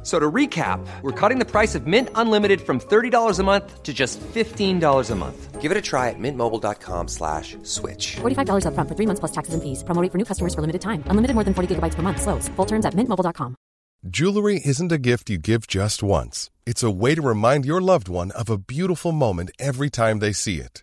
F- So to recap, we're cutting the price of Mint Unlimited from $30 a month to just $15 a month. Give it a try at mintmobile.com slash switch. $45 upfront for three months plus taxes and fees. Promo rate for new customers for limited time. Unlimited more than 40 gigabytes per month. Slows. Full terms at mintmobile.com. Jewelry isn't a gift you give just once. It's a way to remind your loved one of a beautiful moment every time they see it.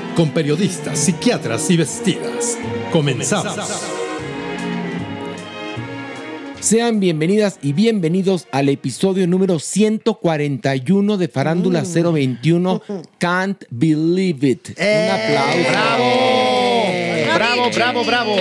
con periodistas, psiquiatras y vestidas. Comenzamos. Sean bienvenidas y bienvenidos al episodio número 141 de Farándula 021. Can't believe it. Un aplauso. Bravo, bravo, bravo.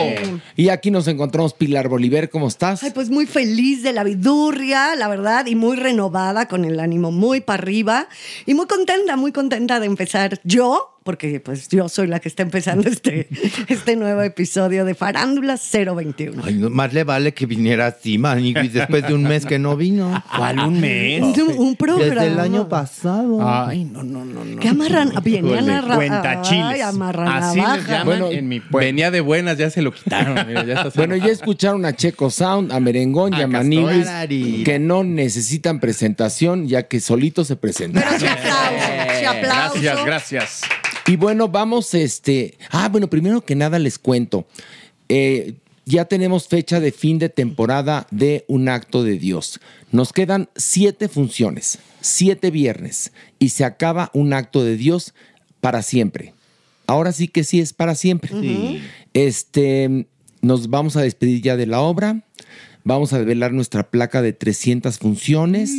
Y aquí nos encontramos Pilar Bolívar. ¿Cómo estás? Ay, pues muy feliz de la vidurria, la verdad, y muy renovada, con el ánimo muy para arriba, y muy contenta, muy contenta de empezar yo, porque pues yo soy la que está empezando este, este nuevo episodio de Farándula 021. Ay, no, más le vale que viniera así, Manigui, después de un mes que no vino. ¿Cuál un mes? Un, un programa. Desde el año pasado. Ay, no, no, no, no. Que amarran, venían a cuenta chiles. Ay, amarran Así les llaman Bueno, en mi pueblo. Venía de buenas, ya se lo quitaron. Mira, ya está Bueno, ya escucharon a Checo Sound, a Merengón y a A que no necesitan presentación, ya que solitos se presentan. Pero aplauso, sí aplauso. Gracias, gracias. Y bueno, vamos, este. Ah, bueno, primero que nada les cuento. Eh, ya tenemos fecha de fin de temporada de Un Acto de Dios. Nos quedan siete funciones, siete viernes, y se acaba Un Acto de Dios para siempre. Ahora sí que sí es para siempre. Este, nos vamos a despedir ya de la obra. Vamos a develar nuestra placa de 300 funciones.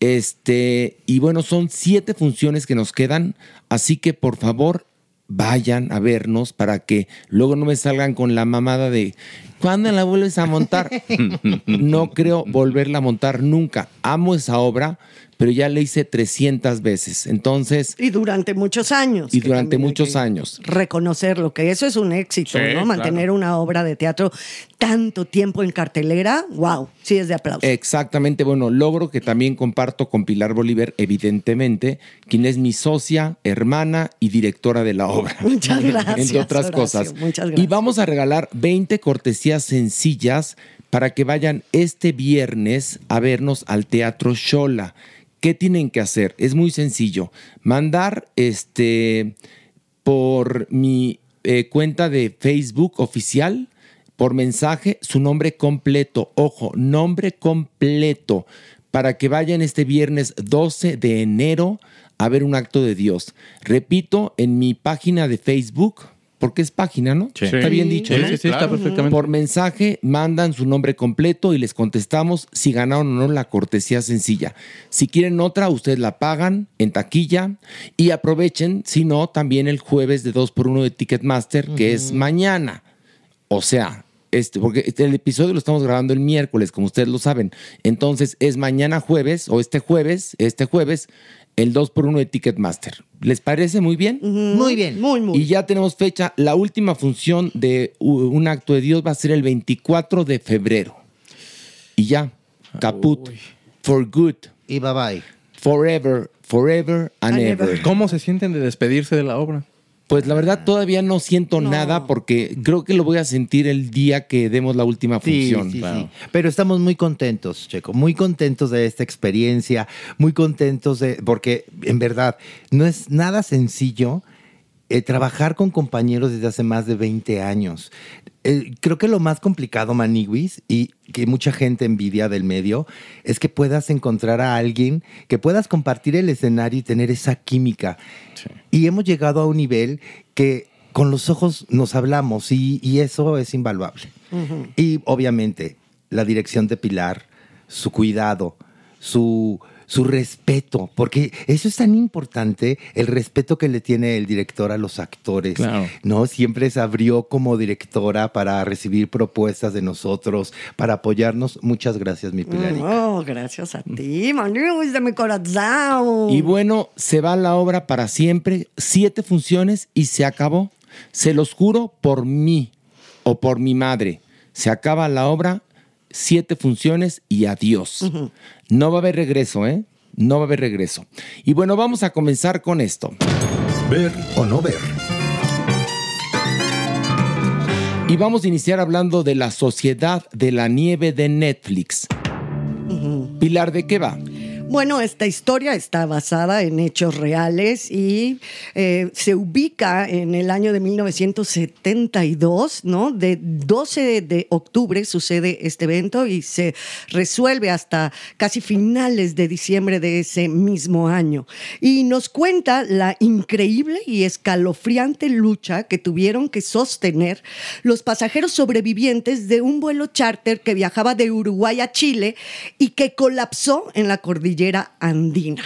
Este, y bueno, son siete funciones que nos quedan, así que por favor vayan a vernos para que luego no me salgan con la mamada de ¿cuándo la vuelves a montar? no creo volverla a montar nunca. Amo esa obra, pero ya la hice 300 veces. Entonces, Y durante muchos años. y durante muchos años. Reconocerlo, que eso es un éxito, Sí, ¿no? Mantener una obra de teatro tanto tiempo en cartelera, wow, sí es de aplauso. Exactamente, bueno, logro que también comparto con Pilar Bolívar, evidentemente, quien es mi socia, hermana y directora de la obra. Muchas gracias, Entre otras Horacio, cosas. muchas Y gracias. vamos a regalar 20 cortesías sencillas para que vayan este viernes a vernos al Teatro Shola. ¿Qué tienen que hacer? Es muy sencillo. Mandar este por mi eh, cuenta de Facebook oficial, por mensaje, su nombre completo. Ojo, nombre completo. Para que vayan este viernes 12 de enero a ver un acto de Dios. Repito, en mi página de Facebook, porque es página, ¿no? Sí. Está bien dicho. Sí, ¿no? sí, sí, está perfectamente. Por mensaje mandan su nombre completo y les contestamos si ganaron o no la cortesía sencilla. Si quieren otra, ustedes la pagan en taquilla y aprovechen, si no, también el jueves de 2x1 de Ticketmaster, que es mañana. O sea, este, porque este- el episodio lo estamos grabando el miércoles, como ustedes lo saben. Entonces es mañana jueves o este jueves, este jueves, el 2x1 de Ticketmaster. ¿Les parece muy bien? Muy bien. Muy, muy. Y ya tenemos fecha. La última función de Un Acto de Dios va a ser el 24 de febrero. Y ya, caput. For good. Y bye bye. Forever, forever and And ever. ever. ¿Cómo se sienten de despedirse de la obra? Pues la verdad todavía no siento nada porque creo que lo voy a sentir el día que demos la última Sí, función. sí, sí. Pero estamos muy contentos, Checo, muy contentos de esta experiencia, muy contentos de, porque en verdad no es nada sencillo eh, trabajar con compañeros desde hace más de 20 años. Eh, creo que lo más complicado, Maniguis, y que mucha gente envidia del medio, es que puedas encontrar a alguien, que puedas compartir el escenario y tener esa química. Y hemos llegado a un nivel que con los ojos nos hablamos y, y eso es invaluable. Y obviamente la dirección de Pilar, su cuidado, su, su respeto, porque eso es tan importante, el respeto que le tiene el director a los actores. Claro. ¿no? Siempre se abrió como directora para recibir propuestas de nosotros, para apoyarnos. Muchas gracias, mi Pilar. Oh, gracias a ti, Maniguis de mi corazón. Y bueno, se va la obra para siempre, siete funciones y se acabó. Se los juro por mí o por mi madre. Se acaba la obra, siete funciones y adiós. No va a haber regreso, ¿eh? No va a haber regreso. Y bueno, vamos a comenzar con esto. Ver o no ver. Y vamos a iniciar hablando de la Sociedad de la Nieve de Netflix. Pilar, ¿de qué va? Bueno, esta historia está basada en hechos reales y eh, se ubica en el año de 1972, ¿no? De 12 de octubre sucede este evento y se resuelve hasta casi finales de diciembre de ese mismo año. Y nos cuenta la increíble y escalofriante lucha que tuvieron que sostener los pasajeros sobrevivientes de un vuelo charter que viajaba de Uruguay a Chile y que colapsó en la cordillera andina.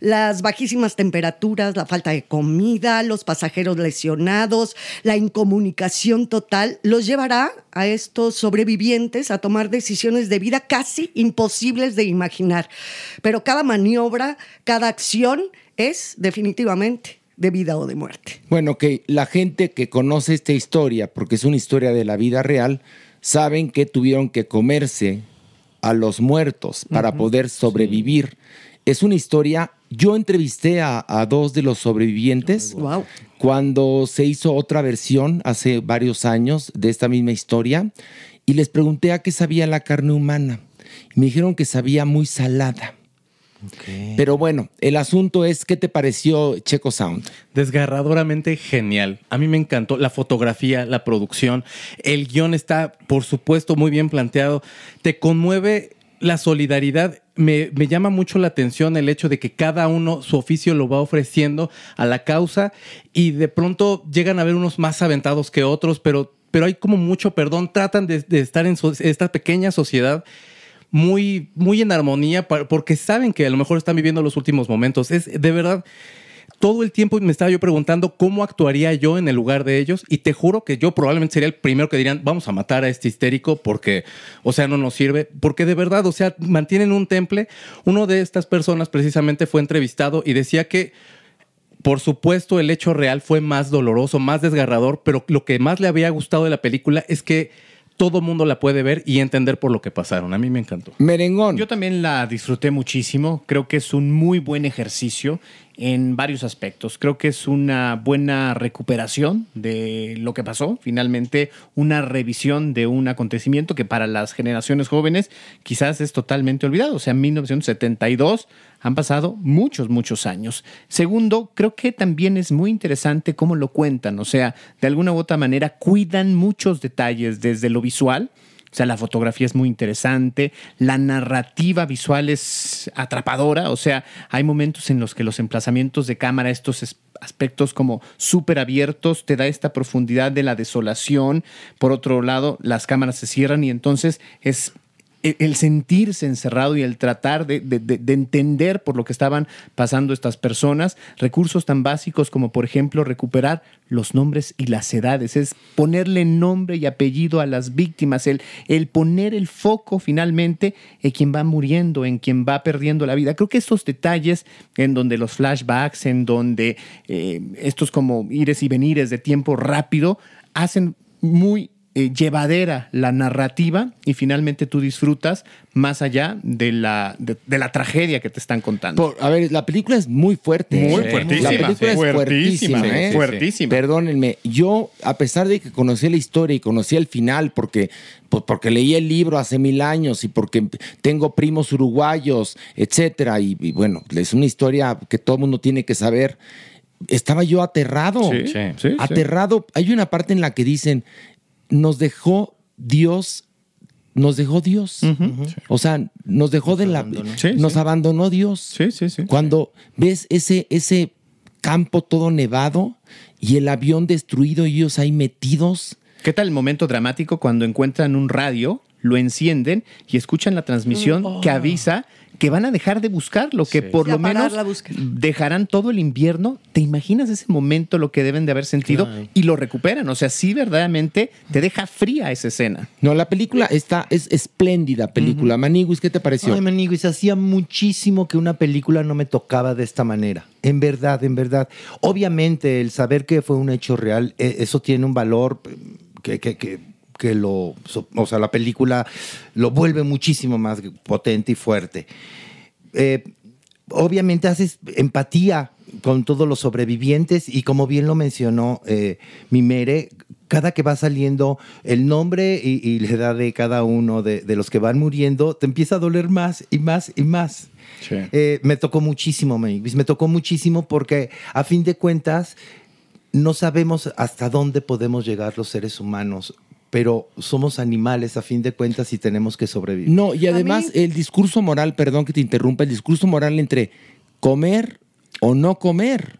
Las bajísimas temperaturas, la falta de comida, los pasajeros lesionados, la incomunicación total, los llevará a estos sobrevivientes a tomar decisiones de vida casi imposibles de imaginar. Pero cada maniobra, cada acción es definitivamente de vida o de muerte. Bueno, que la gente que conoce esta historia, porque es una historia de la vida real, saben que tuvieron que comerse a los muertos para poder sobrevivir. Es una historia, yo entrevisté a, a dos de los sobrevivientes cuando se hizo otra versión hace varios años de esta misma historia y les pregunté a qué sabía la carne humana. Y me dijeron que sabía muy salada. Pero bueno, el asunto es, ¿qué te pareció Checo Sound? Desgarradoramente genial. A mí me encantó la fotografía, la producción. El guion está, por supuesto, muy bien planteado. Te conmueve la solidaridad. Me, me llama mucho la atención el hecho de que cada uno su oficio lo va ofreciendo a la causa y de pronto llegan a ver unos más aventados que otros, pero, pero hay como mucho perdón. Tratan de, de estar en so- esta pequeña sociedad muy, muy en armonía porque saben que a lo mejor están viviendo los últimos momentos. Es de verdad. Todo el tiempo me estaba yo preguntando cómo actuaría yo en el lugar de ellos y te juro que yo probablemente sería el primero que dirían vamos a matar a este histérico porque, o sea, no nos sirve, porque de verdad, o sea, mantienen un temple. Uno de estas personas precisamente fue entrevistado y decía que por supuesto, el hecho real fue más doloroso, más desgarrador, pero lo que más le había gustado de la película es que todo mundo la puede ver y entender por lo que pasaron. A mí me encantó. Merengón. Yo también la disfruté muchísimo. Creo que es un muy buen ejercicio en varios aspectos. Creo que es una buena recuperación de lo que pasó. Finalmente, una revisión de un acontecimiento que para las generaciones jóvenes quizás es totalmente olvidado. O sea, 1972 han pasado muchos, muchos años. Segundo, creo que también es muy interesante cómo lo cuentan. O sea, de alguna u otra manera cuidan muchos detalles desde lo visual. O sea, la fotografía es muy interesante, la narrativa visual es atrapadora, o sea, hay momentos en los que los emplazamientos de cámara, estos es- aspectos como súper abiertos, te da esta profundidad de la desolación. Por otro lado, las cámaras se cierran y entonces es el sentirse encerrado y el tratar de, de- de- de entender por lo que estaban pasando estas personas, recursos tan básicos como por ejemplo recuperar los nombres y las edades, es ponerle nombre y apellido a las víctimas, el, el poner el foco finalmente en quien va muriendo, en quien va perdiendo la vida. Creo que estos detalles en donde los flashbacks, en donde eh, estos como ires y venires de tiempo rápido, hacen muy eh, llevadera la narrativa y finalmente tú disfrutas más allá de la, de, de la tragedia que te están contando. Por- a ver, la película es muy fuerte. Muy ¿eh? fuertísima, La película es fuertísima, fuertísima. sí, ¿eh? fuertísima. Perdónenme, yo, a pesar de que conocí la historia y conocí el final, porque, pues, porque leí el libro hace mil años y porque tengo primos uruguayos, etcétera, y, y bueno, es una historia que todo el mundo tiene que saber. Estaba yo aterrado. Sí, sí, sí. aterrado. Hay una parte en la que dicen, nos dejó Dios, nos dejó Dios. O sea, nos dejó de la... Sí, nos sí. abandonó Dios. Sí, sí, sí. Cuando ves ese, ese campo todo nevado y el avión destruido y ellos ahí metidos. ¿Qué tal el momento dramático cuando encuentran un radio, lo encienden y escuchan la transmisión Oh. que avisa que van a dejar de buscarlo, que por lo menos dejarán todo el invierno? ¿Te imaginas ese momento lo que deben de haber sentido y lo recuperan? O sea, sí verdaderamente te deja fría esa escena. No, la película está, es espléndida película. Maniguis, ¿qué te pareció? Ay, Maniguis, hacía muchísimo que una película no me tocaba de esta manera. En verdad, en verdad. Obviamente, el saber que fue un hecho real, eh, eso tiene un valor eh, que, que, que, que lo. O sea, la película lo vuelve muchísimo más potente y fuerte. Eh, obviamente haces empatía con todos los sobrevivientes y como bien lo mencionó eh, Mimere, cada que va saliendo el nombre y, y la edad de cada uno de, de los que van muriendo, te empieza a doler más y más y más. Eh, me tocó muchísimo, Mavis, me tocó muchísimo porque a fin de cuentas no sabemos hasta dónde podemos llegar los seres humanos, pero somos animales a fin de cuentas y tenemos que sobrevivir. No, y además el discurso moral, perdón que te interrumpa, el discurso moral entre comer o no comer.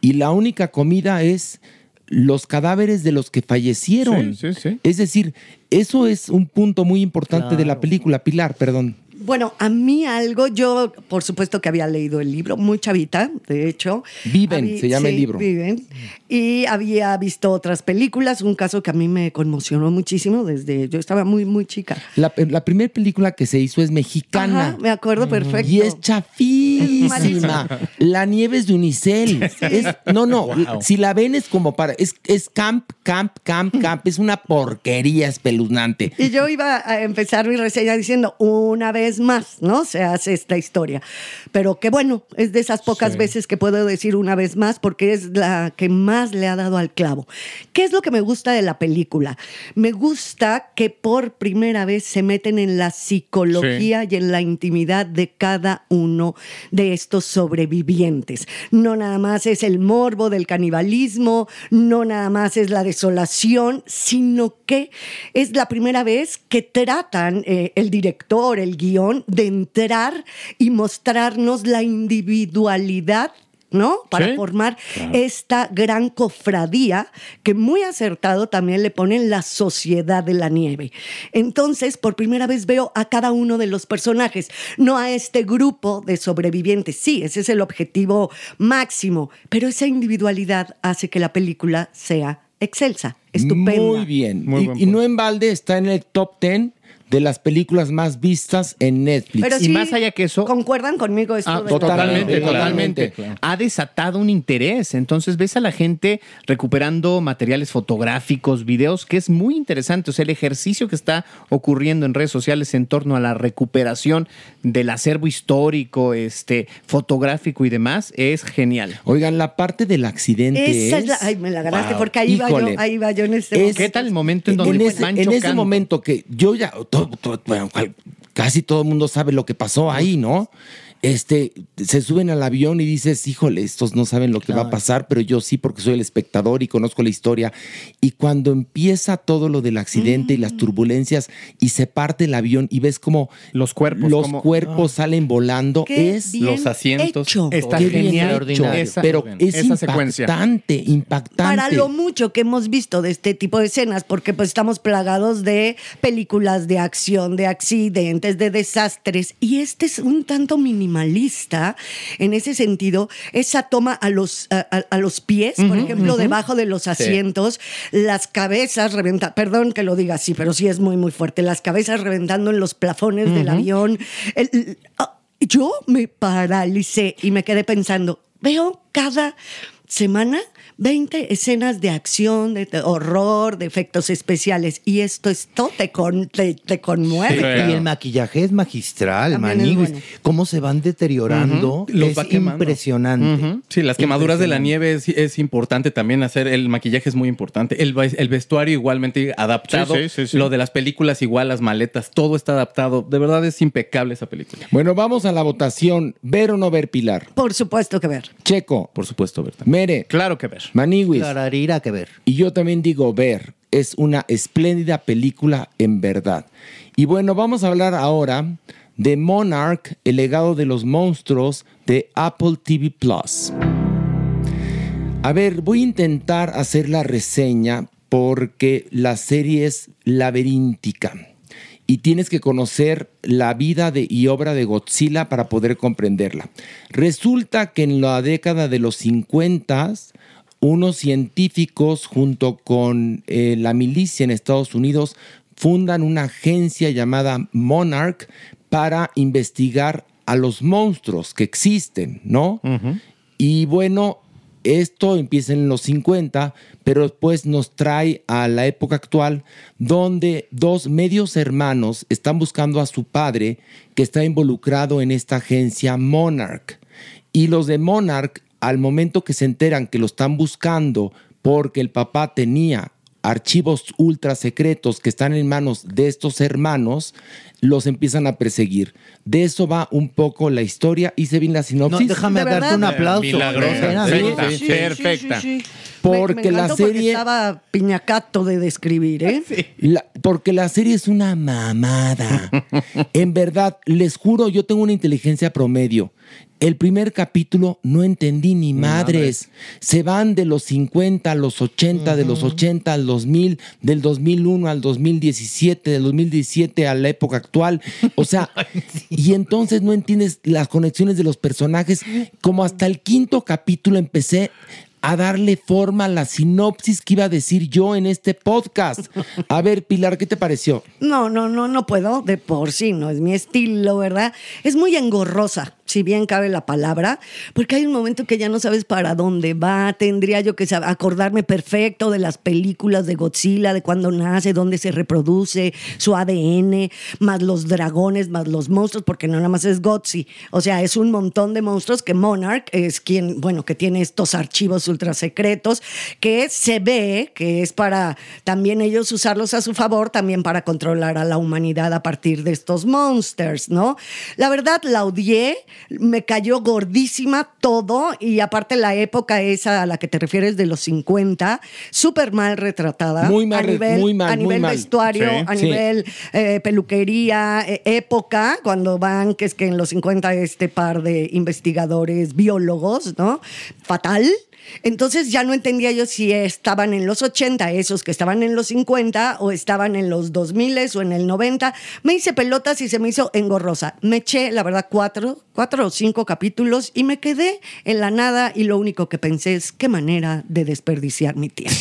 Y la única comida es los cadáveres de los que fallecieron. Sí, sí, sí. Es decir, eso es un punto muy importante de la película. Pilar, perdón. Bueno, a mí algo, yo por supuesto que había leído el libro, muy chavita, de hecho. Viven, se llama el libro. Viven. Y había visto otras películas, un caso que a mí me conmocionó muchísimo desde, yo estaba muy, muy chica. La, la primera película que se hizo es mexicana. Ajá, me acuerdo perfecto. Y es chafísima. La nieve es de Unicel. Es- no, no. Wow. Si la ven es como para. Es, es camp, camp, camp, camp. Es una porquería espeluznante. Y yo iba a empezar mi reseña diciendo, una vez más, ¿no? Se hace esta historia. Pero que bueno, es de esas pocas veces que puedo decir una vez más porque es la que más le ha dado al clavo. ¿Qué es lo que me gusta de la película? Me gusta que por primera vez se meten en la psicología y en la intimidad de cada uno de estos sobrevivientes. No nada más es el morbo del canibalismo, no nada más es la desolación, sino que es la primera vez que tratan eh, el director, el de entrar y mostrarnos la individualidad. ¿No? Para Sí, formar claro. esta gran cofradía que muy acertado también le ponen la sociedad de la nieve. Entonces, por primera vez veo a cada uno de los personajes, no a este grupo de sobrevivientes. Sí, ese es el objetivo máximo, pero esa individualidad hace que la película sea excelsa, estupenda. Muy bien. Muy y, y no en balde está en el top 10 de las películas más vistas en Netflix. Pero y sí, más allá que eso, ¿Concuerdan conmigo esto? Ah, totalmente, Totalmente, totalmente. claro. Ha desatado un interés. Entonces ves a la gente recuperando materiales fotográficos, videos, que es muy interesante. O sea, el ejercicio que está ocurriendo en redes sociales en torno a la recuperación del acervo histórico, este, fotográfico y demás, es genial. Oigan, la parte del accidente Esa es es... la, ay, me la ganaste Wow. porque ahí va yo, ahí va yo en este Es- momento. ¿Qué tal el momento en donde en ese, van en ese momento que yo ya, casi todo el mundo sabe lo que pasó ahí, ¿no? Este, se suben al avión y dices, híjole, estos no saben lo que va a pasar, pero yo sí porque soy el espectador y conozco la historia. Y cuando empieza todo lo del accidente y Mm. las turbulencias y se parte el avión y ves como Los cuerpos, los como- cuerpos salen volando, Qué es bien los asientos. hecho. Está qué bien genial. hecho, Esa- pero es esa secuencia. impactante, impactante. Para lo mucho que hemos visto de este tipo de escenas, porque pues estamos plagados de películas de acción, de accidentes, de desastres, y este es un tanto minimalista en ese sentido, esa toma a los, a, los pies, por ejemplo, debajo de los asientos, las cabezas reventando, perdón que lo diga así, pero sí es muy, muy fuerte, las cabezas reventando en los plafones del avión. El- el- ah, yo me paralicé y me quedé pensando, veo cada semana 20 escenas de acción, de horror, de efectos especiales. Y esto, esto te, con- te, te conmueve. Y el maquillaje es magistral, maniguis. bueno. Cómo se van deteriorando. Ujú. Los es impresionante. Sí, las quemaduras de la nieve es, es importante también hacer. El maquillaje es muy importante. El, el vestuario igualmente adaptado. Sí, sí, sí, sí. Lo de las películas igual, las maletas, todo está adaptado. De verdad es impecable esa película. Bueno, vamos a la votación. ¿Ver o no ver, Pilar? Por supuesto que ver. Checo. Por supuesto, Berta. Mere. Claro que ver. Maniwis. Clararira que ver. Y yo también digo ver. Es una espléndida película en verdad. Y bueno, vamos a hablar ahora de Monarch, el legado de los monstruos de Apple TV Plus. A ver, voy a intentar hacer la reseña porque la serie es laberíntica y tienes que conocer la vida de, y obra de Godzilla para poder comprenderla. Resulta que en la década de los 50 unos científicos junto con eh, la milicia en Estados Unidos fundan una agencia llamada Monarch para investigar a los monstruos que existen, ¿no? Y bueno, esto empieza en los 50, pero después nos trae a la época actual donde dos medios hermanos están buscando a su padre que está involucrado en esta agencia Monarch. Y los de Monarch, al momento que se enteran que lo están buscando porque el papá tenía archivos ultra secretos que están en manos de estos hermanos, los empiezan a perseguir. De eso va un poco la historia. Hice bien la sinopsis. No, déjame ¿De darte un aplauso. Milagrosa. Espérame. Sí, sí, perfecta. Porque Me- me la porque serie- estaba piñacato de describir, ¿eh? La- porque la serie es una mamada. en verdad, les juro, yo tengo una inteligencia promedio. El primer capítulo no entendí ni madres. Se van de los 50 a los 80, de los 80 al 2000, del 2001 al 2017, del 2017 a la época actual. O sea, y entonces no entiendes las conexiones de los personajes. Como hasta el quinto capítulo empecé a darle forma a la sinopsis que iba a decir yo en este podcast. A ver, Pilar, ¿qué te pareció? No, no, no, no puedo. De por sí, no es mi estilo, ¿verdad? Es muy engorrosa, si bien cabe la palabra, porque hay un momento que ya no sabes para dónde va. Tendría yo que acordarme perfecto de las películas de Godzilla, de cuándo nace, dónde se reproduce, su ADN, más los dragones, más los monstruos, porque no nada más es Godzilla. O sea, es un montón de monstruos que Monarch es quien, bueno, que tiene estos archivos ultra secretos que se ve que es para también ellos usarlos a su favor, también para controlar a la humanidad a partir de estos monsters, ¿no? La verdad, la odié, me cayó gordísima todo y aparte la época esa a la que te refieres de los 50, súper mal retratada. Muy mal a nivel, muy mal, a muy nivel mal. vestuario, Sí. a Sí. nivel eh, peluquería, eh, época, cuando van, que es que en los 50 este par de investigadores biólogos, ¿no? Fatal. Entonces ya no entendía yo si estaban en los 80 esos que estaban en los 50 o estaban en los 2000 o en el 90. Me hice pelotas y se me hizo engorrosa. Me eché, la verdad, cuatro, cuatro o cinco capítulos y me quedé en la nada y lo único que pensé es qué manera de desperdiciar mi tiempo.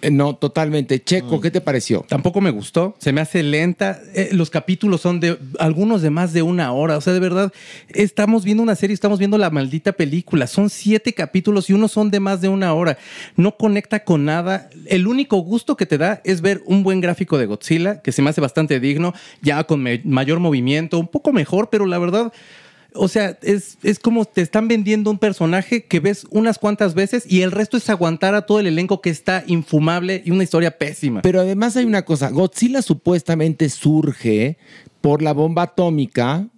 Eh, No, totalmente. Checo, ¿qué te pareció? Tampoco me gustó, se me hace lenta. Eh, los capítulos son de algunos de más de una hora. O sea, de verdad, estamos viendo una serie, estamos viendo la maldita película. Son siete capítulos y unos son de más de una hora. No conecta con nada. El único gusto que te da es ver un buen gráfico de Godzilla, que se me hace bastante digno, ya con mayor movimiento, un poco mejor, pero la verdad. O sea, es, es como te están vendiendo un personaje que ves unas cuantas veces y el resto es aguantar a todo el elenco que está infumable y una historia pésima. Pero además hay una cosa, Godzilla supuestamente surge por la bomba atómica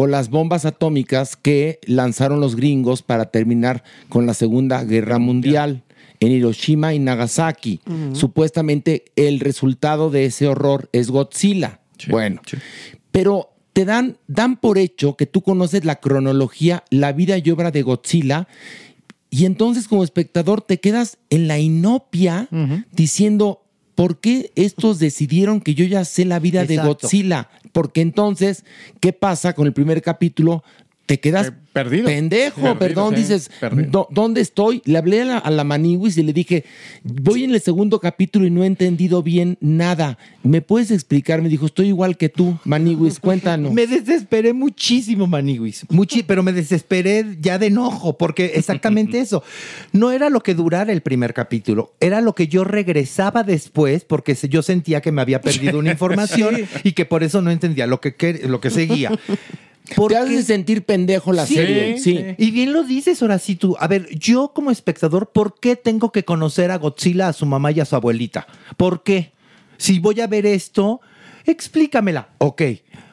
o las bombas atómicas que lanzaron los gringos para terminar con la Segunda Guerra Mundial en Hiroshima y Nagasaki. Supuestamente el resultado de ese horror es Godzilla. bueno, pero te dan, dan por hecho que tú conoces la cronología, la vida y obra de Godzilla y entonces como espectador te quedas en la inopia diciendo, ¿por qué estos decidieron que yo ya sé la vida de. Godzilla? Porque entonces, ¿qué pasa con el primer capítulo? Te quedas perdido. pendejo, Perdido, perdón, sí, dices, perdido. "¿Dó- ¿dónde estoy? Le hablé a la, a la Maniwis y le dije, voy en el segundo capítulo y no he entendido bien nada. ¿Me puedes explicar? Me dijo, estoy igual que tú, Maniwis, cuéntanos. Me desesperé muchísimo, Maniguis. Muchi- pero me desesperé ya de enojo, porque exactamente eso. No era lo que durara el primer capítulo, era lo que yo regresaba después, porque yo sentía que me había perdido una información Sí. y que por eso no entendía lo que, lo que seguía. Te hace sentir pendejo la Sí, serie. Sí. Y bien lo dices, ahora sí tú. A ver, yo como espectador, ¿por qué tengo que conocer a Godzilla, a su mamá y a su abuelita? ¿Por qué? Si voy a ver esto, explícamela. Ok,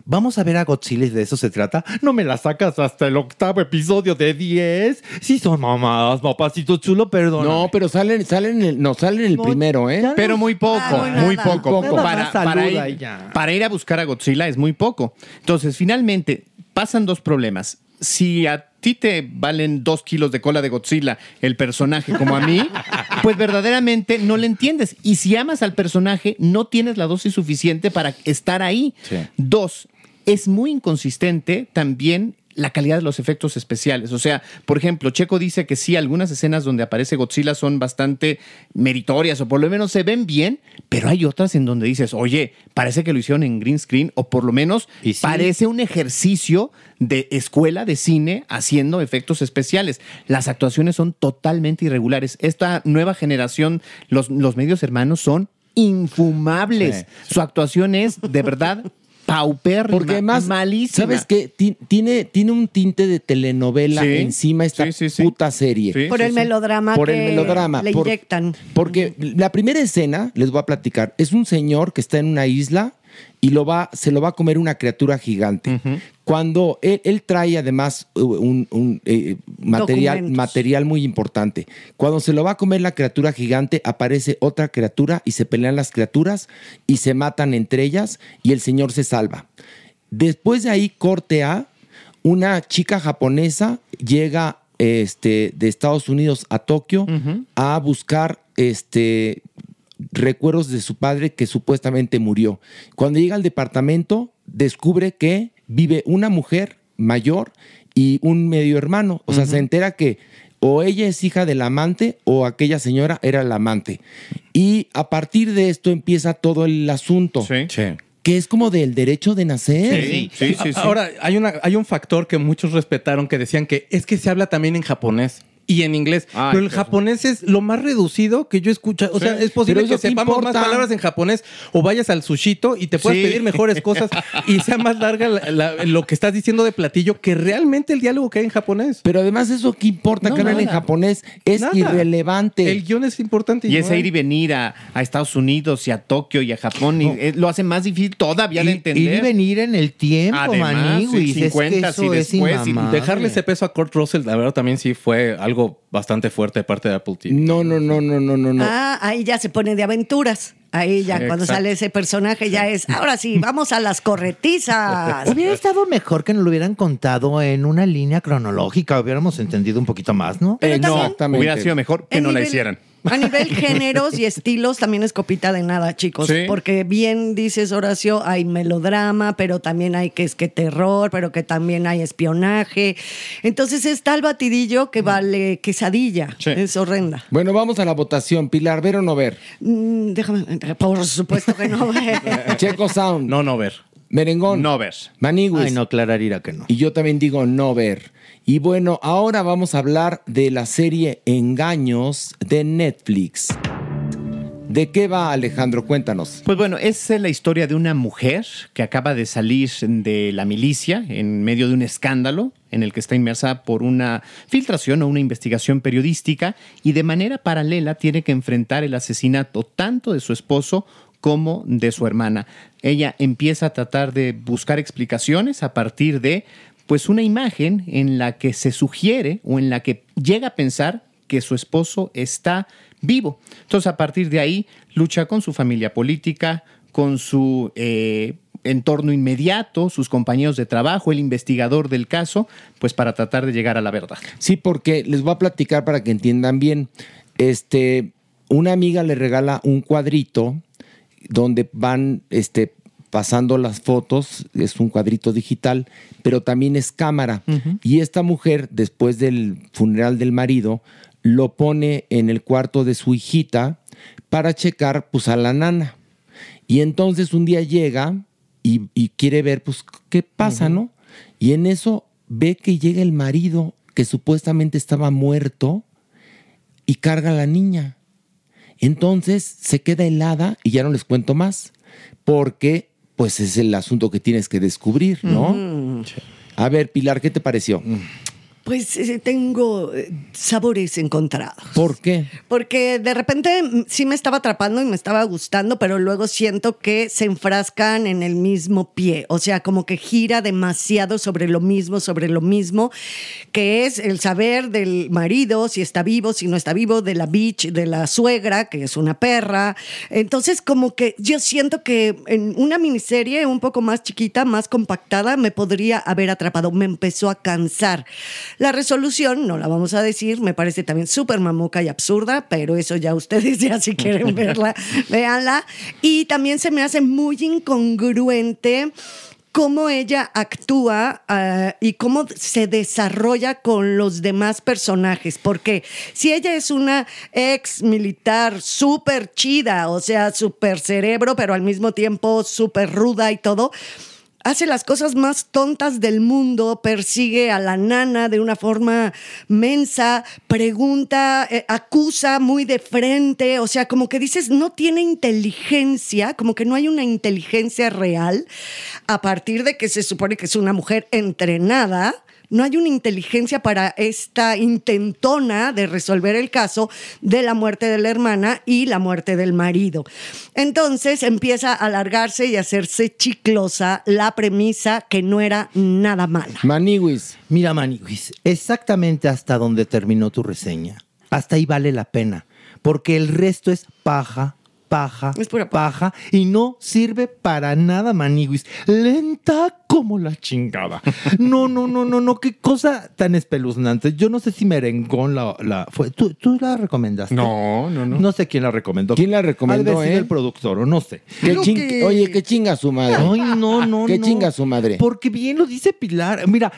vamos a ver a Godzilla y de eso se trata. No me la sacas hasta el octavo episodio de 10. Sí son mamadas, papacito chulo, perdón. No, pero salen, salen, en el, no, salen en el No, primero, ¿eh? Pero muy poco, Ah, muy nada. poco. Ir, para ir a buscar a Godzilla es muy poco. Entonces, finalmente, pasan dos problemas. Si a ti te valen dos kilos de cola de Godzilla el personaje como a mí, pues verdaderamente no le entiendes. Y si amas al personaje, no tienes la dosis suficiente para estar ahí. Dos, es muy inconsistente también la calidad de los efectos especiales. O sea, por ejemplo, Checo dice que sí, algunas escenas donde aparece Godzilla son bastante meritorias o por lo menos se ven bien, pero hay otras en donde dices, oye, parece que lo hicieron en green screen o por lo menos sí. parece un ejercicio de escuela de cine haciendo efectos especiales. Las actuaciones son totalmente irregulares. Esta nueva generación, los, los medios hermanos son infumables. Su actuación es de verdad paupérrima, Porque además, malísima. ¿sabes qué? Ti- Tiene, tiene un tinte de telenovela Sí, encima esta sí, sí, sí. puta serie. Sí, Por sí, el sí. melodrama Por que el melodrama. le por- inyectan. Porque la primera escena, les voy a platicar, es un señor que está en una isla y lo va, se lo va a comer una criatura gigante. Cuando él, él trae además uh, un, un, eh, material, material muy importante. Cuando se lo va a comer la criatura gigante, aparece otra criatura y se pelean las criaturas y se matan entre ellas y el señor se salva. Después de ahí, corte A, una chica japonesa llega este, de Estados Unidos a Tokio a buscar este, recuerdos de su padre que supuestamente murió. Cuando llega al departamento, descubre que vive una mujer mayor y un medio hermano. O sea, se entera que o ella es hija del amante o aquella señora era la amante. Y a partir de esto empieza todo el asunto. Que es como del derecho de nacer. Ahora, hay, una, hay un factor que muchos respetaron que decían que es que se habla también en japonés. Y en inglés. Ay, pero el japonés es lo más reducido que yo escucho. O sea, es posible que sepamos importa. más palabras en japonés o vayas al sushito y te puedas Sí. pedir mejores cosas y sea más larga la- la- lo que estás diciendo de platillo que realmente el diálogo que hay en japonés. Pero además eso qué importa No, que hablen en japonés es Nada. irrelevante. El guion es importante. Y no ese hay- ir y venir a, a Estados Unidos y a Tokio y a Japón y, eh, lo hace más difícil todavía de Ir, entender. ir y venir en el tiempo, Además, Maniguis. sí, Es que 50 eso y es después, y inmamable. Dejarle ese peso a Kurt Russell, la verdad, también sí fue algo bastante fuerte de parte de Apple TV. No, no, no, no, no, no, no. Ah, ahí ya se pone de aventuras. Ahí ya, cuando Exacto. sale ese personaje, ya es. Ahora sí, vamos a las corretizas. Hubiera estado mejor que nos lo hubieran contado en una línea cronológica, hubiéramos entendido un poquito más, ¿no? Pero Eh, no, también- Exactamente. Hubiera sido mejor que no la hicieran. A nivel géneros y estilos también es copita de nada, chicos. Sí. Porque bien dices, Horacio, hay melodrama, pero también hay que es que terror, pero que también hay espionaje. Entonces está el batidillo que vale quesadilla. Sí. Es horrenda. Bueno, vamos a la votación. Pilar, ¿ver o no ver? Mm, déjame, por supuesto que no. Checo Sound. No, no ver. Merengón. No ver. Maniwis. Ay, no, Clararira que no. Y yo también digo no ver. Y bueno, ahora vamos a hablar de la serie Engaños de Netflix. ¿De qué va Alejandro? Cuéntanos. Pues bueno, es eh, la historia de una mujer que acaba de salir de la milicia en medio de un escándalo en el que está inmersa por una filtración o una investigación periodística y de manera paralela tiene que enfrentar el asesinato tanto de su esposo como de su hermana. Ella empieza a tratar de buscar explicaciones a partir de pues una imagen en la que se sugiere o en la que llega a pensar que su esposo está vivo. Entonces, a partir de ahí, lucha con su familia política, con su eh, entorno inmediato, sus compañeros de trabajo, el investigador del caso, pues para tratar de llegar a la verdad. Sí, porque les voy a platicar para que entiendan bien. Este, una amiga le regala un cuadrito donde van este, pasando las fotos, es un cuadrito digital, pero también es cámara. Y esta mujer, después del funeral del marido, lo pone en el cuarto de su hijita para checar pues a la nana. Y entonces un día llega y, y quiere ver pues qué pasa, ¿no? Y en eso ve que llega el marido que supuestamente estaba muerto y carga a la niña. Entonces se queda helada y ya no les cuento más, porque pues es el asunto que tienes que descubrir, ¿no? A ver, Pilar, ¿qué te pareció? Pues eh, tengo eh, sabores encontrados. ¿Por qué? Porque de repente mm, sí me estaba atrapando y me estaba gustando, pero luego siento que se enfrascan en el mismo pie. O sea, como que gira demasiado sobre lo mismo, sobre lo mismo, que es el saber del marido, si está vivo, si no está vivo, de la bitch, de la suegra, que es una perra. Entonces, como que yo siento que en una miniserie un poco más chiquita, más compactada, me podría haber atrapado. Me empezó a cansar. La resolución, no la vamos a decir, me parece también súper mamuca y absurda, pero eso ya ustedes ya si quieren verla, véanla. Y también se me hace muy incongruente cómo ella actúa ah, y cómo se desarrolla con los demás personajes. Porque si ella es una ex militar súper chida, o sea, súper cerebro, pero al mismo tiempo súper ruda y todo, hace las cosas más tontas del mundo, persigue a la nana de una forma mensa, pregunta, eh, acusa muy de frente, o sea, como que dices, no tiene inteligencia, como que no hay una inteligencia real, a partir de que se supone que es una mujer entrenada. No hay una inteligencia para esta intentona de resolver el caso de la muerte de la hermana y la muerte del marido. Entonces empieza a alargarse y a hacerse chiclosa la premisa que no era nada mala. Maniwis. Mira, Maniwis, exactamente hasta donde terminó tu reseña. Hasta ahí vale la pena. Porque el resto es paja, paja, paja. y no sirve para nada, Maniwis. Lenta como la chingada. No, no, no, no, no. Qué cosa tan espeluznante. Yo no sé si Merengón la, la fue. ¿Tú, tú la recomendaste? No, no, no. No sé quién la recomendó. ¿Quién la recomendó, eh? el productor o no sé. ¿Qué ching- que- Oye, qué chinga su madre. Ay, no, no, ¿Qué no. chinga su madre? Porque bien lo dice Pilar. Mira,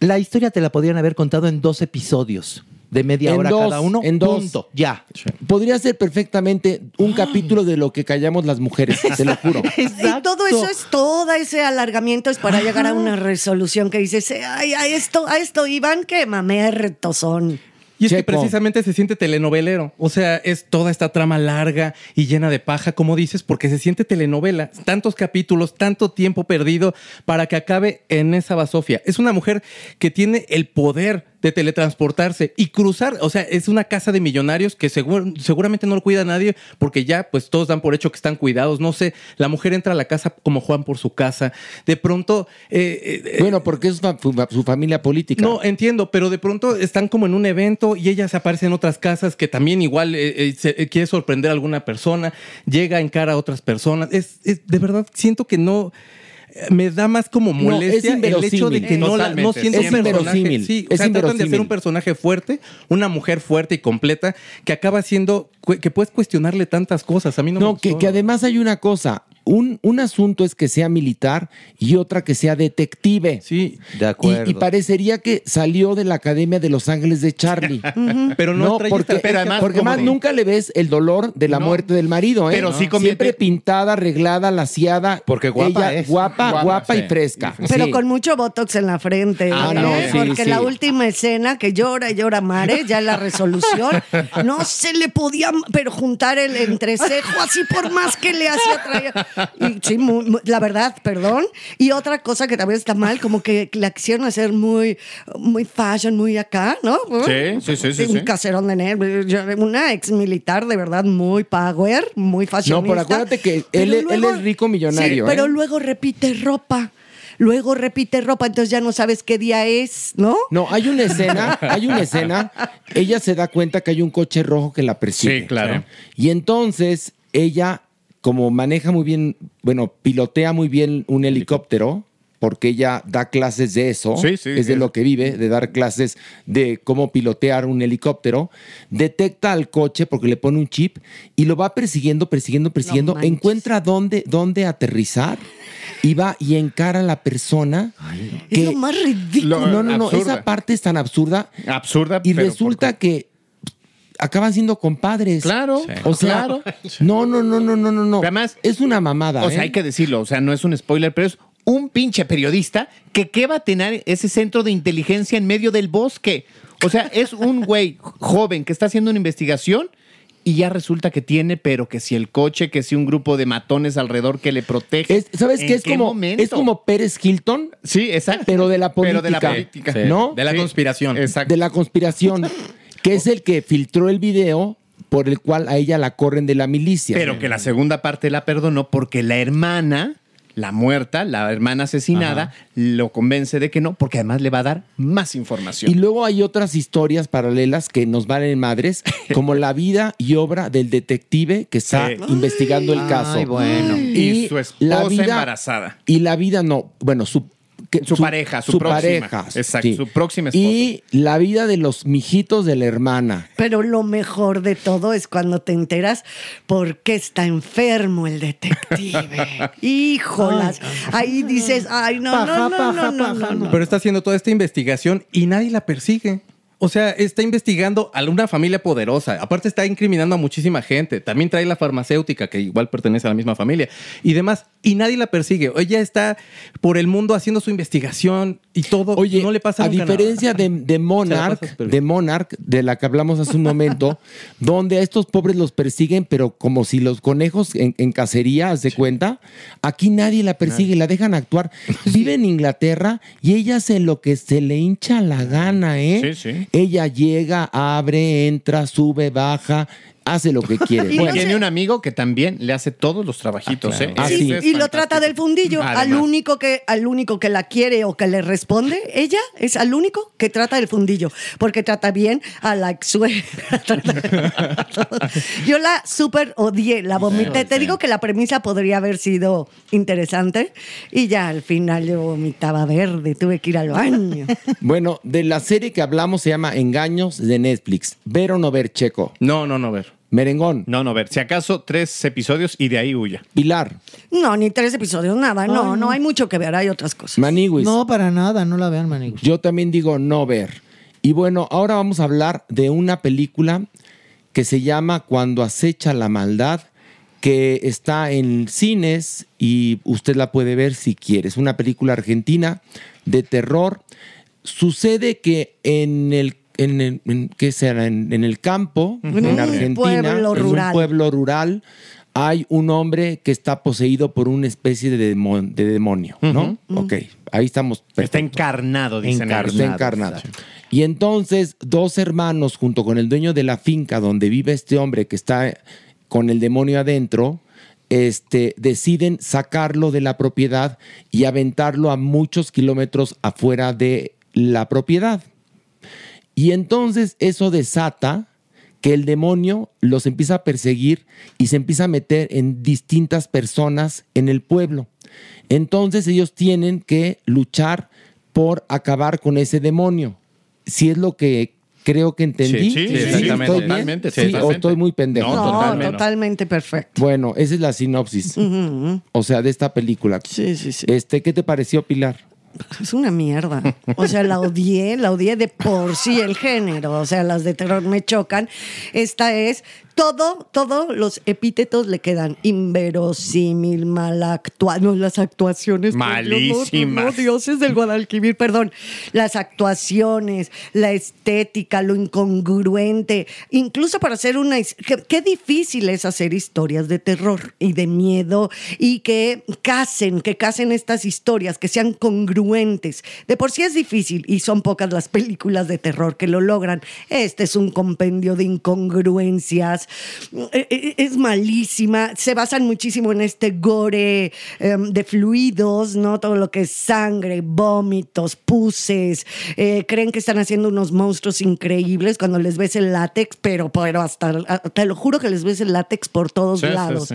la historia te la podrían haber contado en dos episodios de media En hora dos, cada uno. en dos. Punto. Ya. Podría ser perfectamente un capítulo de lo que callamos las mujeres, te lo juro. Y todo eso es, todo ese alargamiento es para llegar a una resolución que dices, ay, a esto, a esto iban, qué mamertos son. Y es que precisamente se siente telenovelero. O sea, es toda esta trama larga y llena de paja, como dices, porque se siente telenovela. Tantos capítulos, tanto tiempo perdido para que acabe en esa basofia. Es una mujer que tiene el poder de teletransportarse y cruzar. O sea, es una casa de millonarios que segur- seguramente no lo cuida nadie porque ya pues todos dan por hecho que están cuidados. No sé, la mujer entra a la casa como Juan por su casa. De pronto... eh, eh, Bueno, porque es su familia política. no, entiendo, pero de pronto están como en un evento y ella se aparece en otras casas que también igual eh, eh, se- eh, quiere sorprender a alguna persona, llega en cara a otras personas. Es, es- de verdad, siento que no. Me da más como molestia es el hecho de que no, la- no siento es un personaje. inverosímil, Sí, o es sea, tratan de hacer un personaje fuerte, una mujer fuerte y completa que acaba siendo que puedes cuestionarle tantas cosas. A mí no, me No, que, gustó. que además hay una cosa. Un, un asunto es que sea militar y otra que sea detective. Sí, de acuerdo. Y, y parecería que salió de la Academia de Los Ángeles de Charlie. Pero no trae porque, esta- pero además, porque más de- nunca le ves el dolor de la No. muerte del marido, ¿eh? Pero sí ¿No? convierte- Siempre pintada, arreglada, laciada. Porque guapa Ella es. Guapa, Guapa, guapa sí. y fresca. Pero Sí. con mucho botox en la frente. Ah, ¿eh? no, sí, Porque sí. la última escena que llora y llora Mare, ya la resolución, no se le podía, pero juntar el entrecejo así por más que le hacía traer. Y sí, muy- muy- la verdad, perdón. Y otra cosa que también está mal, como que la quisieron hacer muy, muy fashion, muy acá, ¿no? Sí, sí, sí, sí, Un sí. caserón de. Yo- Una ex militar de verdad muy power, muy No, fashionista. pero acuérdate que Pero él, es rico millonario. Sí, pero ¿eh? luego repite ropa. Luego repite ropa, entonces ya no sabes qué día es, ¿no? No, hay una escena, hay una escena, ella se da cuenta que hay un coche rojo que la persigue. Sí, claro. Y entonces ella, como maneja muy bien, bueno, pilotea muy bien un helicóptero, porque ella da clases de eso, Sí, sí, es de es- lo que vive, de dar clases de cómo pilotear un helicóptero, detecta al coche porque le pone un chip y lo va persiguiendo, persiguiendo, persiguiendo, encuentra dónde, dónde aterrizar y va y encara a la persona Es que... lo más ridículo. no, no, no, absurda. esa parte es tan absurda Absurda, y pero resulta que acaban siendo compadres. Claro, O sea, claro. no, no, no, no, no, no, no. Además, es una mamada. O sea, ¿eh? hay que decirlo, o sea, no es un spoiler, pero es un pinche periodista que qué va a tener ese centro de inteligencia en medio del bosque. O sea, es un güey joven que está haciendo una investigación y ya resulta que tiene, pero que si el coche, que si un grupo de matones alrededor que le protege. Es- ¿Sabes ¿En qué? Es como, momento? es como Pérez Hilton, Sí, exacto. pero de la política. Pero de la política. Sí, ¿No? De la Sí, conspiración. Exacto. de la conspiración, que es el que filtró el video por el cual a ella la corren de la milicia. Pero que la segunda parte la perdonó porque la hermana, la muerta, la hermana asesinada, lo convence de que no, porque además le va a dar más información. Y luego hay otras historias paralelas que nos valen madres, como la vida y obra del detective que está Sí. investigando el caso. Ay, bueno. Y su esposa embarazada. Y la vida no, bueno, su, que- Su pareja, su próxima. pareja. Exacto, su próxima esposa. Y la vida de los mijitos de la hermana. Pero lo mejor de todo es cuando te enteras por qué está enfermo el detective. Híjolas. Ahí dices, ay, no, no, no, no, no, no, no. Pero está haciendo toda esta investigación y nadie la persigue. O sea, está investigando a una familia poderosa. Aparte está incriminando a muchísima gente. También trae la farmacéutica, que igual pertenece a la misma familia. Y demás. Y nadie la persigue. Ella está por el mundo haciendo su investigación y todo. Oye, no le pasa a nunca diferencia nada. de, de Monarch, de. Monarch, de la que hablamos hace un momento, donde a estos pobres los persiguen, pero como si los conejos en, en cacería, ¿haz de cuenta? Aquí nadie la persigue, la dejan actuar. Vive en Inglaterra y ella hace lo que se le hincha la gana, ¿eh? Sí, sí. Ella llega, abre, entra, sube, baja, hace lo que quiere. Y Bueno, no tiene un amigo que también le hace todos los trabajitos, ¿eh? Ah, Ese sí. es y lo trata del fundillo. Al único, que, al único que la quiere o que le responde, ella es al único que trata del fundillo. Porque trata bien a la ex suegra. Yo la súper odié, la vomité. Te digo que la premisa podría haber sido interesante. Y ya al final yo vomitaba verde, tuve que ir al baño. Bueno, de la serie que hablamos se llama Engaños de Netflix. Ver o no ver, Checo. No, no, no, ver. Merengón. No, no, ver. Si acaso tres episodios y de ahí huya. Pilar. No, ni tres episodios, nada. No, no hay mucho que ver, hay otras cosas. Maniguis. No, para nada, no la vean, Maniguis. Yo también digo no ver. Y bueno, ahora vamos a hablar de una película que se llama Cuando acecha la maldad, que está en cines y usted la puede ver si quiere. Es una película argentina de terror. Sucede que en el en, el- en- ¿qué será? En, en el campo, En en un Argentina, pueblo en un rural. pueblo rural, hay un hombre que está poseído por una especie de, demo- de demonio, ¿no? Ok, ahí estamos. Está encarnado, dicen Encarnado, está encarnado. Y entonces, dos hermanos, junto con el dueño de la finca donde vive este hombre que está con el demonio adentro, este, deciden sacarlo de la propiedad y aventarlo a muchos kilómetros afuera de la propiedad. Y entonces eso desata que el demonio los empieza a perseguir y se empieza a meter en distintas personas en el pueblo. Entonces ellos tienen que luchar por acabar con ese demonio. Si es lo que creo que entendí. Sí, sí, sí, exactamente. ¿Estoy bien? Totalmente, Sí, o totalmente. estoy muy pendejo. No, No, totalmente. totalmente, perfecto. Bueno, esa es la sinopsis. O sea, de esta película. Sí, sí, sí. Este, ¿qué te pareció, Pilar? Es una mierda. O sea, la odié, la odié de por sí el género. O sea, las de terror me chocan. Esta es todo, todos los epítetos le quedan inverosímil, mal actual. No, las actuaciones. no, no, Malísimas. Dioses del Guadalquivir, perdón. Las actuaciones, la estética, lo incongruente. Incluso para hacer una. qué difícil es hacer historias de terror y de miedo y que casen, que casen estas historias, que sean congruentes. De por sí es difícil y son pocas las películas de terror que lo logran. Este es un compendio de incongruencias. Eh, eh, Es malísima. Se basan muchísimo en este gore em, de fluidos, ¿no? Todo lo que es sangre, vómitos, puces. Eh, creen que están haciendo unos monstruos increíbles cuando les ves el látex, pero, pero hasta, te lo juro que les ves el látex por todos Sí, lados. sí.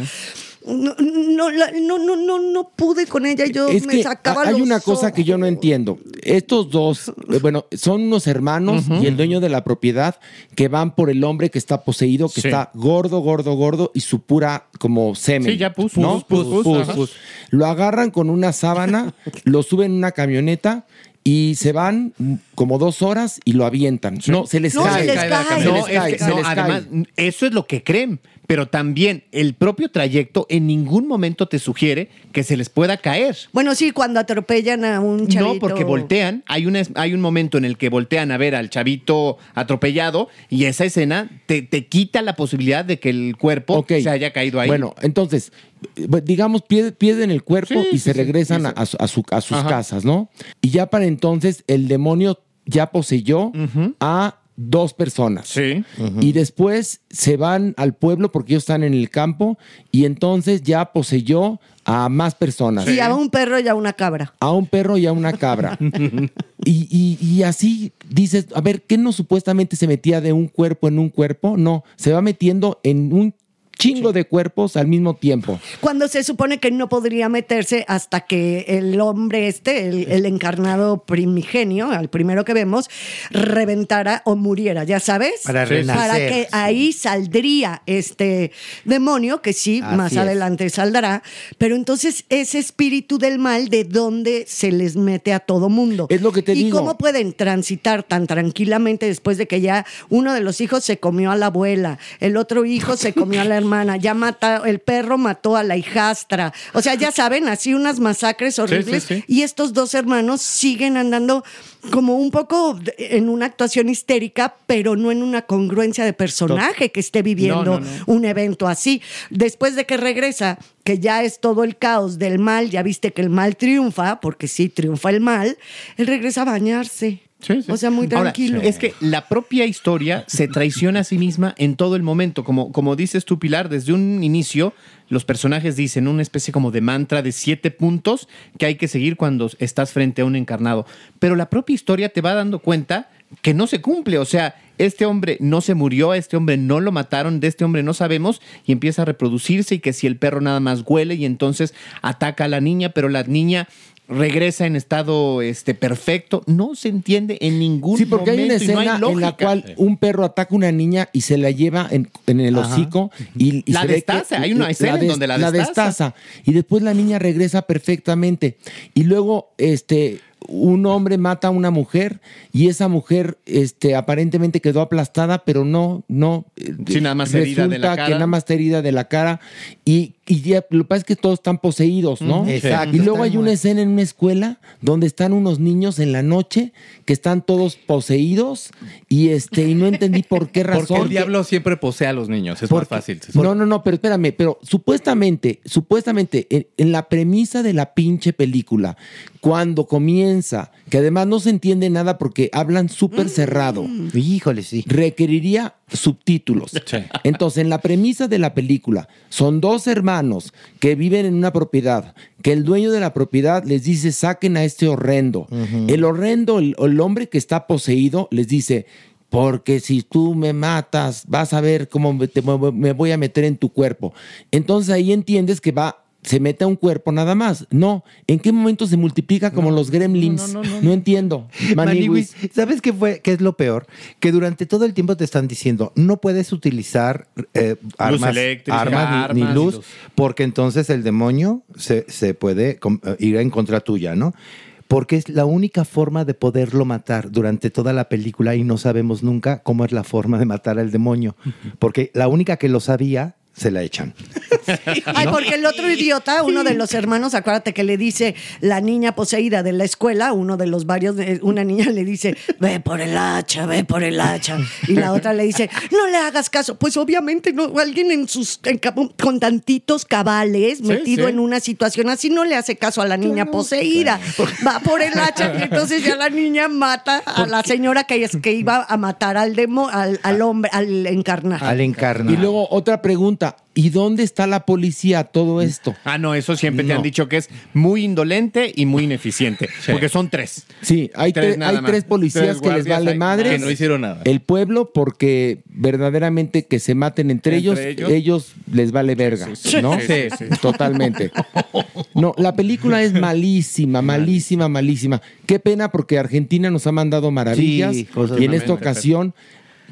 No, la- no, no, no, no pude con ella. Yo Es me que sacaba hay los una cosa que yo no entiendo. Estos dos, eh, bueno, son unos hermanos y el dueño de la propiedad que van por el hombre que está poseído, que Sí. está gordo, gordo, gordo y su pura como semen. Sí, ya pus, ¿no? pus, pus, pus. Lo agarran con una sábana, lo suben en una camioneta y se van como dos horas y lo avientan. No, se les No, cae. se les cae. Se No, les es cae, que- se no, les cae. además, eso es lo que creen. Pero también el propio trayecto en ningún momento te sugiere que se les pueda caer. Bueno, sí, cuando atropellan a un chavito. No, porque voltean. Hay, una, hay un momento en el que voltean a ver al chavito atropellado y esa escena te, te quita la posibilidad de que el cuerpo se haya caído ahí. Bueno, entonces, eh, digamos, pier- pierden el cuerpo Sí, y sí, se regresan sí, a- a, su- a su- a sus Ajá. casas, ¿no? Y ya para entonces el demonio ya poseyó a dos personas. Sí. Y después se van al pueblo porque ellos están en el campo y entonces ya poseyó a más personas. Sí, a un perro y a una cabra. A un perro y a una cabra. y, y- y así dices, a ver, ¿qué no supuestamente se metía de un cuerpo en un cuerpo? No, se va metiendo en un chingo de cuerpos al mismo tiempo. Cuando se supone que no podría meterse hasta que el hombre este, el, el encarnado primigenio, al primero que vemos, reventara o muriera, ¿ya sabes? Para Para renacer, que sí. ahí saldría este demonio, que sí, Así más es. adelante saldrá, pero entonces ese espíritu del mal, ¿de dónde se les mete a todo mundo? Es lo que te ¿Y digo. cómo pueden transitar tan tranquilamente después de que ya uno de los hijos se comió a la abuela, el otro hijo se comió a la hermana, ya mata, el perro mató a la hijastra. O sea, ya saben, así unas masacres horribles. sí, sí. Y estos dos hermanos siguen andando como un poco en una actuación histérica, pero no en una congruencia de personaje que esté viviendo No, no, no. un evento así. Después de que regresa, que ya es todo el caos del mal, ya viste que el mal triunfa, porque sí triunfa el mal, él regresa a bañarse. Sí, sí. O sea, muy Ahora, tranquilo. es que la propia historia se traiciona a sí misma en todo el momento. Como, como dices tú, Pilar, desde un inicio, los personajes dicen una especie como de mantra de siete puntos que hay que seguir cuando estás frente a un encarnado. Pero la propia historia te va dando cuenta que no se cumple. O sea, este hombre no se murió, a este hombre no lo mataron, de este hombre no sabemos, y empieza a reproducirse y que si el perro nada más huele y entonces ataca a la niña, pero la niña regresa en estado este perfecto, no se entiende en ningún Sí, porque hay una no escena hay en la cual un perro ataca a una niña y se la lleva en, en el Ajá. hocico y, y La se ve que- destaza, hay una escena en donde la destaza. Y después la niña regresa perfectamente. Y luego, este, un hombre mata a una mujer y esa mujer, este, aparentemente quedó aplastada, pero no, no. Sí, nada más herida de la cara. que nada más está herida de la cara y, y ya, lo que pasa es que todos están poseídos, ¿no? Exacto, Y luego hay una escena en una escuela donde están unos niños en la noche que están todos poseídos y este y no entendí por qué razón. Porque el diablo siempre posee a los niños, es más Porque- fácil. No, no, no, pero espérame, pero supuestamente, supuestamente, en, en la premisa de la pinche película, cuando comienza, que además no se entiende nada porque hablan súper cerrado. Híjole, sí. Requeriría subtítulos. Entonces, en la premisa de la película, son dos hermanos que viven en una propiedad, que el dueño de la propiedad les dice, saquen a este horrendo. El horrendo, el, el hombre que está poseído, les dice, porque si tú me matas, vas a ver cómo me, te- me voy a meter en tu cuerpo. Entonces ahí entiendes que va, se mete a un cuerpo nada más. No, ¿en qué momento se multiplica como los gremlins? No, entiendo. Maniwis. ¿sabes qué fue? ¿Qué es lo peor? Que durante todo el tiempo te están diciendo, no puedes utilizar eh, armas, eléctrica, armas ni- ni, armas y luz, porque entonces el demonio se, se puede eh, ir en contra tuya, ¿no? Porque es la única forma de poderlo matar durante toda la película y no sabemos nunca cómo es la forma de matar al demonio. Porque la única que lo sabía, se la echan. Ay, porque el otro idiota, uno de los hermanos, acuérdate que le dice la niña poseída de la escuela, uno de los varios, de- una niña le dice, ve por el hacha, ve por el hacha. Y la otra le dice, no le hagas caso. Pues obviamente no, alguien en sus, en con tantitos cabales, metido sí. en una situación así, no le hace caso a la niña poseída. Va por el hacha y entonces ya la niña mata a la señora que, es, que iba a matar al, demo, al, al hombre, al encarnado. Al encarnar. Y luego otra pregunta. ¿Y dónde está la policía a todo esto? Ah, no, eso siempre te No. han dicho que es muy indolente y muy ineficiente. Porque son tres. Sí, hay, Tres tre- nada hay más. tres policías Tres que les vale madre. Que no hicieron nada. El pueblo, porque verdaderamente que se maten entre, ellos, Entre ellos. ellos, les vale verga, sí. ¿no? Sí, sí, sí. Totalmente. No, la película es malísima, malísima, malísima. Qué pena porque Argentina nos ha mandado maravillas Sí, cosas y en esta ocasión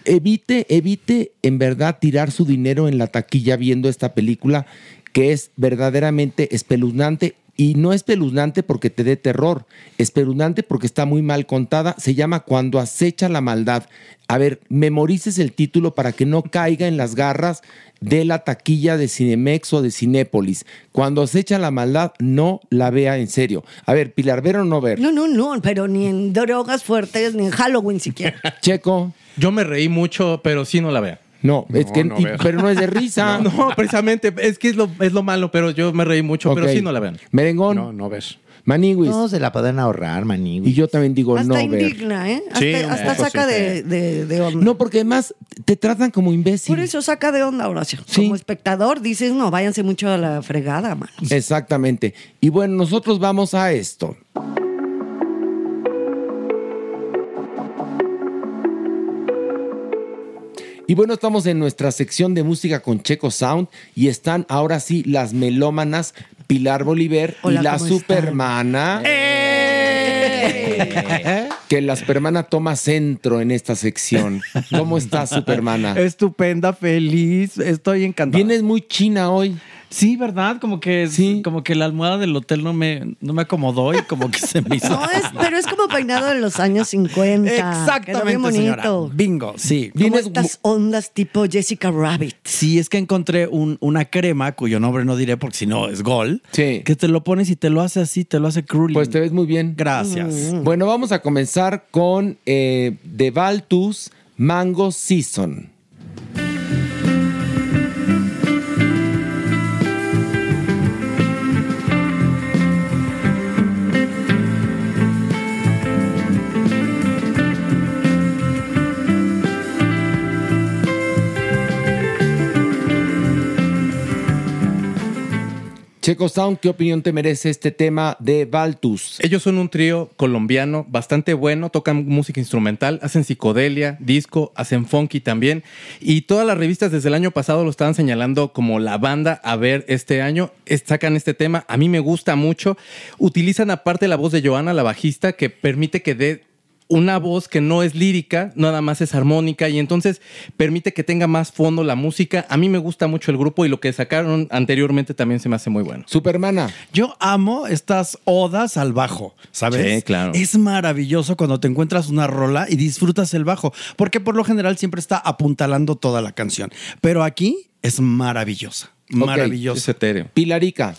evite, evite en verdad tirar su dinero en la taquilla viendo esta película que es verdaderamente espeluznante y no espeluznante porque te dé terror, espeluznante porque está muy mal contada, se llama Cuando acecha la maldad. A ver, memorices el título para que no caiga en las garras de la taquilla de Cinemex o de Cinépolis. Cuando acecha la maldad, no la vea en serio. A ver, Pilar, ¿ver o no ver? No, no, no, pero ni en drogas fuertes, ni en Halloween siquiera. Checo. Yo me reí mucho, pero sí no la vea. No, es que, y- pero no es de risa. No, precisamente, es que es lo, es lo malo, pero yo me reí mucho, pero sí no la vean. Merengón. No, no ves. Maniwis. No, se la pueden ahorrar, Maniwis. Y yo también digo Hasta no ver. indigna, ¿eh? Hasta, Sí, hasta saca sí. de, de, de onda. No, porque además te tratan como imbécil. Por eso saca de onda, Horacio. Como espectador dices, no, váyanse mucho a la fregada, mano. Exactamente. Y bueno, nosotros vamos a esto. Y bueno, estamos en nuestra sección de música con Checo Sound y están ahora sí las melómanas Pilar Bolívar Hola, y la supermana. Que la supermana toma centro en esta sección. ¿Cómo estás, supermana? Estupenda, feliz, estoy encantada. Vienes muy china hoy. Sí, ¿verdad? Como que, como que la almohada del hotel no me, no me acomodó y como que se me hizo. No, es, pero es como peinado de los años 50. Quedó Exactamente, bien bonito. señora. Bingo, sí. Como estas ondas tipo Jessica Rabbit. Sí, es que encontré un- una crema cuyo nombre no diré porque si no es gol. Que te lo pones y te lo hace así, te lo hace curly. Pues te ves muy bien. Gracias. Bueno, vamos a comenzar con eh, The Baltus Mango Season. Checo Sound, ¿qué opinión te merece este tema de Baltus? Ellos son un trío colombiano bastante bueno, tocan música instrumental, hacen psicodelia, disco, hacen funky también. Y todas las revistas desde el año pasado lo estaban señalando como la banda a ver este año. Sacan este tema, a mí me gusta mucho. Utilizan aparte la voz de Joana, la bajista, que permite que dé una voz que no es lírica, nada más es armónica y entonces permite que tenga más fondo la música. A mí me gusta mucho el grupo y lo que sacaron anteriormente también se me hace muy bueno. Supermana. Yo amo estas odas al bajo, ¿sabes? Sí, claro. Es maravilloso cuando te encuentras una rola y disfrutas el bajo, porque por lo general siempre está apuntalando toda la canción. Pero aquí es maravillosa. Maravillosa. Es etéreo. Pilarica.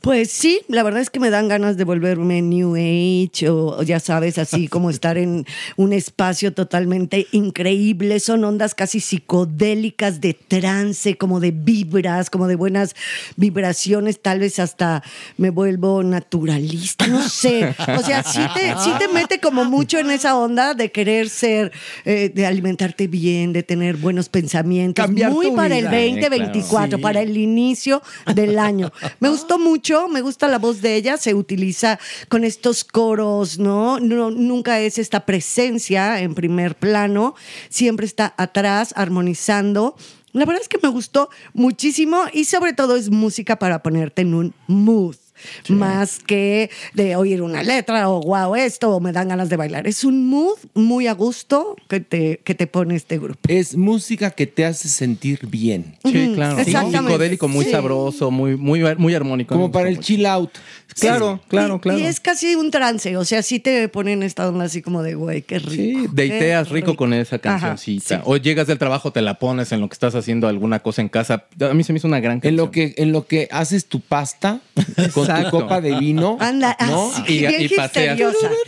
Pues sí, la verdad es que me dan ganas de volverme New Age o, o ya sabes, así como estar en un espacio totalmente increíble. Son ondas casi psicodélicas de trance, como de vibras, como de buenas vibraciones. Tal vez hasta me vuelvo naturalista, no sé. O sea, sí te, sí te mete como mucho en esa onda de querer ser, eh, de alimentarte bien, de tener buenos pensamientos. Cambiar Muy tu para el vida. 2024, Sí. para el inicio del año. Me gustó mucho, me gusta la voz de ella, se utiliza con estos coros, ¿no? no nunca es esta presencia en primer plano, siempre está atrás armonizando. La verdad es que me gustó muchísimo y sobre todo es música para ponerte en un mood. Más que de oír una letra o wow esto o me dan ganas de bailar. Es un mood muy a gusto que te, que te pone este grupo. Es música que te hace sentir bien. Sí, claro. exactamente. Psicodélico, muy Sí. sabroso, muy, muy, muy armónico. Como para el chill out. Claro, claro, Y- claro. Y es casi un trance, o sea, sí te ponen esta onda así como de, güey, qué rico. Sí, deiteas rico con esa Ajá, cancioncita. O llegas del trabajo, te la pones en lo que estás haciendo alguna cosa en casa. A mí se me hizo una gran En lo que, en lo que haces tu pasta con tu Exacto. copa de vino. Anda, ¿no? así, Y, bien y paseas.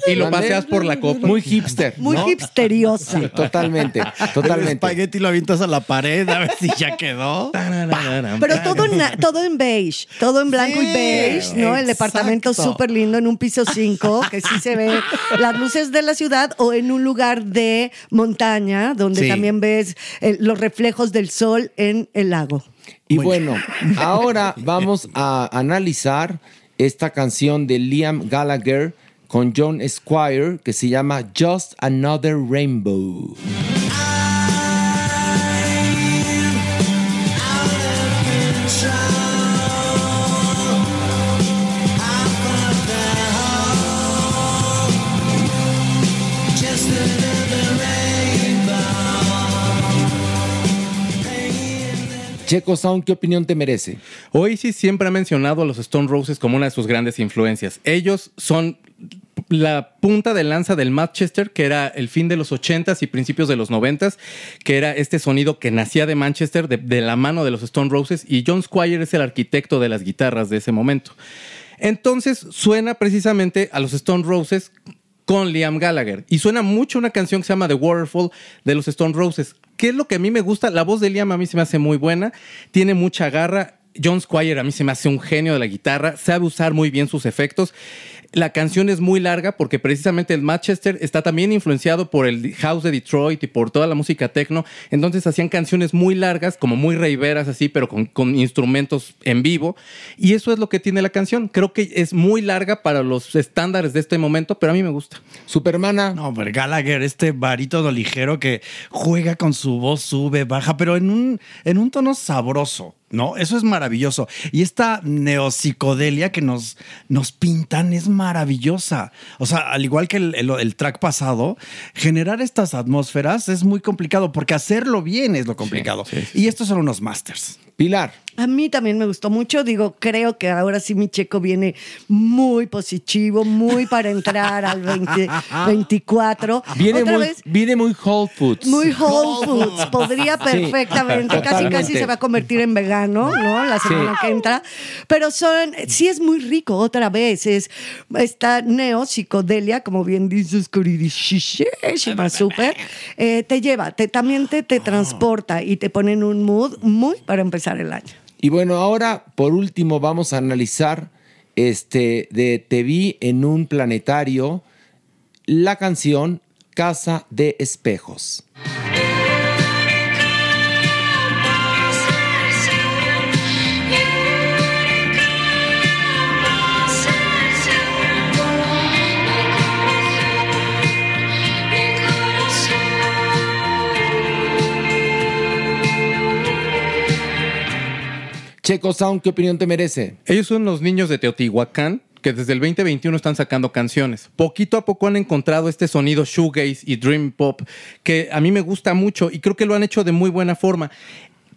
Y lo paseas por la copa. Muy hipster. Muy hipsteriosa. Sí, totalmente, El totalmente. espagueti lo avientas a la pared a ver si ya quedó. Pero todo en, todo en beige, todo en blanco y beige, ¿no? El departamento súper lindo en un piso 5, que sí se ve las luces de la ciudad, o en un lugar de montaña, donde Sí. también ves eh, los reflejos del sol en el lago. Y bueno, ahora vamos a analizar esta canción de Liam Gallagher con John Squire que se llama Just Another Rainbow. Checo Sound, ¿qué opinión te merece? Oasis siempre ha mencionado a los Stone Roses como una de sus grandes influencias. Ellos son la punta de lanza del Manchester, que era el fin de los 80s y principios de los 90s, que era este sonido que nacía de Manchester, de, de la mano de los Stone Roses, y John Squire es el arquitecto de las guitarras de ese momento. Entonces suena precisamente a los Stone Roses con Liam Gallagher. Y suena mucho una canción que se llama The Waterfall de los Stone Roses. ¿Qué es lo que a mí me gusta? La voz de Liam a mí se me hace muy buena, tiene mucha garra. John Squire a mí se me hace un genio de la guitarra, sabe usar muy bien sus efectos. La canción es muy larga porque precisamente el Manchester está también influenciado por el house de Detroit y por toda la música techno. Entonces hacían canciones muy largas, como muy reiveras así, pero con, con instrumentos en vivo. Y eso es lo que tiene la canción. Creo que es muy larga para los estándares de este momento, pero a mí me gusta. Supermana. No, pero Gallagher, este barítono ligero que juega con su voz, sube, baja, pero en un, en un tono sabroso. ¿No? Eso es maravilloso. Y esta neopsicodelia que nos, nos pintan es maravillosa. O sea, al igual que el, el- el track pasado, generar estas atmósferas es muy complicado porque hacerlo bien es lo complicado. Y estos son unos masters. Pilar. A mí también me gustó mucho. Digo, creo que ahora sí mi checo viene muy positivo, muy para entrar al 20 24. Viene Otra muy, vez, viene muy Whole Foods. muy Whole Foods. Podría Sí, perfectamente. casi, casi se va a convertir en vegano, ¿no? La semana Sí. que entra. Pero son, sí es muy rico otra vez. Es esta neo psicodelia, como bien dices, queridísima, súper. eh, te lleva, te, también te, te transporta y te pone en un mood muy para empezar el año. Y bueno, ahora por último vamos a analizar este de Te vi en un planetario la canción Casa de Espejos. Checo Sound, ¿qué opinión te merece? Ellos son los niños de Teotihuacán que desde el 2021 están sacando canciones. Poquito a poco han encontrado este sonido shoegaze y dream pop que a mí me gusta mucho y creo que lo han hecho de muy buena forma.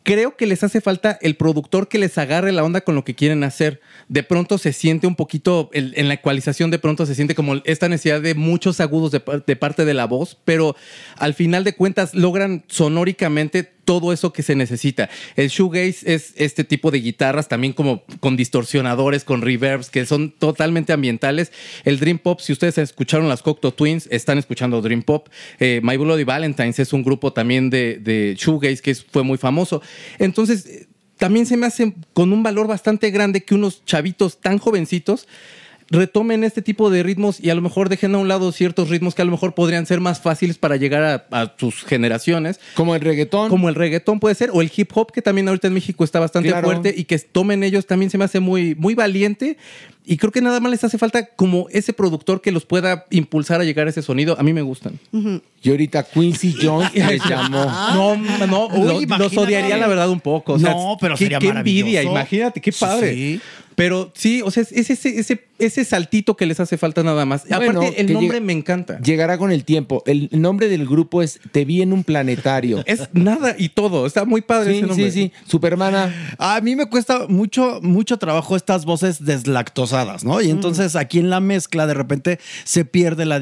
Creo que les hace falta el productor que les agarre la onda con lo que quieren hacer. De pronto se siente un poquito, en la ecualización de pronto se siente como esta necesidad de muchos agudos de parte de la voz, pero al final de cuentas logran sonóricamente todo eso que se necesita. El shoegaze es este tipo de guitarras también como con distorsionadores, con reverbs que son totalmente ambientales. El Dream Pop, si ustedes escucharon las Cocteau Twins, están escuchando Dream Pop. Eh, My Bloody Valentines es un grupo también de, de shoegaze que fue muy famoso. Entonces, eh, también se me hace con un valor bastante grande que unos chavitos tan jovencitos retomen este tipo de ritmos y a lo mejor dejen a un lado ciertos ritmos que a lo mejor podrían ser más fáciles para llegar a, a sus generaciones. Como el reggaetón. Como el reggaetón puede ser, o el hip hop, que también ahorita en México está bastante Claro. fuerte y que tomen ellos también se me hace muy, muy valiente. Y creo que nada más les hace falta como ese productor que los pueda impulsar a llegar a ese sonido. A mí me gustan. Y ahorita Quincy Jones les llamó. No, no, Uy, lo- los odiaría la verdad un poco. O sea, No, pero qué, sería qué envidia, maravilloso. imagínate, qué padre. Sí. Pero sí, o sea, es ese, ese, ese saltito que les hace falta nada más. Bueno, Aparte, el nombre me encanta. Llegará con el tiempo. El nombre del grupo es Te vi en un planetario. Es nada y todo. Está muy padre Sí, ese nombre. sí, sí. Supermana. A mí me cuesta mucho, mucho trabajo estas voces deslactosadas, ¿no? Y entonces aquí en la mezcla de repente se pierde la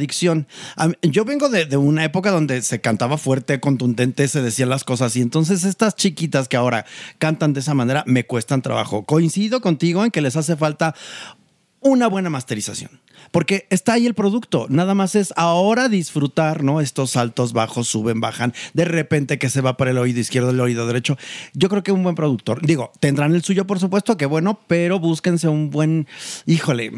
mí- Yo vengo de, de una época donde se cantaba fuerte, contundente, se decían las cosas y entonces estas chiquitas que ahora cantan de esa manera me cuestan trabajo. Coincido contigo en que les hace falta una buena masterización. Porque está ahí el producto, nada más es ahora disfrutar, ¿no? Estos saltos bajos, suben, bajan, de repente que se va para el oído izquierdo, el oído derecho. Yo creo que un buen productor, digo, tendrán el suyo, por supuesto, que bueno, pero búsquense un buen, híjole,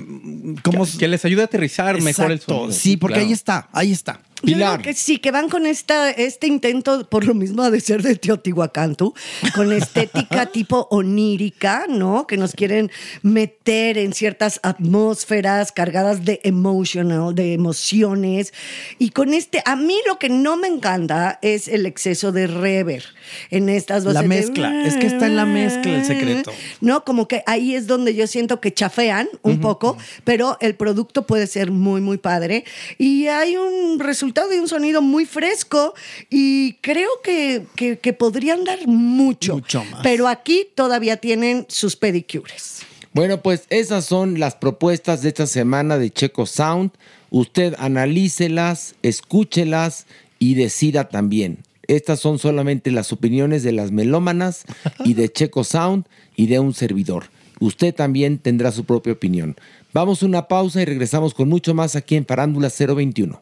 ¿cómo? Que, que les ayude a aterrizar mejor el sonido. Sí, porque claro. ahí está, ahí está. Yo digo que sí, que van con esta, este intento, por lo mismo de ser de Teotihuacán, tú, con estética tipo onírica, ¿no? Que nos quieren meter en ciertas atmósferas cargadas de emotional, de emociones. Y con este, a mí lo que no me encanta es el exceso de rever en estas dos. La mezcla, es que está en la mezcla el secreto. No, como que ahí es donde yo siento que chafean un poco, pero el producto puede ser muy, muy padre. Y hay un resultado de un sonido muy fresco y creo que, que, que podrían dar mucho. Mucho más. Pero aquí todavía tienen sus pedicures. Bueno, pues esas son las propuestas de esta semana de Checo Sound. Usted analícelas, escúchelas y decida también. Estas son solamente las opiniones de las melómanas y de Checo Sound y de un servidor. Usted también tendrá su propia opinión. Vamos a una pausa y regresamos con mucho más aquí en Parándula 021.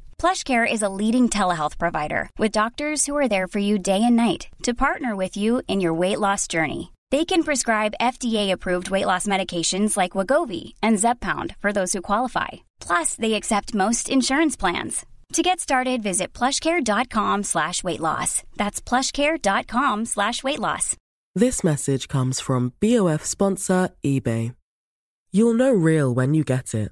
PlushCare is a leading telehealth provider with doctors who are there for you day and night to partner with you in your weight loss journey. They can prescribe FDA-approved weight loss medications like Wagovi and Zepbound for those who qualify. Plus, they accept most insurance plans. To get started, visit plushcare.com slash weight loss. That's plushcare.com slash weight loss. This message comes from BOF sponsor eBay. You'll know real when you get it.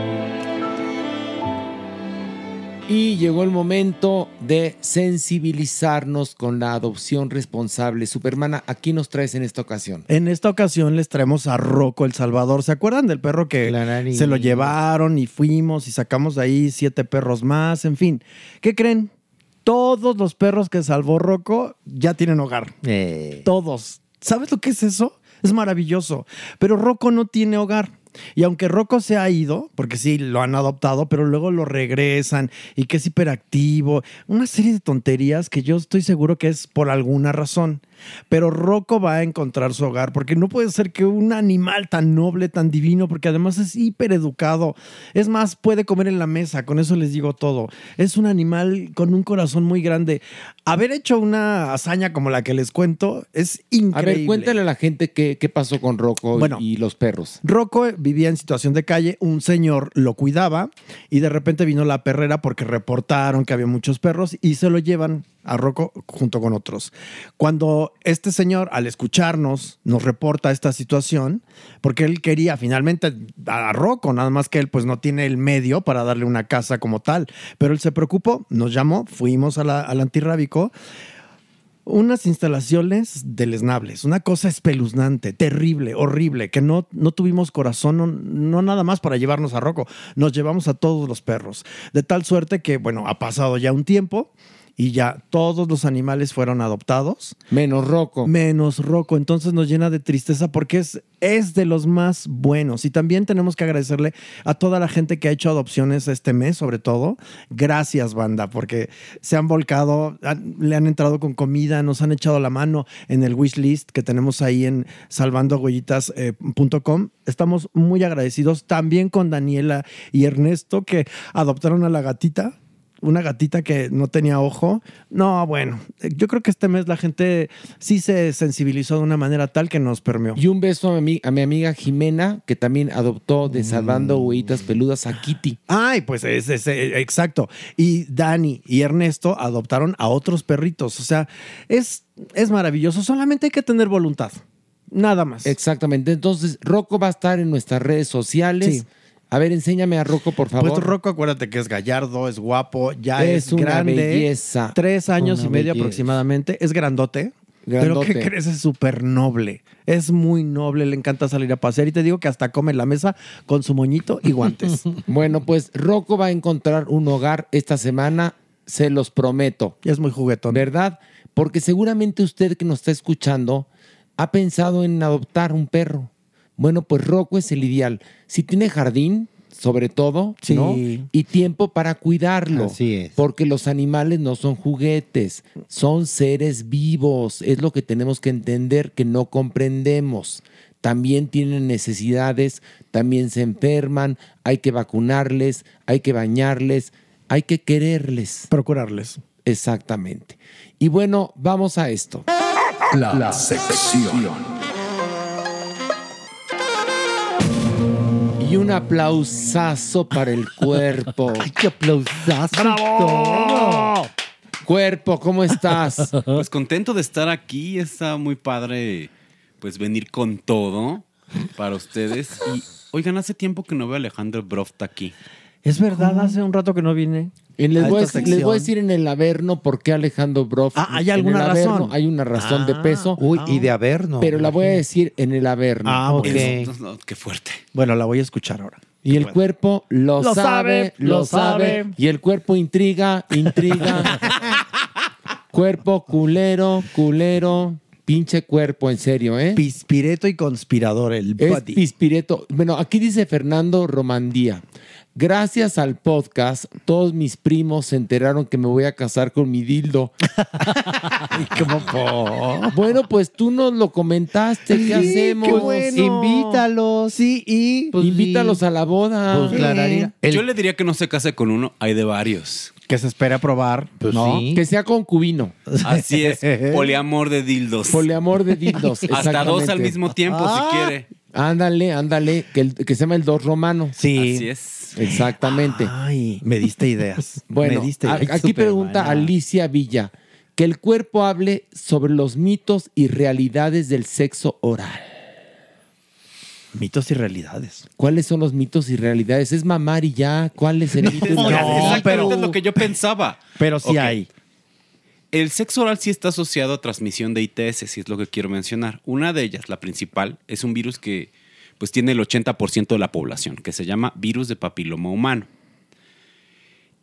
Y llegó el momento de sensibilizarnos con la adopción responsable. Supermana, aquí nos traes en esta ocasión. En esta ocasión les traemos a Rocco El Salvador. ¿Se acuerdan del perro que se lo llevaron y fuimos y sacamos de ahí siete perros más? En fin, ¿qué creen? Todos los perros que salvó Rocco ya tienen hogar. Todos. ¿Sabes lo que es eso? Es maravilloso. Pero Rocco no tiene hogar. Y aunque Rocco se ha ido, porque sí, lo han adoptado, pero luego lo regresan y que es hiperactivo, una serie de tonterías que yo estoy seguro que es por alguna razón. Pero Rocco va a encontrar su hogar, porque no puede ser que un animal tan noble, tan divino, porque además es hipereducado, es más, puede comer en la mesa, con eso les digo todo. Es un animal con un corazón muy grande. Haber hecho una hazaña como la que les cuento es increíble. A ver, cuéntale a la gente qué, qué pasó con Rocco Bueno. y los perros. Rocco vivía en situación de calle, un señor lo cuidaba y de repente vino la perrera porque reportaron que había muchos perros y se lo llevan a Rocco junto con otros. Cuando este señor, al escucharnos, nos reporta esta situación, porque él quería finalmente a Rocco, nada más que él pues no tiene el medio para darle una casa como tal, pero él se preocupó, nos llamó, fuimos a al antirrábico. Unas instalaciones deleznables, una cosa espeluznante, terrible, horrible, que no, no tuvimos corazón, no, no nada más para llevarnos a Rocco, nos llevamos a todos los perros, de tal suerte que, bueno, ha pasado ya un tiempo y ya todos los animales fueron adoptados. Menos Rocco. Menos Rocco. Entonces nos llena de tristeza porque es, es de los más buenos. Y también tenemos que agradecerle a toda la gente que ha hecho adopciones este mes, sobre todo. Gracias, banda, porque se han volcado, han- le han entrado con comida, nos han echado la mano en el wish list que tenemos ahí en salvandohuellitas.com. Estamos muy agradecidos también con Daniela y Ernesto que adoptaron a la gatita una gatita que no tenía ojo. No, bueno, yo creo que este mes la gente sí se sensibilizó de una manera tal que nos permeó. Y un beso a mi, a mi amiga Jimena, que también adoptó de Salvando Huellitas Peludas a Kitty. Ay, pues es, es, eh, exacto. Y Dani y Ernesto adoptaron a otros perritos. O sea, es, es maravilloso. Solamente hay que tener voluntad. Nada más. Exactamente. Entonces, Rocco va a estar en nuestras redes sociales. Sí. A ver, enséñame a Rocco, por favor. Pues Rocco, acuérdate que es gallardo, es guapo, ya Es es, una grande. belleza. Tres años Una y medio belleza. aproximadamente. Es grandote. Grandote. Pero ¿qué crees? Es súper noble. Es muy noble, le encanta salir a pasear. Y te digo que hasta come en la mesa con su moñito y guantes. Bueno, pues Rocco va a encontrar un hogar esta semana, se los prometo. Es muy juguetón. ¿Verdad? Porque seguramente usted que nos está escuchando ha pensado en adoptar un perro. Bueno, pues Rocco es el ideal. Si tiene jardín, sobre todo, Sí. ¿no? Y tiempo para cuidarlo. Así es. Porque los animales no son juguetes, son seres vivos. Es lo que tenemos que entender que no comprendemos. También tienen necesidades, también se enferman, hay que vacunarles, hay que bañarles, hay que quererles. Procurarles. Exactamente. Y bueno, vamos a esto. La, sección. Y un aplausazo para el cuerpo. ¡Ay, qué aplausazo! ¡Bravo! Cuerpo, ¿cómo estás? Pues contento de estar aquí. Está muy padre, pues venir con todo para ustedes. Y oigan, hace tiempo que no veo a Alejandro Broft aquí. Es verdad, hace un rato que no vine. Y les, a voy a, esta decir- les voy a sección. decir en el Averno por qué Alejandro Broff. Ah, ¿hay en alguna el Averno razón? Hay una razón de Ah, peso. Uy, y de Averno. Pero la voy a decir en el Averno. Ah, ok. Eso, no, qué fuerte. Bueno, la voy a escuchar ahora. Y el cuerpo lo, Lo sabe, sabe, lo sabe. Y el cuerpo intriga, intriga. cuerpo culero, culero. Pinche cuerpo, en serio, ¿eh? Pispireto y conspirador, el Es buddy. Pispireto. Bueno, aquí dice Fernando Romandía. Gracias al podcast, todos mis primos se enteraron que me voy a casar con mi dildo. Bueno, pues tú nos lo comentaste. ¿Qué Sí, hacemos? qué bueno. Invítalos. Sí, y Pues Invítalos a la boda. Pues. El- Yo le diría que no se case con uno, hay de varios. que se espera probar. Pues ¿no? sí. Que sea concubino. Así es, poliamor de dildos. Poliamor de dildos. Hasta dos al mismo tiempo, Ah. si quiere. Ándale, ándale. Que, el- que se llama el dos romano. Sí. Así es. Exactamente. Ay, me diste ideas. Bueno, me diste ideas. aquí pregunta Alicia Villa. Que el cuerpo hable sobre los mitos y realidades del sexo oral. Mitos y realidades. ¿Cuáles son los mitos y realidades? ¿Es mamar y ya? ¿Cuál es el mito? No, exactamente pero- es lo que yo pensaba. Pero sí hay. El sexo oral sí está asociado a transmisión de ITS, si es lo que quiero mencionar. Una de ellas, la principal, es un virus que pues tiene el 80% de la población, que se llama virus de papiloma humano.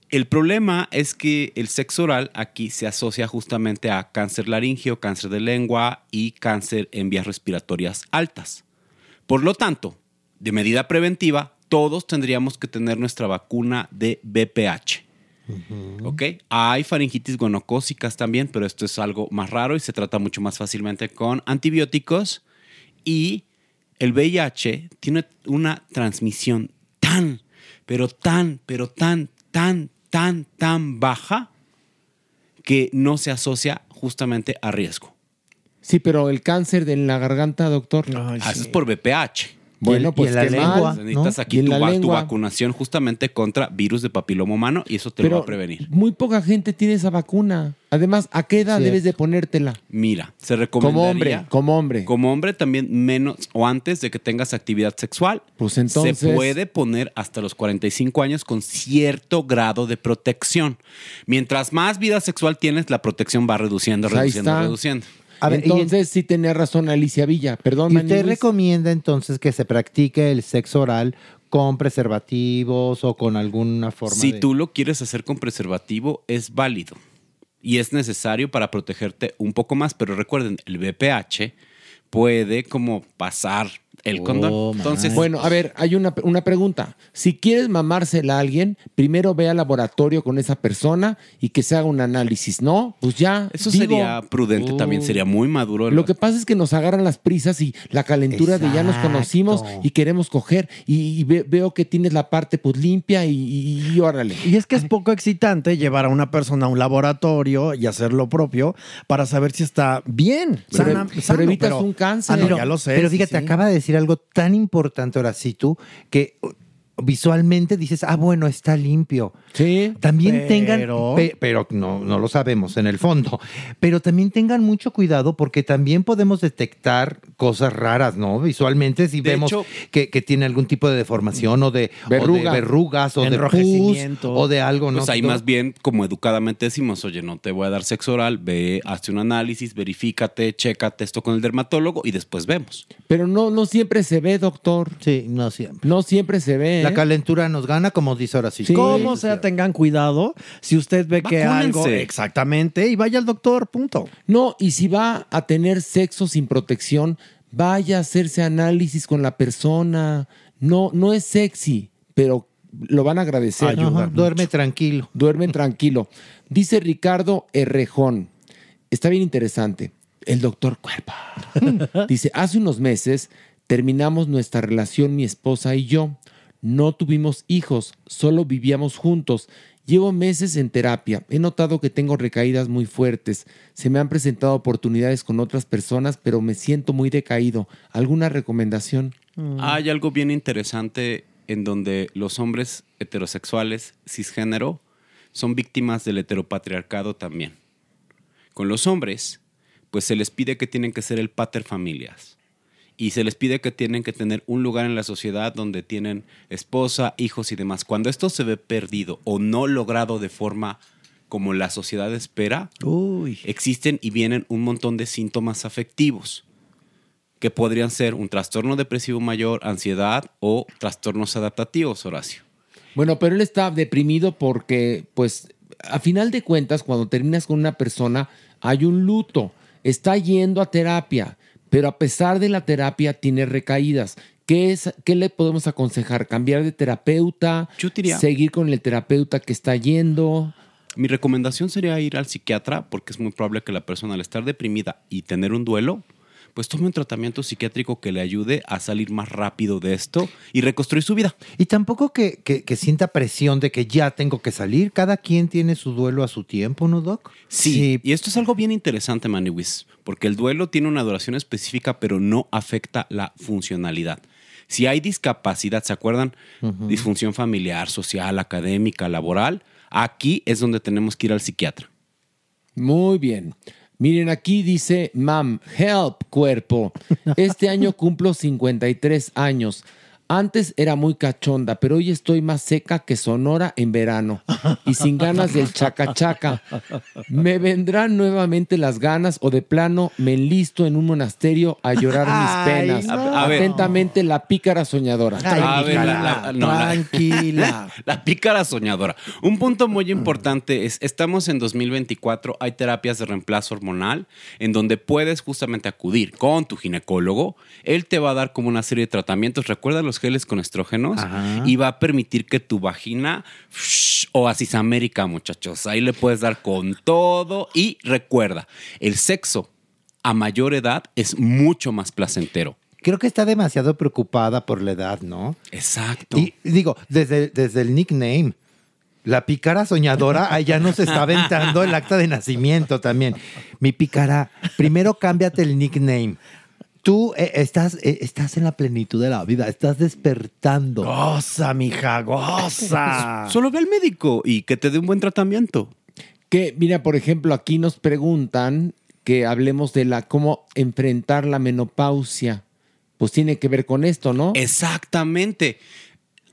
El problema es que el sexo oral aquí se asocia justamente a cáncer laringio, cáncer de lengua y cáncer en vías respiratorias altas. Por lo tanto, de medida preventiva, todos tendríamos que tener nuestra vacuna de BPH. ¿Ok? Hay faringitis gonocócicas también, pero esto es algo más raro y se trata mucho más fácilmente con antibióticos. Y el VIH tiene una transmisión tan, pero tan, pero tan, tan, tan, tan baja que no se asocia justamente a riesgo. Sí, pero el cáncer de la garganta, doctor. Ah, Eso es por BPH. Bueno, pues mal, ¿no? Necesitas aquí Y en tu, la va- tu lengua. vacunación justamente contra virus de papiloma humano y eso te lo va a prevenir. muy poca gente tiene esa vacuna. Además, ¿a qué edad debes de ponértela? Mira, se Como recomendaría... hombre, como hombre. Como hombre también menos o antes de que tengas actividad sexual. Pues entonces- Se puede poner hasta los 45 años con cierto grado de protección. Mientras más vida sexual tienes, la protección va reduciendo, Pues reduciendo, reduciendo. A ver, y en- entonces sí tenía razón Alicia Villa. Perdón, ¿Y Manny usted Luis. recomienda entonces que se practique el sexo oral con preservativos o con alguna forma Si de... tú lo quieres hacer con preservativo, es válido. Y es necesario para protegerte un poco más, pero recuerden, el BPH puede como pasar el condón. Entonces, bueno, a ver, hay una, una pregunta. Si quieres mamársela a alguien, primero ve al laboratorio con esa persona y que se haga un análisis, ¿no? Pues ya. eso digo, sería prudente, también uh, sería muy maduro. Lo que pasa es que nos agarran las prisas y la calentura de ya nos conocimos y queremos coger y, y ve- veo que tienes la parte pues limpia y, y- y órale. Y es que es poco excitante llevar a una persona a un laboratorio y hacer lo propio para saber si está bien. Pero- sana- pero sano, evitas pero- un cáncer. Ah, no, Pero- ya lo sé. Pero fíjate, sí. acaba de decir algo tan importante ahora sí tú, que visualmente dices, ah, bueno, está limpio. Sí. También Pero- tengan, pe- pero no, no lo sabemos en el fondo, pero también tengan mucho cuidado porque también podemos detectar cosas raras, ¿no? Visualmente si De vemos hecho- que, que tiene algún tipo de deformación o de, o de Verruga. verrugas o de pus Enrojecimiento. o de algo, ¿no? Pues ahí más bien, como educadamente decimos, oye, no te voy a dar sexo oral, ve, hazte un análisis, verifícate, chécate esto con el dermatólogo y después vemos. Pero no, no siempre se ve, doctor. Sí, no siempre. No siempre se ve. La ¿eh? calentura nos gana, como dice ahora sí. Como sea, tengan cuidado. Si usted ve que algo. Exactamente. Y vaya al doctor, punto. No, y si va a tener sexo sin protección, vaya a hacerse análisis con la persona. No, no es sexy, pero lo van a agradecer. Ayuda duerme tranquilo. Duerme tranquilo. Dice Ricardo Errejón. Está bien interesante. El doctor Cuerpo. Dice, hace unos meses terminamos nuestra relación mi esposa y yo. No tuvimos hijos, solo vivíamos juntos. Llevo meses en terapia. He notado que tengo recaídas muy fuertes. Se me han presentado oportunidades con otras personas, pero me siento muy decaído. ¿Alguna recomendación? Hay algo bien interesante en donde los hombres heterosexuales cisgénero son víctimas del heteropatriarcado también. Con los hombres, pues se les pide que tienen que ser el pater familias. Y se les pide que tienen que tener un lugar en la sociedad donde tienen esposa, hijos y demás. Cuando esto se ve perdido o no logrado de forma como la sociedad espera, existen y vienen un montón de síntomas afectivos que podrían ser un trastorno depresivo mayor, ansiedad o trastornos adaptativos, Horacio. Bueno, pero él está deprimido porque, pues, a final de cuentas, cuando terminas con una persona, hay un luto. Está yendo a terapia, pero a pesar de la terapia tiene recaídas. ¿Qué, es, qué le podemos aconsejar? ¿Cambiar de terapeuta? diría- ¿Seguir con el terapeuta que está yendo? Mi recomendación sería ir al psiquiatra porque es muy probable que la persona al estar deprimida y tener un duelo, pues tome un tratamiento psiquiátrico que le ayude a salir más rápido de esto y reconstruir su vida. Y tampoco que, que- que sienta presión de que ya tengo que salir. Cada quien tiene su duelo a su tiempo, ¿no, Doc? Sí, y esto es algo bien interesante, Maniwis, porque el duelo tiene una duración específica, pero no afecta la funcionalidad. Si hay discapacidad, ¿se acuerdan? Disfunción familiar, social, académica, laboral, aquí es donde tenemos que ir al psiquiatra. Muy bien. Miren, aquí dice, mam, help, cuerpo. Este año cumplo 53 años. Antes era muy cachonda, pero hoy estoy más seca que Sonora en verano y sin ganas del chaca chaca. Me vendrán nuevamente las ganas o de plano me enlisto en un monasterio a llorar mis Ay, penas. no. Atentamente, la pícara soñadora. A ver, la- la- no, la- Tranquila. La, pícara soñadora. Un punto muy importante es, estamos en 2024, hay terapias de reemplazo hormonal en donde puedes justamente acudir con tu ginecólogo. Él te va a dar como una serie de tratamientos. Recuerda los geles con estrógenos y va a permitir que tu vagina oasis América, muchachos. Ahí le puedes dar con todo y recuerda, el sexo a mayor edad es mucho más placentero. Creo que está demasiado preocupada por la edad, ¿no? Exacto. Y digo, desde, desde el nickname. La pícara soñadora, ahí ya nos está aventando el acta de nacimiento también. Mi pícara, primero cámbiate el nickname. Tú eh, estás, eh, estás en la plenitud de la vida, estás despertando. Goza, mija, goza. Solo ve al médico y que te dé un buen tratamiento. Que, mira, por ejemplo, aquí nos preguntan que hablemos de la cómo enfrentar la menopausia. Pues tiene que ver con esto, ¿no? Exactamente.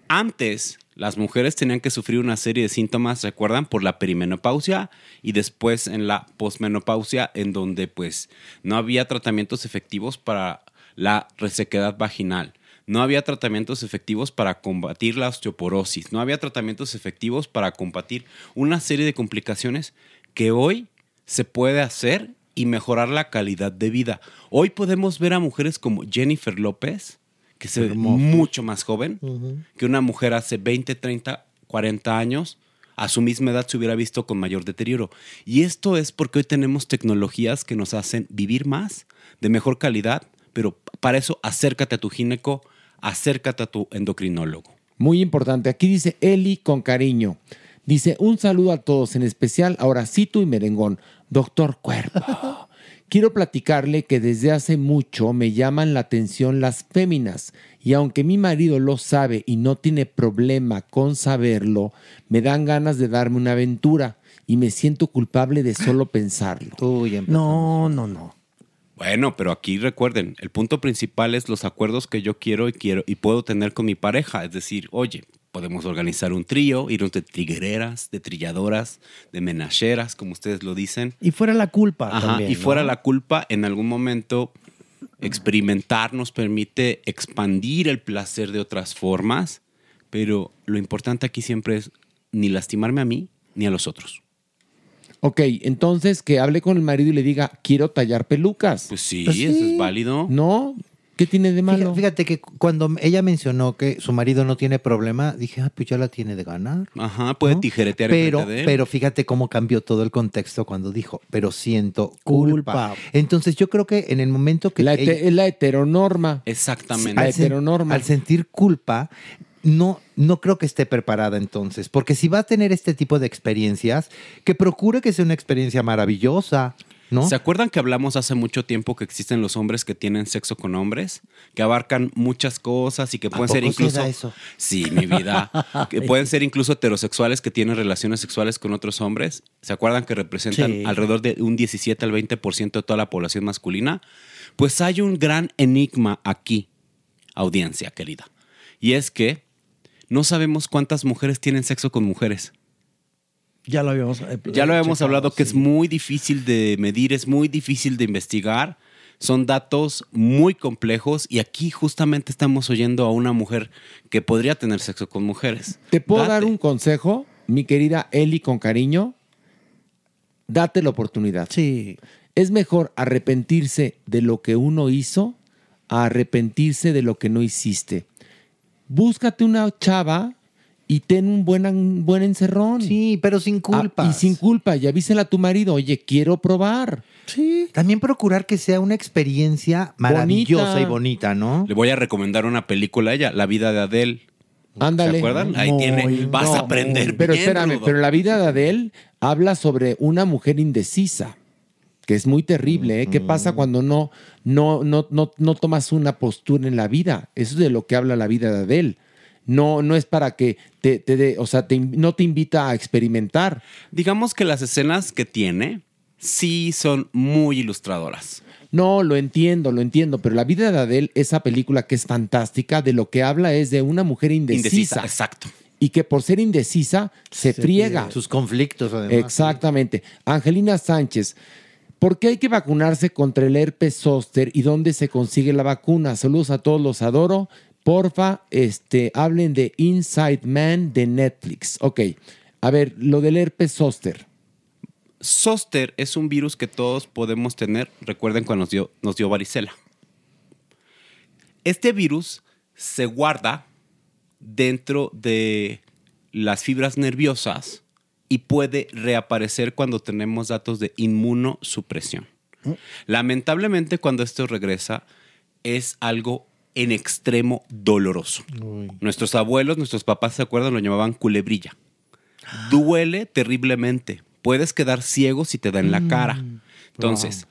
Antes, las mujeres tenían que sufrir una serie de síntomas, ¿recuerdan? Por la perimenopausia y después en la posmenopausia, en donde pues no había tratamientos efectivos para la resequedad vaginal. No había tratamientos efectivos para combatir la osteoporosis. No había tratamientos efectivos para combatir una serie de complicaciones que hoy se puede hacer y mejorar la calidad de vida. Hoy podemos ver a mujeres como Jennifer López, que se ve mucho más joven que una mujer hace 20, 30, 40 años. A su misma edad se hubiera visto con mayor deterioro. Y esto es porque hoy tenemos tecnologías que nos hacen vivir más, de mejor calidad, pero para eso acércate a tu gineco, acércate a tu endocrinólogo. Muy importante. Aquí dice Eli con cariño. Dice, un saludo a todos, en especial a Horacito y Merengón. Doctor Cuerpo. Quiero platicarle que desde hace mucho me llaman la atención las féminas y aunque mi marido lo sabe y no tiene problema con saberlo, me dan ganas de darme una aventura y me siento culpable de solo pensarlo. No, no, no. Bueno, pero aquí recuerden, el punto principal es los acuerdos que yo quiero y quiero y puedo tener con mi pareja. Es decir, oye, podemos organizar un trío, irnos de triguereras, de trilladoras, de menacheras, como ustedes lo dicen. Y fuera la culpa Ajá, también. y fuera la culpa, en algún momento experimentar nos permite expandir el placer de otras formas, pero lo importante aquí siempre es ni lastimarme a mí ni a los otros. Ok, entonces que hable con el marido y le diga, quiero tallar pelucas. Pues sí, eso es válido. No, ¿qué tiene de malo? Fíjate, fíjate que cuando ella mencionó que su marido no tiene problema, dije, ah, pues ya la tiene de ganar. Ajá, puede tijeretear Pero, de él. pero fíjate cómo cambió todo el contexto cuando dijo, pero siento culpa. Culpa. Entonces yo creo que en el momento que... La hete- es la heteronorma. Exactamente. al, sen- al sentir culpa, no, no creo que esté preparada entonces, porque si va a tener este tipo de experiencias, que procure que sea una experiencia maravillosa, ¿no? ¿Se acuerdan que hablamos hace mucho tiempo que existen los hombres que tienen sexo con hombres? Que abarcan muchas cosas y que pueden ser poco incluso... eso? Sí, mi vida. que pueden ser incluso heterosexuales que tienen relaciones sexuales con otros hombres. ¿Se acuerdan que representan Sí. alrededor de un 17 al 20% de toda la población masculina? Pues hay un gran enigma aquí, audiencia querida. Y es que no sabemos cuántas mujeres tienen sexo con mujeres. Ya lo habíamos eh, Ya lo habíamos checado, hablado que sí. es muy difícil de medir, es muy difícil de investigar. Son datos muy complejos y aquí justamente estamos oyendo a una mujer que podría tener sexo con mujeres. ¿Te puedo dar un consejo, mi querida Eli, con cariño? Date la oportunidad. Sí. Es mejor arrepentirse de lo que uno hizo a arrepentirse de lo que no hiciste. Búscate una chava y ten un buen, un buen encerrón. Sí, pero sin culpas. y sin culpa. Y avísela a tu marido, oye, quiero probar. Sí. También procurar que sea una experiencia maravillosa Bonita. y bonita, ¿no? Le voy a recomendar una película a ella, La vida de Adele. Ándale. ¿Se acuerdan? Ahí tiene, vas a aprender Pero bien, espérame, rudo. pero la vida de Adele habla sobre una mujer indecisa, que es muy terrible. ¿eh? ¿Qué pasa cuando no, no, no, no, no tomas una postura en la vida? Eso es de lo que habla la vida de Adele. No, no es para que te, te dé- o sea, te no te invita a experimentar. Digamos que las escenas que tiene sí son muy ilustradoras. No, lo entiendo, lo entiendo, pero la vida de Adele, esa película que es fantástica, de lo que habla es de una mujer indecisa. Indecisa, exacto. Y que por ser indecisa se, friega. Sus conflictos, además. Exactamente. Angelina Sánchez, ¿por qué hay que vacunarse contra el herpes zóster y dónde se consigue la vacuna? Saludos a todos, los adoro. Porfa, este, hablen de Inside Man de Netflix. Ok, a ver, lo del herpes zóster. Zoster es un virus que todos podemos tener. Recuerden cuando nos dio, nos dio varicela. Este virus se guarda dentro de las fibras nerviosas y puede reaparecer cuando tenemos datos de inmunosupresión. Lamentablemente cuando esto regresa es algo en extremo doloroso. Nuestros abuelos, nuestros papás, ¿se acuerdan? Lo llamaban culebrilla. Duele terriblemente. Puedes quedar ciego si te da en la cara. Entonces,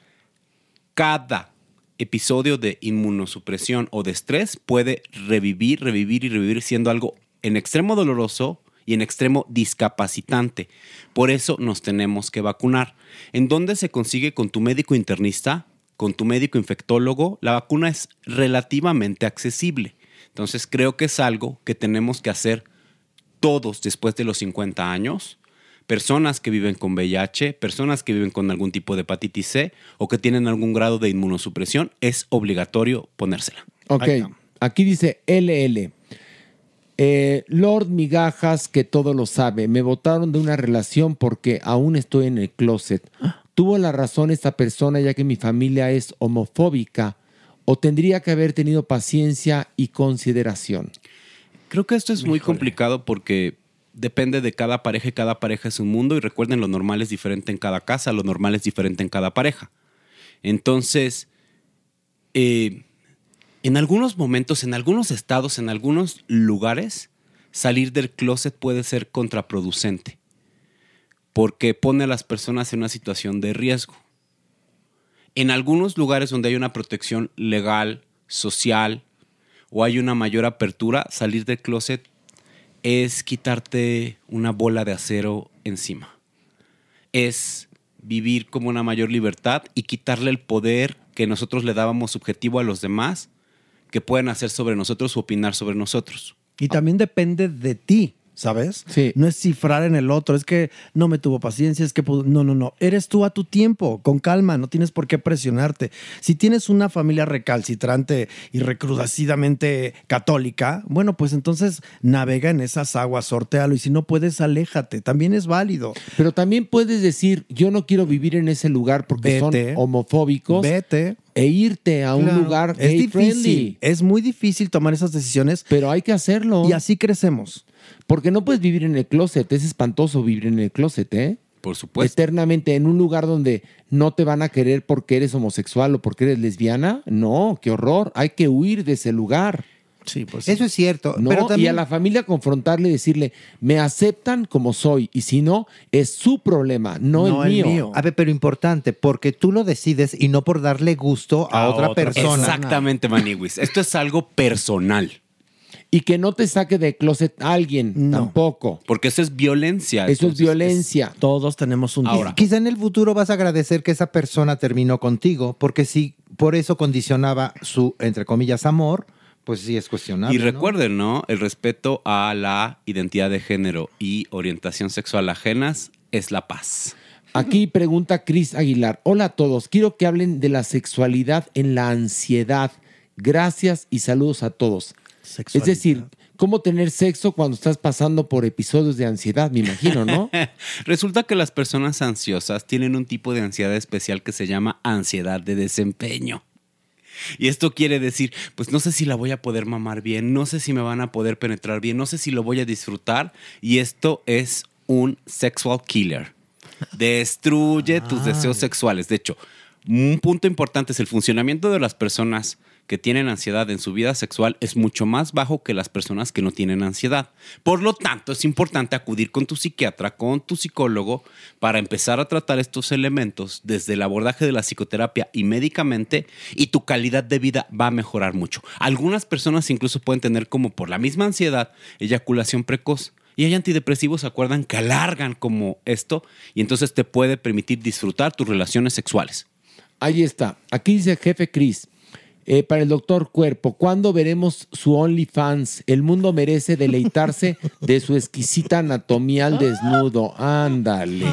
cada episodio de inmunosupresión o de estrés puede revivir, revivir y revivir siendo algo en extremo doloroso y en extremo discapacitante. Por eso nos tenemos que vacunar. ¿En dónde se consigue con tu médico internista? Con tu médico infectólogo. La vacuna es relativamente accesible. Entonces creo que es algo que tenemos que hacer todos después de los 50 años. Personas que viven con VIH, personas que viven con algún tipo de hepatitis C o que tienen algún grado de inmunosupresión, es obligatorio ponérsela. Ok, aquí dice LL. Eh, Lord Migajas, que todo lo sabe. Me votaron de una relación porque aún estoy en el closet. ¿Tuvo la razón esta persona ya que mi familia es homofóbica? ¿O tendría que haber tenido paciencia y consideración? Creo que esto es muy complicado porque depende de cada pareja y cada pareja es un mundo y recuerden lo normal es diferente en cada casa, lo normal es diferente en cada pareja. Entonces, eh, en algunos momentos, en algunos estados, en algunos lugares, salir del closet puede ser contraproducente porque pone a las personas en una situación de riesgo. En algunos lugares donde hay una protección legal, social o hay una mayor apertura, salir del closet es quitarte una bola de acero encima. Es vivir como una mayor libertad y quitarle el poder que nosotros le dábamos subjetivo a los demás que pueden hacer sobre nosotros o opinar sobre nosotros. Y también depende de ti, ¿sabes? Sí. No es cifrar en el otro, es que no me tuvo paciencia, es que pudo- no, no, no. Eres tú a tu tiempo, con calma, no tienes por qué presionarte. Si tienes una familia recalcitrante y recrudecidamente católica, bueno, pues entonces navega en esas aguas, sortealo y si no puedes, aléjate. También es válido. Pero también puedes decir, yo no quiero vivir en ese lugar porque Vete. son homofóbicos. Vete. E irte a un Claro. lugar es gay difícil, friendly. es muy difícil tomar esas decisiones. Pero hay que hacerlo. Y así crecemos. Porque no puedes vivir en el closet. Es espantoso vivir en el closet, ¿eh? Por supuesto. Eternamente en un lugar donde no te van a querer porque eres homosexual o porque eres lesbiana. No, qué horror. Hay que huir de ese lugar. Sí, pues. Eso es cierto. No, pero y a la familia confrontarle y decirle, me aceptan como soy, y si no, es su problema, no, el, mío. A ver, pero importante, porque tú lo decides y no por darle gusto a, otra, persona. Exactamente, Maniwis. Esto es algo personal. Y que no te saque de closet alguien, tampoco. Porque eso es violencia. Eso es violencia. Todos tenemos un Ahora. Quizá en el futuro vas a agradecer que esa persona terminó contigo, porque si por eso condicionaba su, entre comillas, amor, pues sí es cuestionable. Y ¿no? recuerden, ¿no? El respeto a la identidad de género y orientación sexual ajenas es la paz. Aquí pregunta Cris Aguilar. Hola a todos, quiero que hablen de la sexualidad en la ansiedad. Gracias y saludos a todos. Es decir, ¿cómo tener sexo cuando estás pasando por episodios de ansiedad? Me imagino, ¿no? Resulta que las personas ansiosas tienen un tipo de ansiedad especial que se llama ansiedad de desempeño. Y esto quiere decir, pues no sé si la voy a poder mamar bien, no sé si me van a poder penetrar bien, no sé si lo voy a disfrutar. Y esto es un sexual killer. Destruye tus deseos sexuales. De hecho, un punto importante es el funcionamiento de las personas que tienen ansiedad en su vida sexual es mucho más bajo que las personas que no tienen ansiedad. Por lo tanto, es importante acudir con tu psiquiatra, con tu psicólogo, para empezar a tratar estos elementos desde el abordaje de la psicoterapia y médicamente, y tu calidad de vida va a mejorar mucho. Algunas personas incluso pueden tener como por la misma ansiedad eyaculación precoz. Y hay antidepresivos, ¿se acuerdan? Que alargan como esto y entonces te puede permitir disfrutar tus relaciones sexuales. Ahí está. Aquí dice jefe Cris. Eh, para el doctor Cuerpo, ¿cuándo veremos su OnlyFans? El mundo merece deleitarse de su exquisita anatomía al desnudo. Ándale.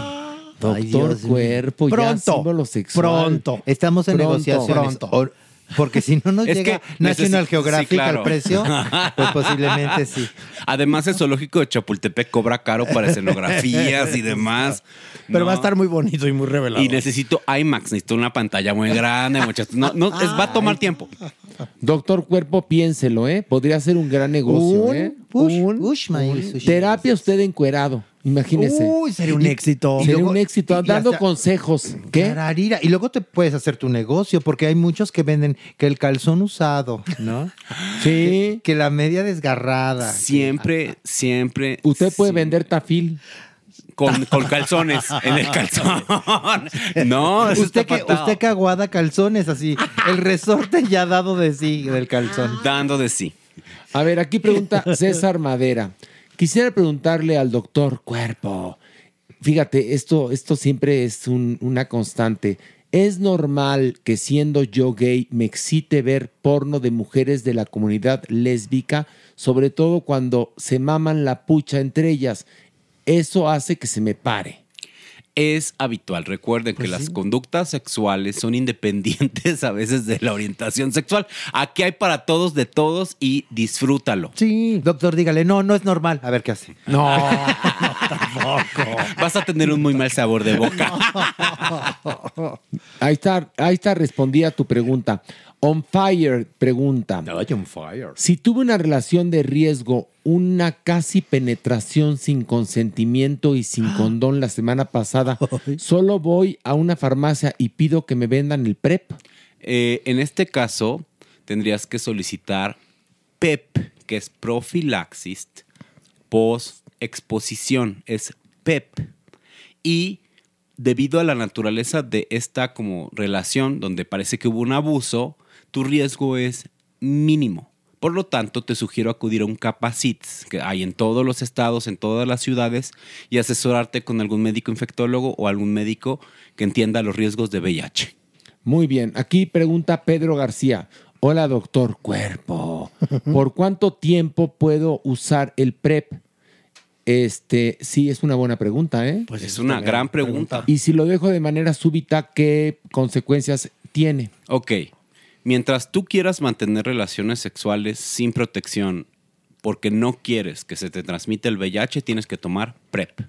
Doctor. Cuerpo, ya Pronto, símbolo sexual. pronto. Estamos en Pronto. negociaciones. Pronto. Or- porque si no nos Es llega que National Geographic sí, claro. al precio, pues posiblemente sí. Además, el zoológico de Chapultepec cobra caro para escenografías y demás. Pero va a estar muy bonito y muy revelador. Y necesito IMAX, necesito una pantalla muy grande, muchachos. No, no, es- va a tomar tiempo. Doctor Cuerpo, piénselo, ¿eh? Podría ser un gran negocio, Un- ¿eh? Ush, ush, maíz, ush. Terapia usted encuerado, imagínese. Uy, sería un Y- éxito. Sería luego- un éxito, y- y dando hasta- consejos. ¿Qué? Y luego te puedes hacer tu negocio, porque hay muchos que venden que el calzón usado, ¿no? Sí. Que la media desgarrada. Siempre, siempre. Usted puede vender tafil. Con, con calzones en el calzón. No, Usted que, usted que aguada calzones, así. El resorte ya dado de sí, del calzón. Dando de sí. A ver, aquí pregunta César Madera. Quisiera preguntarle al doctor Cuerpo. Fíjate, esto, esto siempre es un- una constante. ¿Es normal que siendo yo gay me excite ver porno de mujeres de la comunidad lésbica, sobre todo cuando se maman la pucha entre ellas? Eso hace que se me pare. Es habitual. Recuerden que las conductas sexuales son independientes a veces de la orientación sexual. Aquí hay para todos, de todos y disfrútalo. Sí, doctor, dígale, no, no es normal. A ver qué hace. No, tampoco. Vas a tener un muy mal sabor de boca. Ahí está, ahí está respondida tu pregunta. On Fire pregunta. on fire. Si tuve una relación de riesgo, una casi penetración sin consentimiento y sin condón la semana pasada, solo voy a una farmacia y pido que me vendan el PrEP. Eh, en este caso, tendrías que solicitar PEP, que es profilaxis post exposición, es PEP. Y debido a la naturaleza de esta como relación donde parece que hubo un abuso, tu riesgo es mínimo. Por lo tanto, te sugiero acudir a un Capacits que hay en todos los estados, en todas las ciudades, y asesorarte con algún médico infectólogo o algún médico que entienda los riesgos de VIH. Muy bien, aquí pregunta Pedro García. Hola, doctor Cuerpo. ¿Por cuánto tiempo puedo usar el PrEP? Este, sí, es una buena pregunta, ¿eh? Pues es una gran pregunta. Y si lo dejo de manera súbita, ¿qué consecuencias tiene? Ok, mientras tú quieras mantener relaciones sexuales sin protección porque no quieres que se te transmita el VIH, tienes que tomar PrEP.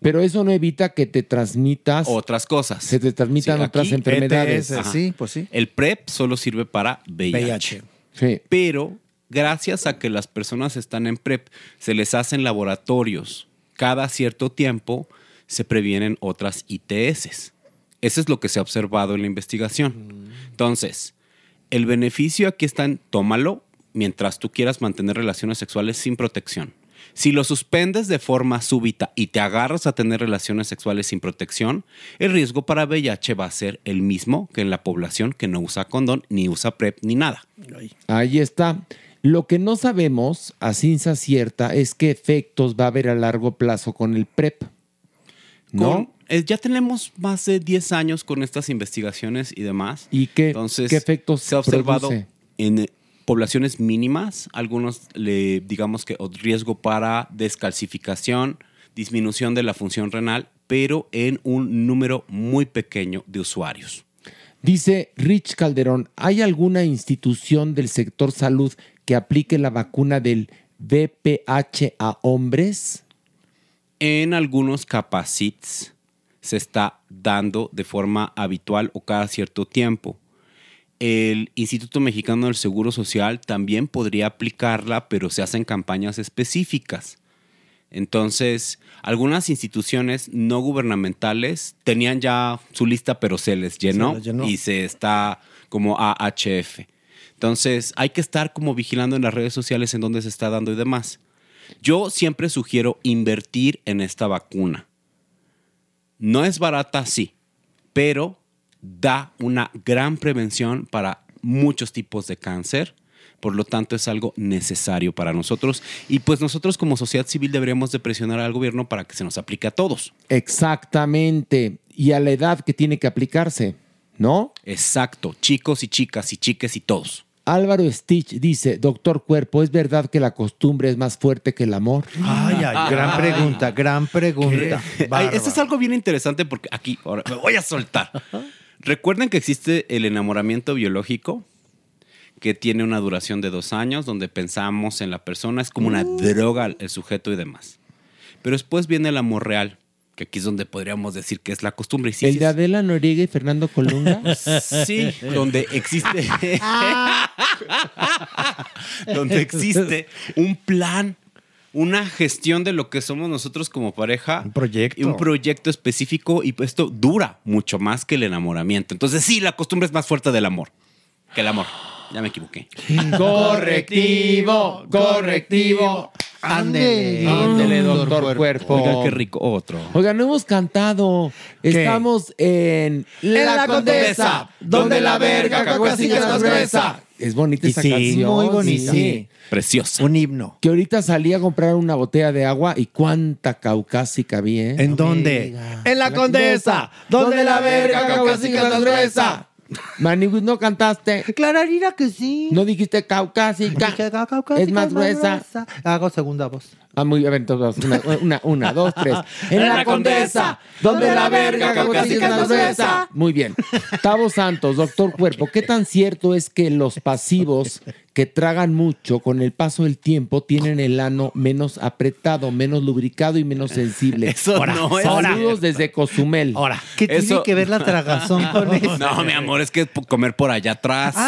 Pero eso no evita que te transmitas. Otras cosas. Se te transmitan Sí, otras enfermedades. Ajá. pues sí. El PrEP solo sirve para VIH. Sí. Pero gracias a que las personas están en PrEP, se les hacen laboratorios. Cada cierto tiempo se previenen otras ITS. Eso es lo que se ha observado en la investigación. Entonces, el beneficio aquí está en tómalo mientras tú quieras mantener relaciones sexuales sin protección. Si lo suspendes de forma súbita y te agarras a tener relaciones sexuales sin protección, el riesgo para VIH va a ser el mismo que en la población que no usa condón, ni usa PrEP, ni nada. Ahí está. Lo que no sabemos a ciencia cierta es qué efectos va a haber a largo plazo con el PrEP. ¿No? Con- eh, ya tenemos más de 10 años con estas investigaciones y demás. ¿Y qué, Entonces, qué efectos se ha observado produce? en eh, poblaciones mínimas, algunos le digamos que riesgo para descalcificación, disminución de la función renal, pero en un número muy pequeño de usuarios. Dice Rich Calderón, ¿hay alguna institución del sector salud que aplique la vacuna del VPH a hombres? En algunos capacits se está dando de forma habitual o cada cierto tiempo. El Instituto Mexicano del Seguro Social también podría aplicarla, pero se hacen campañas específicas. Entonces, algunas instituciones no gubernamentales tenían ya su lista, pero se les llenó, Se les llenó. y se está como AHF. Entonces, hay que estar como vigilando en las redes sociales en dónde se está dando y demás. Yo siempre sugiero invertir en esta vacuna. No es barata, sí, pero da una gran prevención para muchos tipos de cáncer. Por lo tanto, es algo necesario para nosotros. Y pues nosotros como sociedad civil deberíamos de presionar al gobierno para que se nos aplique a todos. Exactamente. Y a la edad que tiene que aplicarse, ¿no? Exacto. Chicos y chicas y chiques y todos. Álvaro Stitch dice, doctor Cuerpo, ¿es verdad que la costumbre es más fuerte que el amor? Ay, ay, gran pregunta, gran pregunta. Ay, esto es algo bien interesante porque aquí, ahora me voy a soltar. Recuerden que existe el enamoramiento biológico, que tiene una duración de dos años, donde pensamos en la persona, es como una droga el sujeto y demás. Pero después viene el amor real, que aquí es donde podríamos decir que es la costumbre. Sí, ¿El sí, de Adela Noriega y Fernando Colunga? Sí, donde existe. donde existe un plan, una gestión de lo que somos nosotros como pareja. Un proyecto. Y un proyecto específico. Y esto dura mucho más que el enamoramiento. Entonces, sí, la costumbre es más fuerte del amor que el amor. Ya me equivoqué. correctivo, correctivo. Ándele, ándele, doctor Cuerpo. Oiga, qué rico. Otro. Oiga, no hemos cantado. Estamos en La Condesa, donde la verga caguacilla es más gruesa. Es bonita Y esa sí, canción. muy bonita. sí. Preciosa. Un himno. Que ahorita salí a comprar una botella de agua y cuánta caucásica vi, ¿eh? ¿En dónde? En la Condesa, donde la verga caucásica es más gruesa. Maniwis, ¿no cantaste? Clararira que sí. ¿No dijiste caucásica? Dije, "Caucásica Es más gruesa. Hago segunda voz. Ah, muy bien, entonces, una, una, una, dos, tres. En la condesa, donde la verga casi una cerveza. Muy bien. Tavo Santos, doctor Cuerpo, ¿qué tan cierto es que los pasivos que tragan mucho con el paso del tiempo tienen el ano menos apretado, menos lubricado y menos sensible? Eso no es Saludos desde Cozumel. Ahora, ¿qué tiene que ver la tragazón con eso? No, mi amor, es que p- comer por allá atrás.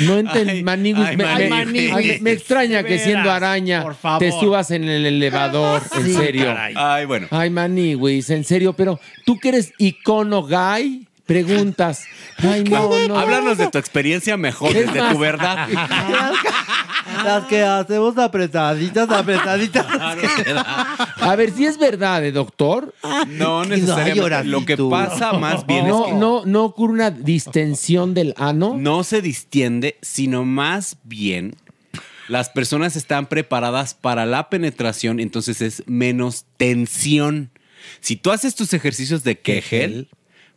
No entendí, Maniguis, ay, me, ay, extraña que De siendo araña por favor. te subas en el elevador, en Sí, serio. caray. Ay, bueno. Ay, Maniguis, en serio, pero tú que eres icono guy, preguntas. Ay, no, no. Háblanos de tu experiencia mejor, más- tu verdad. Las que hacemos apretaditas, apretaditas. A ver, si es verdad, ¿eh, doctor. No necesariamente. Lo que pasa más bien no, es que no, no ocurre una distensión del ano. no se distiende, sino más bien las personas están preparadas para la penetración, entonces es menos tensión. Si tú haces tus ejercicios de Kegel,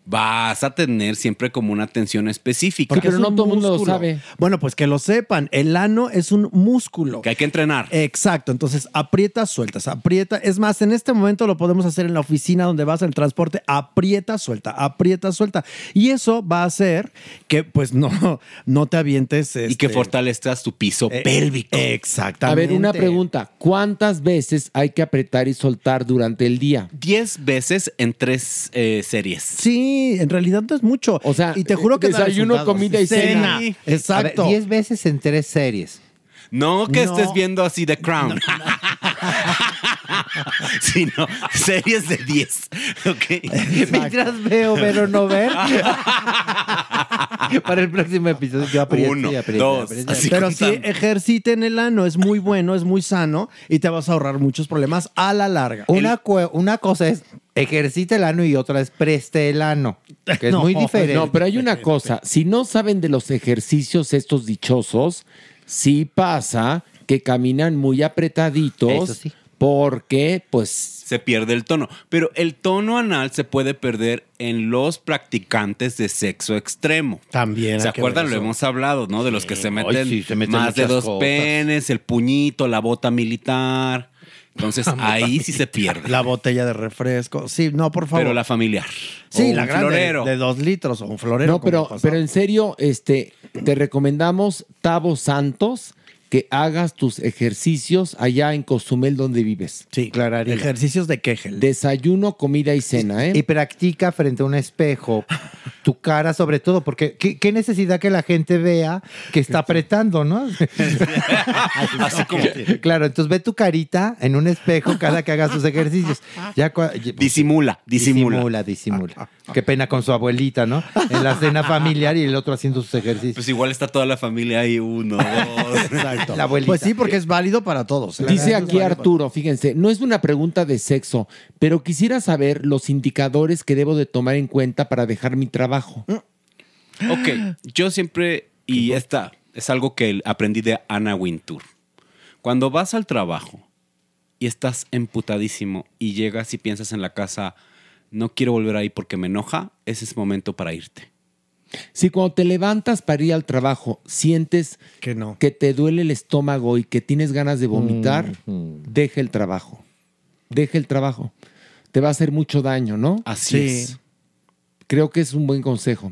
vas a tener siempre como una tensión específica. Porque es un músculo. Bueno, pues que lo sepan. El ano es un músculo. Que hay que entrenar. Exacto. Entonces, aprieta, sueltas, aprieta. Es más, en este momento lo podemos hacer en la oficina donde vas al transporte. Aprieta, suelta, aprieta, suelta. Y eso va a hacer que, pues, no, no te avientes. Y que este, fortalezcas tu piso eh, pélvico. Exactamente. A ver, una pregunta. ¿Cuántas veces hay que apretar y soltar durante el día? 10 veces en tres eh, series. Sí, en realidad no es mucho. O sea, y te juro que desayuno, comida y cena. Exacto. Ver, 10 veces en tres series. No que No. estés viendo así The Crown. sino series de 10. ¿ok? Mientras veo, pero no ver. Para el próximo episodio yo aprieto Uno, aprieto, dos, aprieto. así Pero sí, contando. ejerciten el ano, es muy bueno, es muy sano y te vas a ahorrar muchos problemas a la larga. Una, cosa es ejercita el ano y otra es preste el ano, que es No, muy diferente. No, pero hay una cosa. Si no saben de los ejercicios estos dichosos, sí pasa que caminan muy apretaditos. Eso sí. Porque, pues, se pierde el tono. Pero el tono anal se puede perder en los practicantes de sexo extremo. También. ¿Se acuerdan? Lo hemos hablado, ¿no? De los que se Ay, meten, sí, se meten más de dos cosas. penes, el puñito, la bota militar. Entonces ahí sí se pierde. La botella de refresco. Sí, no, por favor. Pero la familiar. sí, O la un grande florero. de dos litros o un florero. no, pero, pero en serio, este, te recomendamos, Tavo Santos, que hagas tus ejercicios allá en Cozumel donde vives. Sí, Clararía. ejercicios de Kegel. Desayuno, comida y cena, ¿eh? Y practica frente a un espejo tu cara sobre todo, porque ¿qué, qué necesidad que la gente vea que está apretando, ¿no? Así como claro, entonces ve tu carita en un espejo cada que hagas tus ejercicios. Ya disimula, disimula. disimula, disimula. Qué pena con su abuelita, ¿no? En la cena familiar y el otro haciendo sus ejercicios. Pues igual está toda la familia ahí, uno, dos. Exacto. La abuelita. Pues sí, porque es válido para todos. ¿eh? Dice aquí Arturo, fíjense, no es una pregunta de sexo, pero quisiera saber los indicadores que debo de tomar en cuenta para dejar mi trabajo. Ok, yo siempre, y esta es algo que aprendí de Anna Wintour. Cuando vas al trabajo y estás emputadísimo y llegas y piensas en la casa, no quiero volver ahí porque me enoja, ese es momento para irte. Si cuando te levantas para ir al trabajo sientes Que no. que te duele el estómago y que tienes ganas de vomitar, deja el trabajo. Deja el trabajo. Te va a hacer mucho daño, ¿no? Así Sí. es. Creo que es un buen consejo.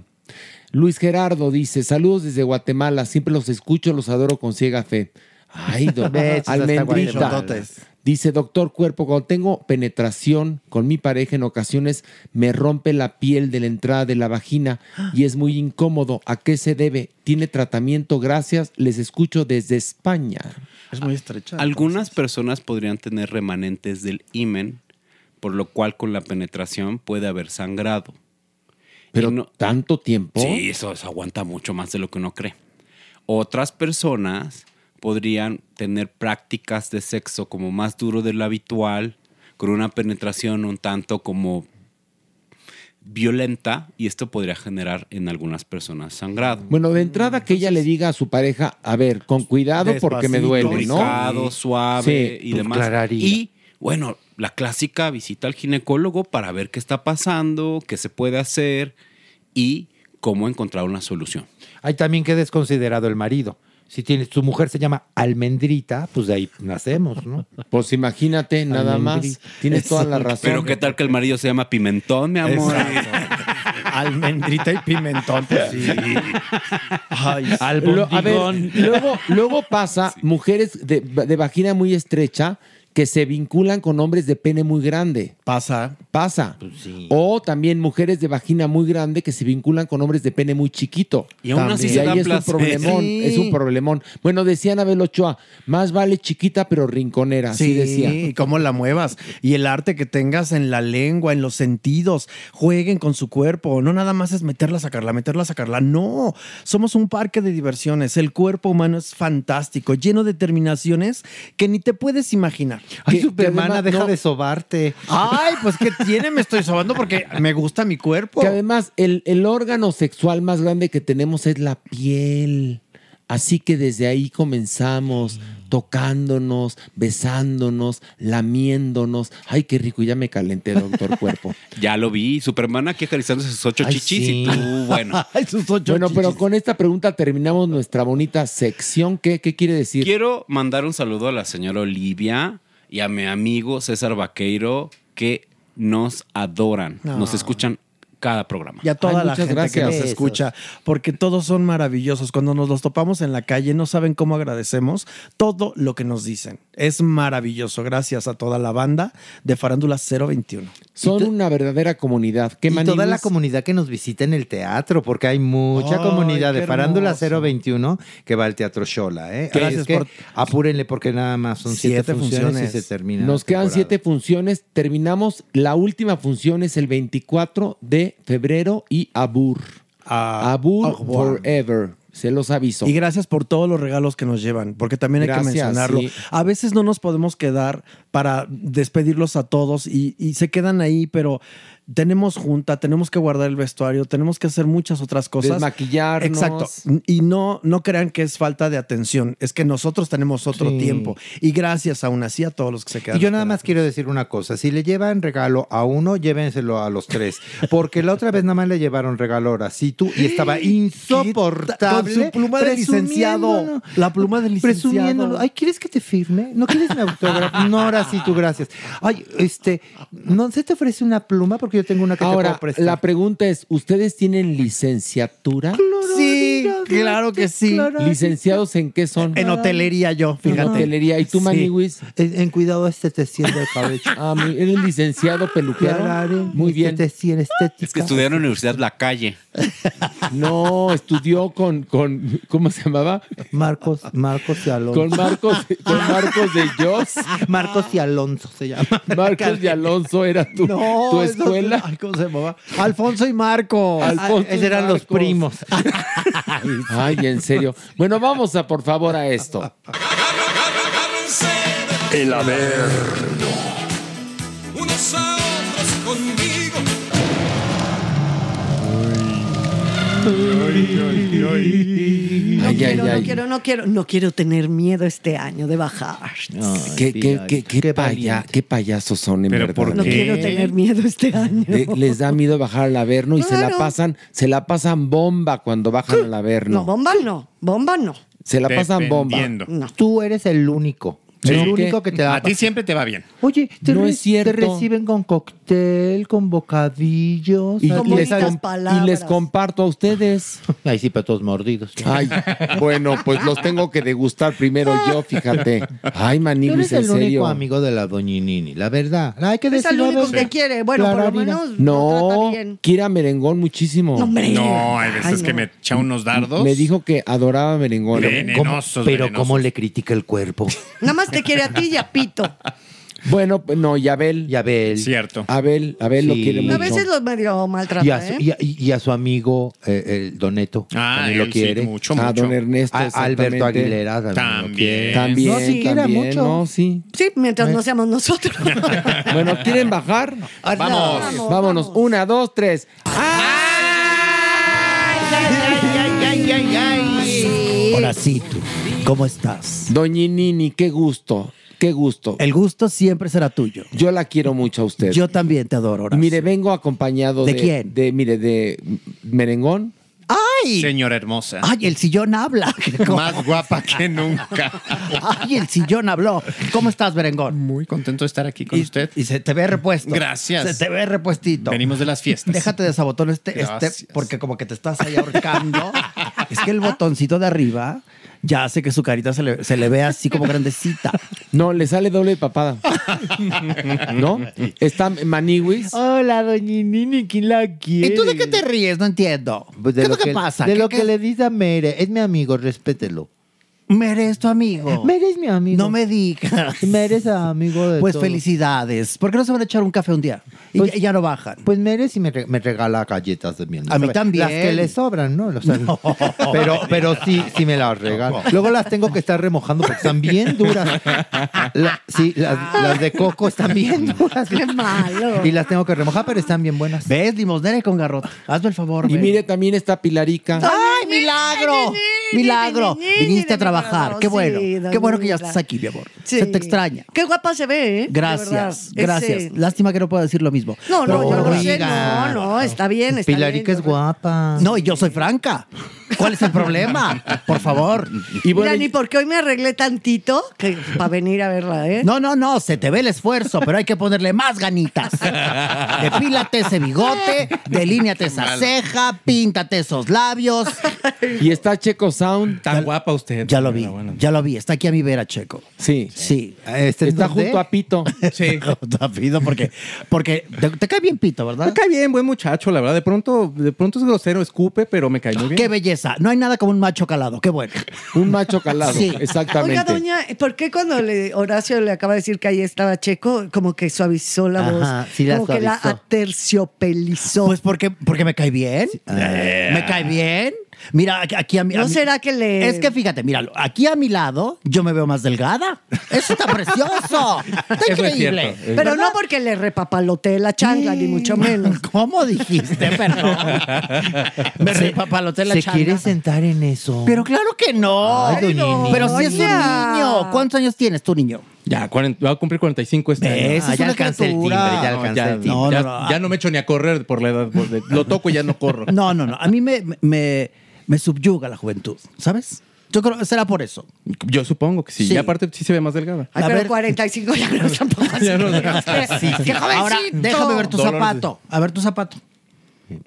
Luis Gerardo dice, saludos desde Guatemala, siempre los escucho, los adoro con ciega fe. Ay, do- Besos hasta almendrita. Dice, doctor Cuerpo, cuando tengo penetración con mi pareja en ocasiones me rompe la piel de la entrada de la vagina y es muy incómodo. ¿A qué se debe? ¿Tiene tratamiento? Gracias. Les escucho desde España. Es muy estrecha. Algunas personas podrían tener remanentes del himen, por lo cual con la penetración puede haber sangrado. Pero no- tanto tiempo. Sí, eso, eso aguanta mucho más de lo que uno cree. Otras personas podrían tener prácticas de sexo como más duro de lo habitual, con una penetración un tanto como violenta y esto podría generar en algunas personas sangrado. Bueno, de entrada que ella le diga a su pareja, a ver, con cuidado porque me duele, ¿no? Suave Sí, y demás. clararía. Y bueno, la clásica visita al ginecólogo para ver qué está pasando, qué se puede hacer y cómo encontrar una solución. Hay también que desconsiderado el marido. Si tienes, tu mujer se llama almendrita, pues de ahí nacemos, ¿no? Pues imagínate, nada más. Tienes toda la razón. Pero qué tal que el marido se llama Pimentón, mi amor. Almendrita y pimentón, pues sí. Ay, Lo- a ver, luego, luego pasa mujeres de, de vagina muy estrecha que se vinculan con hombres de pene muy grande. Pasa. Pasa. O también mujeres de vagina muy grande que se vinculan con hombres de pene muy chiquito. Y aún así se ahí dan es un problemón. Sí. Es un problemón. Bueno, decía Anabel Ochoa, más vale chiquita pero rinconera. Así Sí, decía. y cómo la muevas. Y el arte que tengas en la lengua, en los sentidos. Jueguen con su cuerpo. No nada más es meterla, sacarla, meterla, sacarla. No. Somos un parque de diversiones. El cuerpo humano es fantástico, lleno de terminaciones que ni te puedes imaginar. Ay, Que- Supermana, que además- deja no. de sobarte. Ay, pues ¿qué tiene? Me estoy sobando porque me gusta mi cuerpo. Que además el, el órgano sexual más grande que tenemos es la piel. Así que desde ahí comenzamos tocándonos, besándonos, lamiéndonos. Ay, qué rico, ya me calenté, doctor cuerpo. Ya lo vi. Superman aquí acariciándose sus ocho Ay, chichis sí. y tú, bueno. Bueno, pero con esta pregunta terminamos nuestra bonita sección. ¿Qué, qué quiere decir? Quiero mandar un saludo a la señora Olivia y a mi amigo César Vaqueiro que nos adoran, No. nos escuchan cada programa. Y a toda Ay, la gente que nos Besos. escucha, porque todos son maravillosos. Cuando nos los topamos en la calle, no saben cómo agradecemos todo lo que nos dicen. Es maravilloso. Gracias a toda la banda de Farándula 021. Son una verdadera comunidad. ¿Qué y toda la comunidad que nos visita en el teatro, porque hay mucha Ay, comunidad de Farándula hermoso. 021 que va al Teatro Shola. ¿eh? Gracias Así es que por- Apúrenle porque nada más son siete, Siete funciones, funciones. y se termina. Nos quedan temporada. siete funciones. Terminamos. La última función es el 24 de febrero y Abur. Abur. Forever. Se los aviso. Y gracias por todos los regalos que nos llevan, porque también hay que mencionarlo. sí. A veces no nos podemos quedar para despedirlos a todos y, y se quedan ahí, pero tenemos junta, tenemos que guardar el vestuario, tenemos que hacer muchas otras cosas. Desmaquillarnos. Exacto. Y no, no crean que es falta de atención, es que nosotros tenemos otro Sí. tiempo. Y gracias aún así a todos los que se quedan. Y yo nada más quiero decir una cosa, si le llevan regalo a uno, llévenselo a los tres, porque la otra vez nada más le llevaron regalo ahora sí tú y estaba insoportable. Con su pluma de licenciado. presumiéndolo. La pluma del licenciado. Presumiéndolo. Ay, ¿quieres que te firme? ¿No quieres mi autógrafo? No, ahora sí, tú, gracias. Ay, este, ¿no se te ofrece una pluma? Porque yo tengo una que te Ahora, puedo prestar. la pregunta es, ¿ustedes tienen licenciatura? Sí, claro que sí. ¿Licenciados en qué son? En hotelería yo, fíjate. En hotelería. ¿Y tú, Sí. Maniwis? En, en cuidado este te siente el cabello. Ah, muy- ¿Eres licenciado peluquero? Claro, Muy bien. Este te estética. Es que estudié en la Universidad La Calle. No, estudió con, con ¿cómo se llamaba? Marcos, Marcos y Alonso. Con Marcos, con Marcos de Jos. Marcos y Alonso se llama. Marcos de Alonso era tu, No, tu eso- ay, ¿Cómo se llamaba? Alfonso y Marco. Alfonso Ah, esos eran los primos. Ay, en serio. Bueno, vamos a por favor a esto. El Averno. No ay, quiero, no quiero, no quiero, no quiero tener miedo este año de bajar. ¿Qué, qué, qué, qué, paya- qué payasos son, en Pero verdad. ¿por No quiero tener miedo este año. Le- les da miedo bajar al Averno y se la pasan, se la pasan bomba cuando bajan al No, Averno. bomba no, bomba no. Se la pasan bomba. No. Tú eres el único. Sí. El único que te da. A ti siempre te va bien. Oye, te, No re- es cierto. te reciben con cóctel, con bocadillos. Y, Con les, bonitas com- palabras. y les comparto a ustedes. Ay, sí, pero todos mordidos. Ay, bueno, pues los tengo que degustar primero yo, fíjate. Ay, Tú Maniguis, eres en el único serio. amigo de la doñinini, la verdad. Hay que Es decirlo. el único quiere. Bueno, por Clara lo vida. menos. lo No, bien. Kira Merengón muchísimo. No. No, hay veces Ay, que me echa unos dardos. Me dijo que adoraba Merengón. Venenosos, Pero venenosos. cómo le critica el cuerpo. Nada más te quiere a ti y a Pito. Bueno, pues no, y Abel. Y Abel. Cierto. Abel, Abel lo Sí. quiere mucho. A veces lo medio maltrata, Y a, su, ¿eh? y a- y a su amigo, eh, el Doneto. Ah, también lo sí, quiere. mucho, a mucho. don Ernesto. A- Alberto exactamente. Aguilera también, lo También. quiere. También, No, sí, también, mucho. no, sí. Sí, mientras no seamos nosotros. Bueno, ¿quieren bajar? Vamos. Vamos, Vámonos. vamos. Una, dos, tres. Ahora sí, tú. ¿Cómo estás? Doñinini, qué gusto. Qué gusto. El gusto siempre será tuyo. Yo la quiero mucho a usted. Yo también te adoro. Horacio. mire, vengo acompañado de. ¿De quién? De, mire, de Merengón, ¡Ay! Señora hermosa. ¡Ay, el sillón habla! Más guapa que nunca. ¡Ay, el sillón habló! ¿Cómo estás, Berengón? Muy contento de estar aquí con y, usted. Y se te ve repuesto. Gracias. Se te ve repuestito. Venimos de las fiestas. Déjate de sabotón este, este Gracias. porque como que te estás ahí ahorcando. es que el botoncito de arriba ya hace que su carita se le, se le vea así como grandecita. No, le sale doble de papada. ¿No? Está Maniwis. Hola, doñinini, ¿quién la quiere? ¿Y tú de qué te ríes? No entiendo. Pues ¿Qué es lo lo que que pasa? De ¿Qué- lo qué- que le dice a Mere. Es mi amigo, respételo. Mere es tu amigo. Mere es mi amigo. No me digas. Mere es amigo de Pues felicidades. ¿Por qué no se van a echar un café un día? Y Pues- ya, ya no bajan. Pues me, re- me regala galletas de miel. A mí también. Las que le sobran, ¿no? O sea, Pero, pero sí, sí me las regala. Luego las tengo que estar remojando porque están bien duras. La- sí, las, las de coco están bien duras. Qué malo. Y las tengo que remojar, pero están bien buenas. ¿Ves? Limosnera y con garrote. Hazme el favor. Y ven. mire, también está Pilarica. ¡Ay, milagro! ¡Milagro! Viniste a trabajar. Qué bueno. Sí, Qué bueno que ya estás aquí, mi amor. Sí. Se te extraña. Qué guapa se ve, ¿eh? Gracias, gracias. Ese- Lástima que no pueda decir lo mismo. No, no, Pero yo lo sé. No, no, está bien, está Pilarica bien. es guapa. No, y yo soy franca. ¿Cuál es el problema? Por favor. Y bueno, Mira, ni porque hoy me arreglé tantito que para venir a verla, ¿eh? No, no, no, se te ve el esfuerzo, pero hay que ponerle más ganitas. Depílate ese bigote, delíneate esa ceja, píntate esos labios. y está Checo Sound. Tan guapa usted. Ya lo vi, bueno. ya lo vi. Está aquí a mi vera, Checo. Sí. Sí. Este es Está donde- junto a Pito. Sí. Junto a Pito, porque, porque te, te cae bien Pito, Me ¿verdad? cae bien, buen muchacho, la verdad. De pronto, de pronto es grosero, escupe, pero me cae muy bien. Qué belleza. No hay nada como un macho calado. Qué bueno. Un macho calado. Sí. Exactamente. Oiga, doña, ¿por qué cuando le, Horacio le acaba de decir que ahí estaba Checo, como que suavizó la Ajá, voz? sí la como que la aterciopelizó. Pues porque, porque me cae bien. Me cae bien. Mira, aquí- a mi. a ¿No mi- será que le- Es que fíjate, míralo. Aquí a mi lado yo me veo más delgada. Eso está precioso. Está Eso es increíble. Pero ¿Verdad? no porque le repapaloteé la changa, ni mucho menos. ¿Cómo dijiste? Perdón. Me repapaloteé la ¿Se changa. quiere sentar en eso? Pero claro que no. Ay, doña no. Pero si es un niño. ¿Cuántos años tienes tú, niño? Ya, 40 va a cumplir 45 este año. Ah, es ya alcancé el timbre, ya No, alcancé ya, el timbre. No, ya- no, no. ya no me echo ni a correr por la edad. por- de- Lo toco y ya no corro. No, no, no. A mí me, me, me subyuga la juventud, ¿sabes? Yo creo que será por eso. Yo supongo que sí. Sí. Y aparte sí se ve más delgada. Ay, A pero ver. 45 ya no tampoco así. Ya no- Sí, ¡Qué Ahora, déjame ver tu Dolores zapato. A ver tu zapato.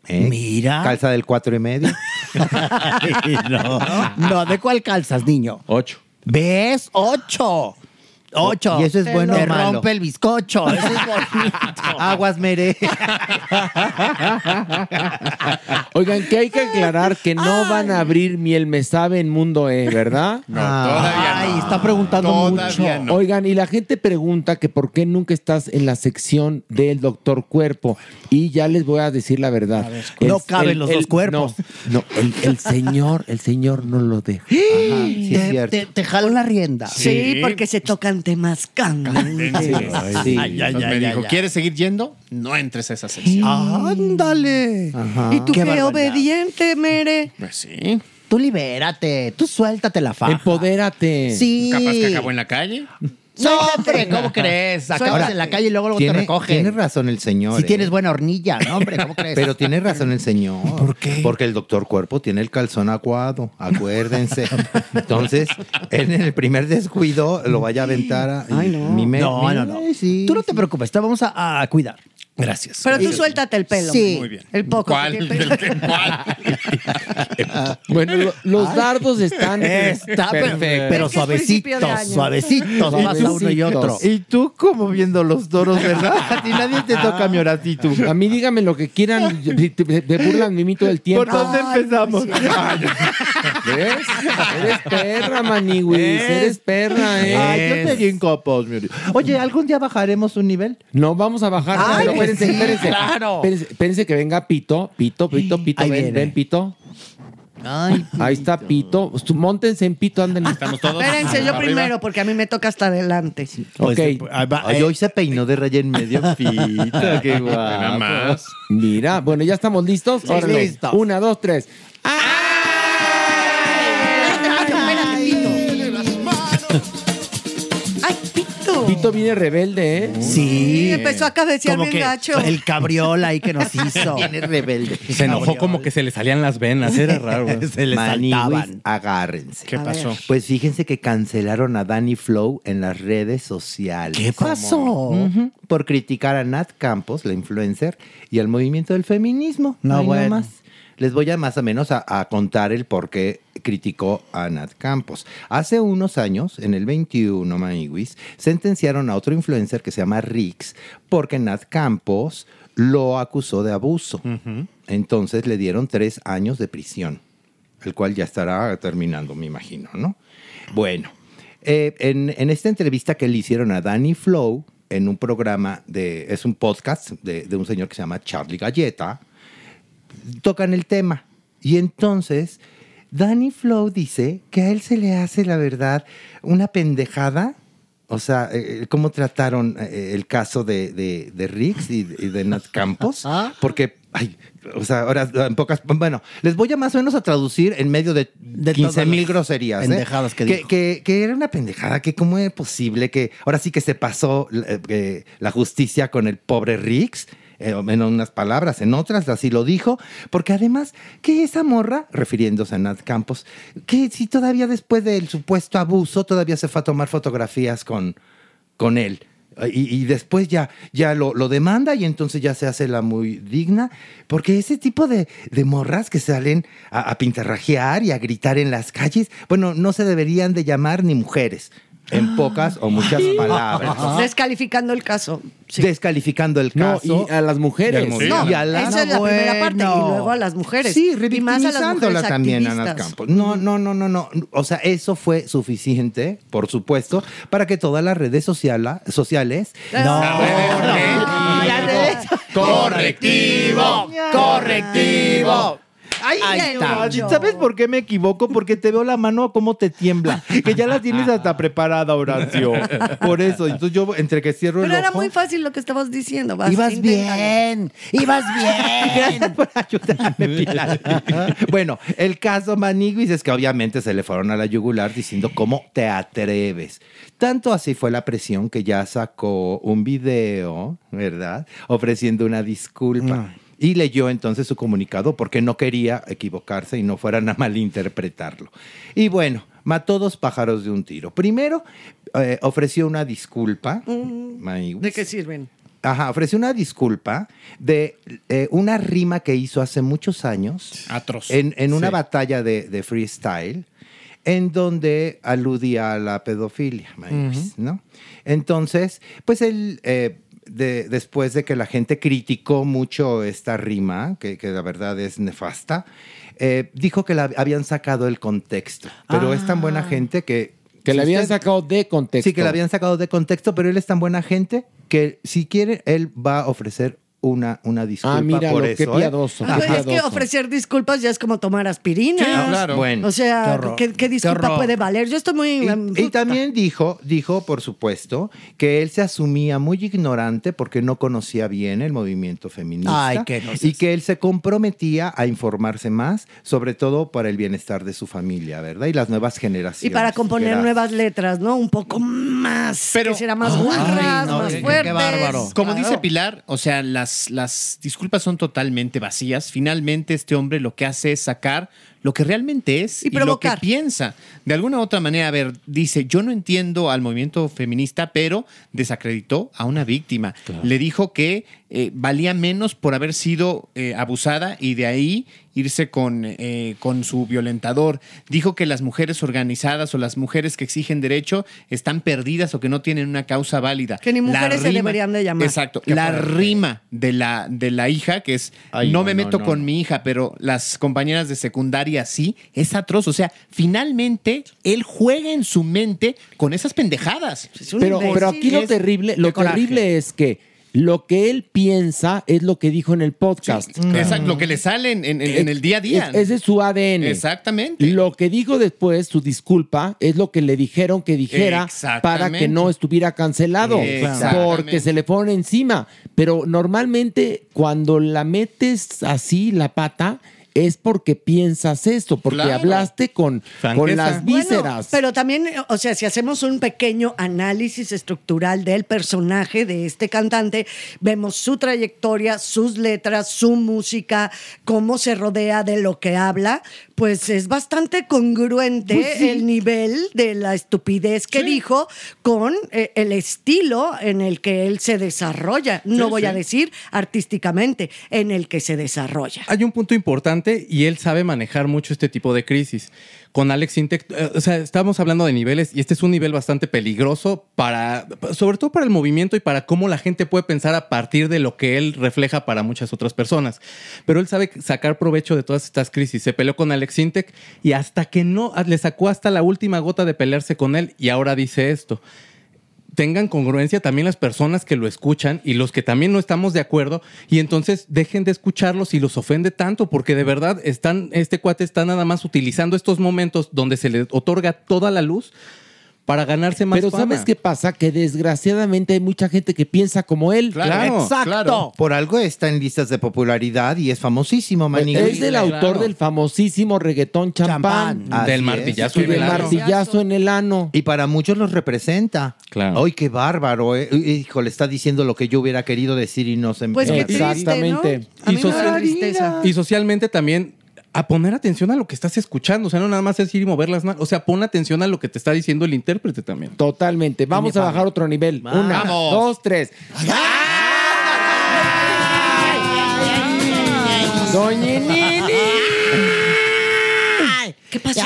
¿Eh? Mira. Calza del cuatro y medio. no, no, ¿de cuál calzas, niño? Ocho. ¿Ves? Ocho. Ocho. ¿Y eso es bueno o malo? rompe el bizcocho. Eso es bonito. Aguas, Mere. Oigan, que hay que aclarar que no van a abrir miel me sabe en Mundo E, ¿verdad? No, todavía Ay, no. está preguntando Todavía mucho. no. Oigan, y la gente pregunta que por qué nunca estás en la sección del doctor cuerpo. Y ya les voy a decir la verdad. No caben los dos cuerpos. No, no, el, el señor, el señor no lo deja. Ajá, sí es Te, cierto. te, te jalo la rienda. Sí, porque se tocan temas candentes. Sí. Ay, ay, me dijo. ¿quieres seguir yendo? No entres a esa sección. Ándale. Y tú qué, obediente, Mere. Pues sí. Tú libérate, tú suéltate la faja. Empodérate. Sí. Capaz que acabó en la calle. No, hombre, ¿cómo crees? Acabas en la calle y luego, luego te Tiene, recogen. tiene razón el señor. Si ¿eh? tienes buena hornilla, no, hombre, ¿cómo crees? Pero tiene razón el señor. ¿Por qué? Porque el doctor Cuerpo tiene el calzón acuado, acuérdense. Entonces, él en el primer descuido lo vaya a aventar a... Ay, no. mi me- no, mi- no, no. sí, Tú no te preocupes, te vamos a, a cuidar. Gracias. Pero tú suéltate el pelo. Sí. Muy bien. El poco. ¿Cuál? que- ¿Del qué? ¿Cuál? Bueno, lo- los dardos están Está, pero, perfectos. pero Es que suavecitos, suavecitos, uno y otro. Y tú como viendo los toros, ¿verdad? A ti nadie te toca mi horacito. A mí díganme lo que quieran. Te burlan de mí todo el tiempo. ¿Por dónde empezamos? ¿Ves? Eres perra, Maniwis. Eres perra, ¿eh? Ay, yo te di en copas, mi Dios. Oye, ¿algún día bajaremos un nivel? No vamos a bajar. Ay, pero pues espérense, sí, espérense. claro. Espérense, espérense que venga Pito. Pito, Pito, Pito. Ahí ven, viene. ven, Pito. Ay, Ahí está Pito. Pues tú Móntense en Pito, anden. Estamos todos. Espérense, yo primero, porque a mí me toca hasta adelante. Ok. Ay, hoy se peinó de raya en medio. Pita, qué guapo. Nada más. Mira, bueno, ¿ya estamos listos? Órale. listos. Una, dos, tres. Ay, viene rebelde, ¿eh? Sí. empezó a cabecear Como bien que gacho. El cabriola ahí que nos hizo. Viene rebelde. Se enojó como que se le salían las venas. Era raro. güey. Se le Maniguis, saltaban. Agárrense. ¿Qué A pasó? ver. Pues fíjense que cancelaron a Danny Flow en las redes sociales. ¿Qué pasó? Ujú. Por criticar a Nat Campos, la influencer, y al movimiento del feminismo. No, bueno. nomás. Les voy a más o menos a, a contar el por qué criticó a Nat Campos. Hace unos años, en el 21, Maniguis, sentenciaron a otro influencer que se llama Rix porque Nat Campos lo acusó de abuso. Entonces le dieron tres años de prisión, el cual ya estará terminando, me imagino, ¿no? Bueno, eh, en, en esta entrevista que le hicieron a Danny Flow, en un programa de, es un podcast de, de un señor que se llama Charlie Galleta, tocan el tema. Y entonces, Danny Flow dice que a él se le hace, la verdad, una pendejada. O sea, eh, cómo trataron eh, el caso de, de, de Riggs y, y de Nat Campos. Porque, ay, o sea, ahora en pocas. Bueno, les voy a más o menos a traducir en medio de, 15 todas mil las groserías. ¿eh? pendejadas que dijo. que, que era una pendejada, que cómo es posible que ahora sí que se pasó eh, eh, la justicia con el pobre Riggs. Eh, en unas palabras, en otras así lo dijo, porque además, que esa morra, refiriéndose a Nat Campos, que si todavía después del supuesto abuso, todavía se fue a tomar fotografías con, con él. Y, después ya, ya lo, lo demanda y entonces ya se hace la muy digna, porque ese tipo de, de morras que salen a, a pintarrajear y a gritar en las calles, bueno, no se deberían de llamar ni mujeres, en pocas o muchas palabras. Descalificando el caso. Descalificando el No, caso. y a las mujeres. No, y a las- esa es la primera parte y Bueno. luego a las mujeres. Sí, y más a las también a activistas. Campos. No, no, no, no, no. O sea, eso fue suficiente, por supuesto, para que todas las redes sociala- sociales. Correctivo, correctivo. Ay, Ahí ay, está. no, ¿Sabes por qué me equivoco? Porque te veo la mano como te tiembla. Que ya la tienes hasta preparada, Horacio. Por eso. Entonces yo, entre que cierro Pero el era ojo... muy fácil lo que estabas diciendo. vas, Ibas inténtalo. bien, ibas bien. Gracias por ayudarme, Pilar. bueno, el caso Maniguis es que obviamente se le fueron a la yugular diciendo cómo te atreves. Tanto así fue la presión que ya sacó un video, ¿verdad? Ofreciendo una disculpa. Y leyó entonces su comunicado porque no quería equivocarse y no fueran a malinterpretarlo. Y bueno, mató dos pájaros de un tiro. Primero, eh, ofreció una disculpa. Maniguis. ¿De qué sirven? Ajá, ofreció una disculpa de eh, una rima que hizo hace muchos años. Atroz. En, en una Sí. batalla de, de freestyle, en donde aludía a la pedofilia, ¿no? Entonces, pues él, eh, de- después de que la gente criticó mucho esta rima, que, que la verdad es nefasta, eh, dijo que la habían sacado del contexto. Pero es tan buena gente que... Que si la habían usted- sacado de contexto. Sí, que la habían sacado de contexto, pero él es tan buena gente que si quiere, él va a ofrecer una, una disculpa Ah, míralo, por qué eso. ¿eh? piadoso, qué Pues es que piadoso. ofrecer disculpas ya es como tomar aspirina. Sí, claro. Bueno. O sea. ¿qué, qué disculpa Qué puede valer? Yo estoy muy... Y, y también dijo, dijo, por supuesto, que él se asumía muy ignorante porque no conocía bien el movimiento feminista. Ay, qué no y que él se comprometía a informarse más, sobre todo para el bienestar de su familia, ¿verdad? Y las nuevas generaciones. Y para componer nuevas letras, ¿no? Un poco más. que será más guarras, no, más qué- qué fuertes. Como Claro. dice Pilar, o sea, las, las disculpas son totalmente vacías. Finalmente, este hombre lo que hace es sacar lo que realmente es Y lo que provocar. piensa. De alguna u otra manera, a ver, dice, yo no entiendo al movimiento feminista, pero desacreditó a una víctima. Le dijo que eh, valía menos por haber sido eh, abusada y de ahí irse con, eh, con su violentador. Dijo que las mujeres organizadas o las mujeres que exigen derecho están perdidas o que no tienen una causa válida. Que ni La mujeres se rima- deberían de llamar. Exacto. La rima de la, de la hija, que es Ay, no, no, me meto no, con mi hija, pero las compañeras de secundaria sí, es atroz. O sea, finalmente él juega en su mente con esas pendejadas. Pero, pero aquí lo terrible, lo terrible es que lo que él piensa es lo que dijo en el podcast. Exacto, lo que le sale en, en- en el día a día. Es- ese es su ADN. Exactamente. Lo que dijo después, su disculpa, es lo que le dijeron que dijera para que no estuviera cancelado. Porque se le pone encima. Pero normalmente cuando la metes así, la pata, es porque piensas esto, porque Claro. hablaste con, con las Bueno, vísceras. pero también, o sea, si hacemos un pequeño análisis estructural del personaje de este cantante, vemos su trayectoria, sus letras, su música, cómo se rodea de lo que habla, pues es bastante congruente Pues sí. el nivel de la estupidez que dijo con eh, el estilo en el que él se desarrolla. No Sí, voy a decir artísticamente, en el que se desarrolla. Hay un punto importante y él sabe manejar mucho este tipo de crisis. Con Alex Intec, eh, o sea, estamos hablando de niveles y este es un nivel bastante peligroso para, sobre todo para el movimiento y para cómo la gente puede pensar a partir de lo que él refleja para muchas otras personas. Pero él sabe sacar provecho de todas estas crisis. Se peleó con Alex Intec y hasta que no, le sacó hasta la última gota de pelearse con él y ahora dice esto tengan congruencia también las personas que lo escuchan y los que también no estamos de acuerdo y entonces dejen de escucharlos si los ofende tanto porque de verdad están este cuate está nada más utilizando estos momentos donde se le otorga toda la luz para ganarse más Pero fama. ¿sabes qué pasa? Que desgraciadamente hay mucha gente que piensa como él. Por algo está en listas de popularidad y es famosísimo, Manny. Es el autor del famosísimo reggaetón champán. Del martillazo Y en del el ano. martillazo en el ano. Y para muchos los representa. Claro. ¡Ay, qué bárbaro! eh. Hijo, le está diciendo lo que yo hubiera querido decir y no se me Pues qué triste, Exactamente. ¿no? A mí Y me da social- tristeza. Y socialmente también a poner atención a lo que estás escuchando, o sea, no nada más es ir y mover las manos, o sea, pon atención a lo que te está diciendo el intérprete también. Totalmente. Vamos a bajar otro nivel. Una, Vamos. dos, tres. Doñinini. ¿Qué pasa?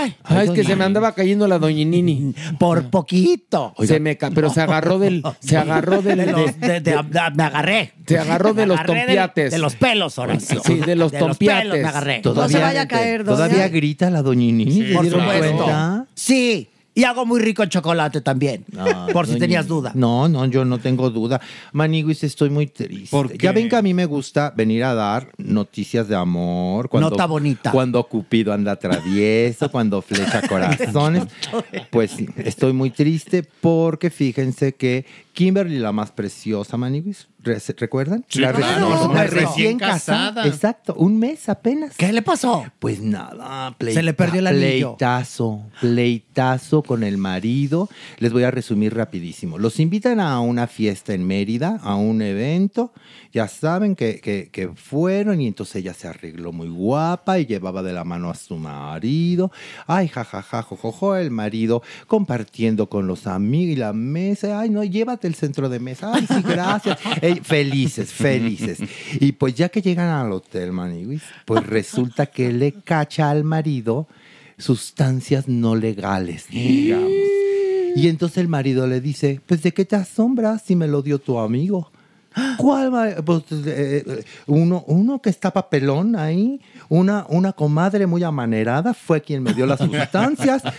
Ay, es que se me andaba cayendo la doñinini. Por poquito. Se me ca- pero se agarró del, se agarró del, De los- de- de- me agarré. Se agarró de Me los agarré del- tompiates. De, los pelos, Horacio. Sí, de los pelos tompiates. me agarré. Todavía, Todavía grita la doñinini. ¿se Por dieron supuesto. cuenta? Sí. Y hago muy rico el chocolate también. por si Doña- tenías duda. No, no, yo no tengo duda. Maniguis, estoy muy triste. Ya ven que a mí me gusta venir a dar noticias de amor. Nota bonita. Cuando Cupido anda travieso, cuando flecha corazones. Pues sí, estoy muy triste porque fíjense que Kimberly, la más preciosa, Maniguis, ¿re- ¿recuerdan? Sí, la claro, recién, recién casada. casada. Exacto, un mes apenas. ¿Qué le pasó? Pues nada, Se le perdió el anillo. Pleitazo, pleitazo con el marido. Les voy a resumir rapidísimo. Los invitan a una fiesta en Mérida, a un evento. Ya saben que, que- que fueron y entonces ella se arregló muy guapa y llevaba de la mano a su marido. Ay, jajaja, jojojo, el marido compartiendo con los amigos y la mesa. Ay, no, llévate el centro de mesa. Ay, sí, gracias. Felices, felices. Y pues ya que llegan al hotel, Maniwis, pues resulta que le cacha al marido sustancias no legales, digamos. Y entonces el marido le dice, pues ¿de qué te asombras si me lo dio tu amigo? ¿Cuál? ma- Pues, eh, eh, uno, uno que está papelón ahí, una, una comadre muy amanerada fue quien me dio las sustancias.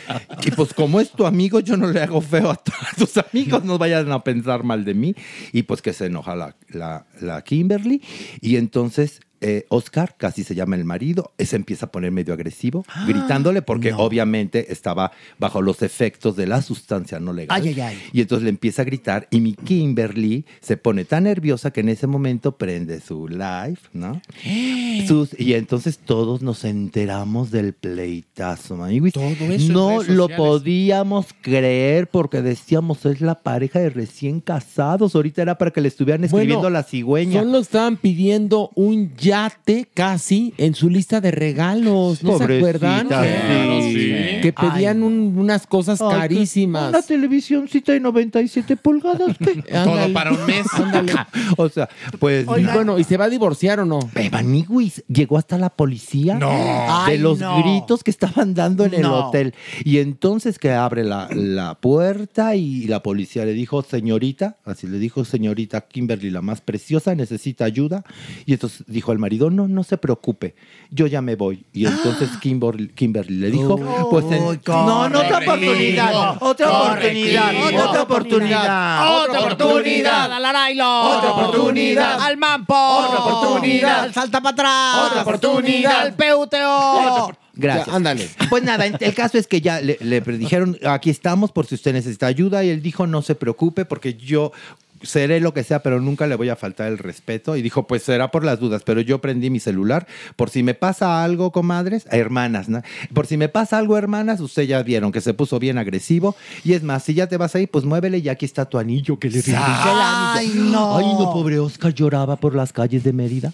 Y pues como es tu amigo, yo no le hago feo a a tus amigos, no vayan a pensar mal de mí. Y pues que se enoja la, la, la Kimberly. Y entonces eh, Oscar, casi se llama el marido, se empieza a poner medio agresivo, gritándole porque obviamente estaba bajo los efectos de la sustancia no legal. Ay, ay, ay. Y entonces le empieza a gritar y mi Kimberly se pone tan nerviosa que en ese momento prende su live, ¿no? Sus- y entonces todos nos enteramos del pleitazo, maniguis. en No redes lo podíamos creer porque decíamos, es la pareja de recién casados. Ahorita era para que le estuvieran escribiendo a la cigüeña. Solo estaban pidiendo un yate casi en su lista de regalos. ¿No se acuerdan? sí. Sí. Que pedían un- unas cosas Ay, carísimas. Una televisioncita de 97 pulgadas. ¿qué? Ándale. para un mes. o sea, pues. Y bueno, ¿y se va a divorciar o no? Maniguis llegó hasta la policía No. de Ay, los no. gritos que estaban dando en el No. hotel. Y entonces que abre la, la puerta y la policía le dijo, señorita, así le dijo, señorita Kimberly, la más preciosa, necesita ayuda. Y entonces dijo el marido, no, no se preocupe, yo ya me voy. Y entonces Kimberly, Kimberly le dijo, pues en- no, no, otra oportunidad, otra oportunidad, otra oportunidad, Otra oportunidad. Al Arailo. Otra oportunidad. Al Mampo. Otra oportunidad. Al Salta para atrás. Otra oportunidad. Al PUTO. Gracias. Ya, ándale. Pues nada, en- el caso es que ya le, le dijeron, aquí estamos por si usted necesita ayuda, y él dijo, no se preocupe, porque yo seré lo que sea, pero nunca le voy a faltar el respeto. Y dijo, pues será por las dudas, pero yo prendí mi celular por si me pasa algo, comadres, hermanas, ¿no? Por si me pasa algo, hermanas, ustedes ya vieron que se puso bien agresivo. Y es más, si ya te vas ahí, pues muévele y aquí está tu anillo que le Ay, no. Ay, no, pobre Oscar lloraba por las calles de Mérida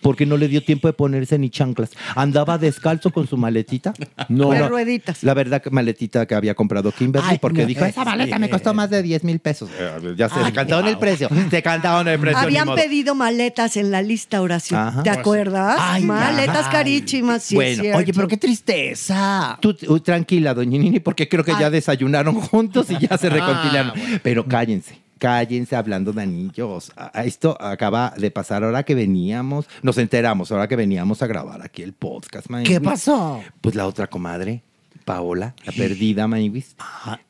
porque no le dio tiempo de ponerse ni chanclas. Andaba descalzo con su maletita. No. De rueditas. La verdad que maletita que había comprado Kimberly Ay, porque no, dijo, esa esa maleta me costó más de 10 mil pesos. Eh, ya se Ay, cantaron el precio. Se cantaron el precio. Habían pedido maletas en la lista oración. Ajá. ¿Te acuerdas? ay, maletas ay. carísimas, sí. Bueno. Oye, pero qué tristeza. Tú, tú tranquila, doña Nini, porque creo que ya Ay. desayunaron juntos y ya se Ah, reconciliaron. bueno. Pero cállense, cállense hablando de anillos. Esto acaba de pasar ahora que veníamos, nos enteramos ahora que veníamos a grabar aquí el podcast, Maniguis. ¿Qué pasó? Pues la otra comadre, Paola, la perdida, Maniguis,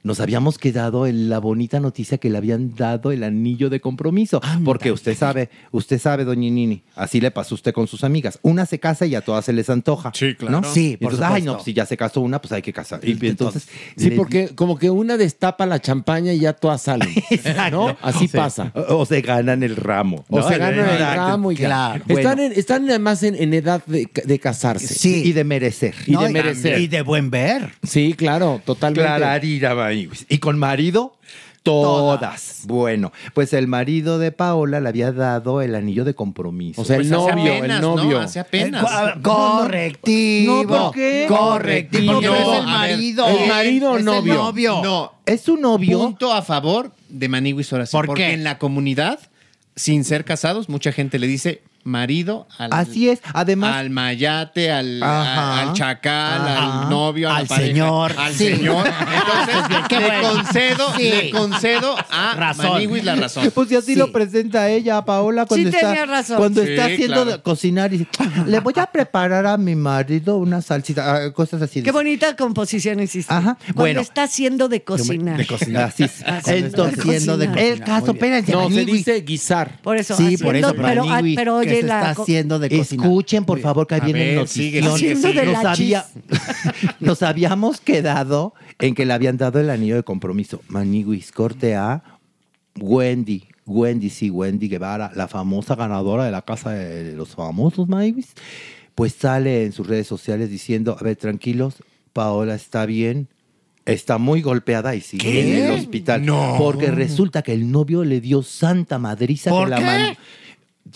nos habíamos quedado en la bonita noticia que le habían dado el anillo de compromiso. Porque usted sabe, usted sabe, doña Nini, así le pasó usted con sus amigas. Una se casa y a todas se les antoja. Sí, claro. Sí, por entonces, ay, no, si ya se casó una, pues hay que casar. Y entonces, Sí, le- porque como que una destapa la champaña y ya todas salen. ¿No? Así Sí. pasa. O, o se ganan el ramo. O ¿no? se ganan el Exacto. ramo y. Claro. Están, Bueno. en- están además en, en edad de, de casarse. Sí. Y de merecer. Y No, de merecer. Y de buen ver. Sí, claro, totalmente. Clararira, Maniguis. ¿Y con marido? Todas. Bueno, pues el marido de Paola le había dado el anillo de compromiso. O sea, el Pues hace novio, apenas, el ¿no? novio. Hace apenas. Eh, co- Correctivo. No, ¿por qué? Correctivo. Porque No, es el ver, marido. ¿el marido o Es el novio? novio. No, ¿Es su novio? punto a favor de Maniguis ahora sí. ¿Por porque qué? en la comunidad, sin ser casados, mucha gente le dice marido al, Así es. Además, al mayate, al, a- al chacal, Ajá. al novio, a Al la señor. al Sí. señor. Entonces, Qué le bueno. concedo, Sí. le concedo a Razón. Maniguis la razón. Pues si así Sí. lo presenta ella, a Paola, cuando Sí está, tenía razón. Cuando Sí, está haciendo claro. cocinar y dice, le voy a preparar a mi marido una salsita, ah, cosas así. Qué bonita composición hiciste. Ajá, Cuando bueno. está haciendo de cocinar. De cocinar. Así es. Entonces, Haciendo de el cocinar, caso, muy bien. espérense, No, se dice guisar. Por eso. Sí, por eso, pero, ah, pero que oye, se la está haciendo de cocinar. Escuchen, por favor, que ahí A viene ver, notición. síguele, Haciendo de nos, la había- nos habíamos quedado en que le habían dado el anillo de compromiso. Maniguis, corte a Wendy. Wendy, sí, Wendy Guevara, la famosa ganadora de la Casa de los Famosos, Maniguis. Pues sale en sus redes sociales diciendo, a ver, tranquilos, Paola está bien, está muy golpeada y sigue ¿Qué? en el hospital. No. Porque resulta que el novio le dio santa madriza ¿Por que la qué? man-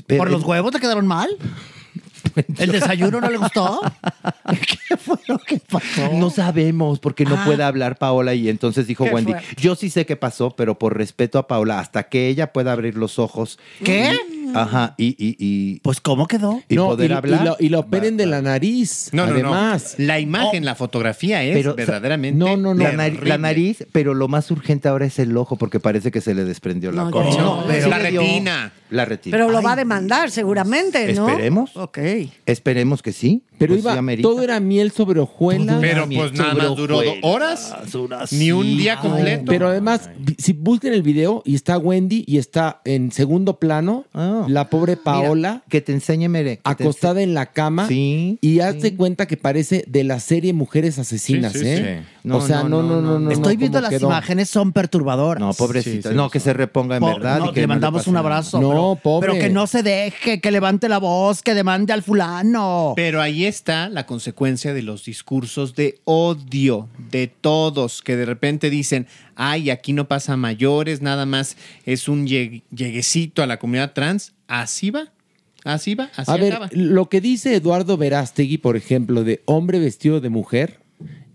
Pero- ¿Por los huevos te quedaron mal? ¿El desayuno no le gustó? ¿Qué fue lo que pasó? No sabemos porque no Ah. puede hablar Paola y entonces dijo Wendy, yo sí sé qué pasó, pero por respeto a Paola, hasta que ella pueda abrir los ojos. ¿Qué? y- ajá, y, y, y, Pues, ¿cómo quedó? y No, poder y, hablar. y lo, y lo operen de la nariz. No, no, además. no. La imagen, la fotografía es Pero, verdaderamente. no, no, no. la, nari- terrible. la nariz, pero lo más urgente ahora es el ojo porque parece que se le desprendió la No, córnea. no, pero- Sí la le dio- retina. La retina. Pero lo va a demandar seguramente, ¿no? Esperemos. Ok. Esperemos que sí. Pero Pues sí iba, todo era miel sobre hojuelas. Pero pues nada más duró horas. horas, Ni un sí. día completo. Pero además, si busquen el video y está Wendy y está en segundo plano Ah. la pobre Mira, Paola que te enseñe, Mere. acostada en la cama Sí, y hazte cuenta que parece de la serie Mujeres Asesinas, Sí, sí, ¿eh? sí. No, o sea, no, no, no, no. Estoy no, viendo ¿cómo las quedó? imágenes, son perturbadoras. No, pobrecita. Sí, sí, no, que se reponga en Po- verdad. y que le mandamos un abrazo. No, pobre. pero que no se deje, que levante la voz, que demande al fulano. Pero ahí está la consecuencia de los discursos de odio de todos que de repente dicen, ay, aquí no pasa a mayores, nada más es un llegue- lleguecito a la comunidad trans. Así va, así va, así A ver, acaba. lo que dice Eduardo Verástegui, por ejemplo, de hombre vestido de mujer,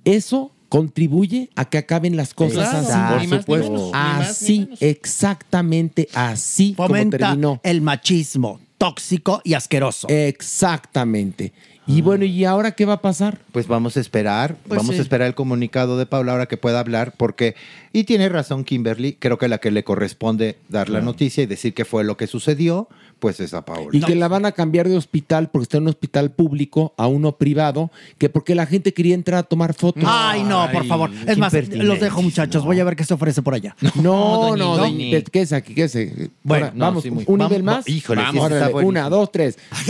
eso contribuye a que acaben las cosas Claro, así. ni más ni Así, menos. exactamente así como Fomenta terminó. el machismo tóxico y asqueroso. Exactamente. Y bueno, ¿y ahora qué va a pasar? Pues vamos a esperar, Pues vamos sí. a esperar el comunicado de Paula ahora que pueda hablar, porque, y tiene razón Kimberly, creo que la que le corresponde dar la noticia y decir qué fue lo que sucedió, pues es a Paula. Y que la van a cambiar de hospital porque está en un hospital público a uno privado, que porque la gente quería entrar a tomar fotos. Ay, no, por favor. Es más, los dejo, muchachos. Voy a ver qué se ofrece por allá. No, no, ¿no? doña- quédese aquí, quédese. Bueno, Ahora, no, vamos, sí, muy- un vamos, nivel más. híjole, Vamos, órale, una, dos, tres. ¡Ay,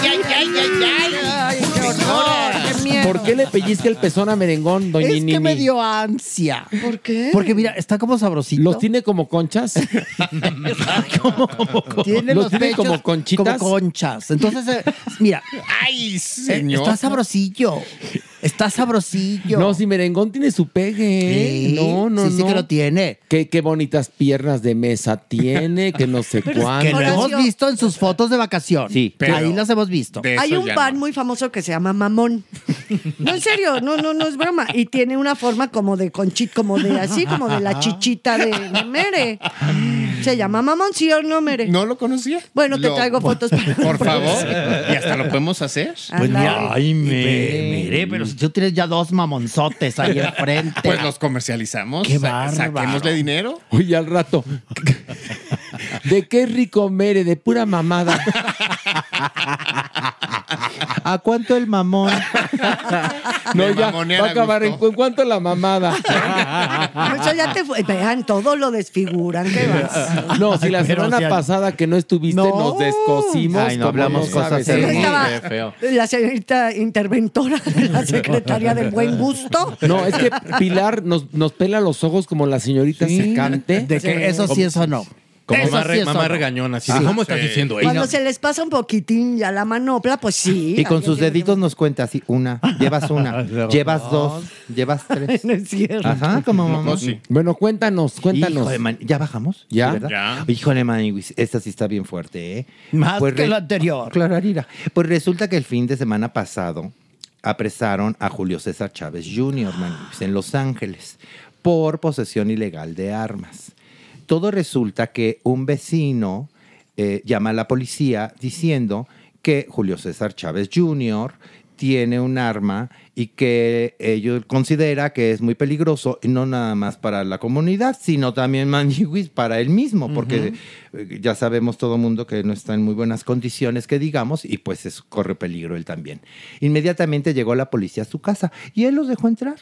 ay, ay, ay! ¡Ay, qué horror! ¡Qué miedo. ¿Por qué le pellizca el pezón a merengón, doña Es Nini? que me dio ansia. ¿Por qué? Porque mira, está como sabrosito. ¿Los tiene como conchas? Tiene ¿Los los tiene pechos como conchitas? Como conchas. Entonces, eh, mira. ¡Ay, eh, señor! está sabrosillo. Está sabrosillo. No, si merengón tiene su pegue. Sí, no, no, sí, no. sí que lo tiene. Qué, qué bonitas piernas de mesa tiene, que no sé Que lo cuánto. hemos visto en sus fotos de vacación. Sí, pero ahí las hemos visto. Hay un pan muy famoso que se llama mamón. No, en serio, no, no, no es broma. Y tiene una forma como de conchita, como de así, como de la chichita de, de Mere. Se llama mamón, ¿sí o no, Mere? No lo conocía. Bueno, te Lo- traigo fotos para Por favor. Y hasta lo podemos hacer. Pues mira, ay, me, mire, pero si tú tienes ya dos mamonzotes ahí enfrente. Pues los comercializamos. Qué bárbaro. Saquémosle dinero. Oye, al rato. ¿De qué rico mere? De pura mamada. ¿A cuánto el mamón? No, De ya. Va a acabar en, en cuánto la mamada. Eso ya te fue. Vean, todo lo desfiguran. ¿Qué vas? No, si la semana si al- pasada que no estuviste No. nos descosimos. Ay, no como hablamos no cosas sabes. Ahí hermosas. estaba la señorita interventora de la Secretaría del Buen Gusto. No, es que Pilar nos, nos pela los ojos como la señorita secante. De que eso sí, eso no. Como Eso mamá, sí, re- eso mamá no. regañona. Así, de, Ajá. ¿Cómo estás Sí. diciendo Cuando se les pasa un poquitín ya la manopla, pues sí. Y con alguien sus tiene deditos nos cuenta así, una, llevas una, llevas dos, llevas tres. No es cierto. Ajá, como mamá. No, sí. Bueno, cuéntanos, cuéntanos. Híjole, man, ¿Ya bajamos? ¿Ya? ¿Sí, verdad? Ya. Híjole, Maniwis, esta sí está bien fuerte, ¿eh? Más Pues que re- lo anterior. Claro, Arira. Pues resulta que el fin de semana pasado apresaron a Julio César Chávez Jr., Maniwis, en Los Ángeles, por posesión ilegal de armas. Todo resulta que un vecino eh, llama a la policía diciendo que Julio César Chávez Jr. tiene un arma y que ellos considera que es muy peligroso, y no nada más para la comunidad, sino también Maniwis para él mismo, porque ya sabemos todo mundo que no está en muy buenas condiciones, que digamos, y pues es- corre peligro él también. Inmediatamente llegó la policía a su casa y él los dejó entrar.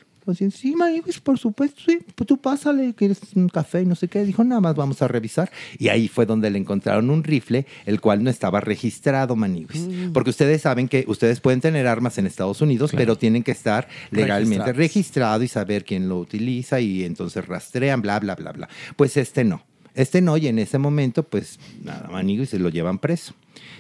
Sí, Maniwis, por supuesto, sí, pues tú pásale, quieres un café y no sé qué. Dijo, nada más vamos a revisar. Y ahí fue donde le encontraron un rifle, el cual no estaba registrado, Maniwis. Porque ustedes saben que ustedes pueden tener armas en Estados Unidos, pero tienen que estar legalmente Registrados. registrado y saber quién lo utiliza y entonces rastrean, bla, bla, bla, bla. Pues este no. Este no, y en ese momento, pues nada, Manigo, y se lo llevan preso.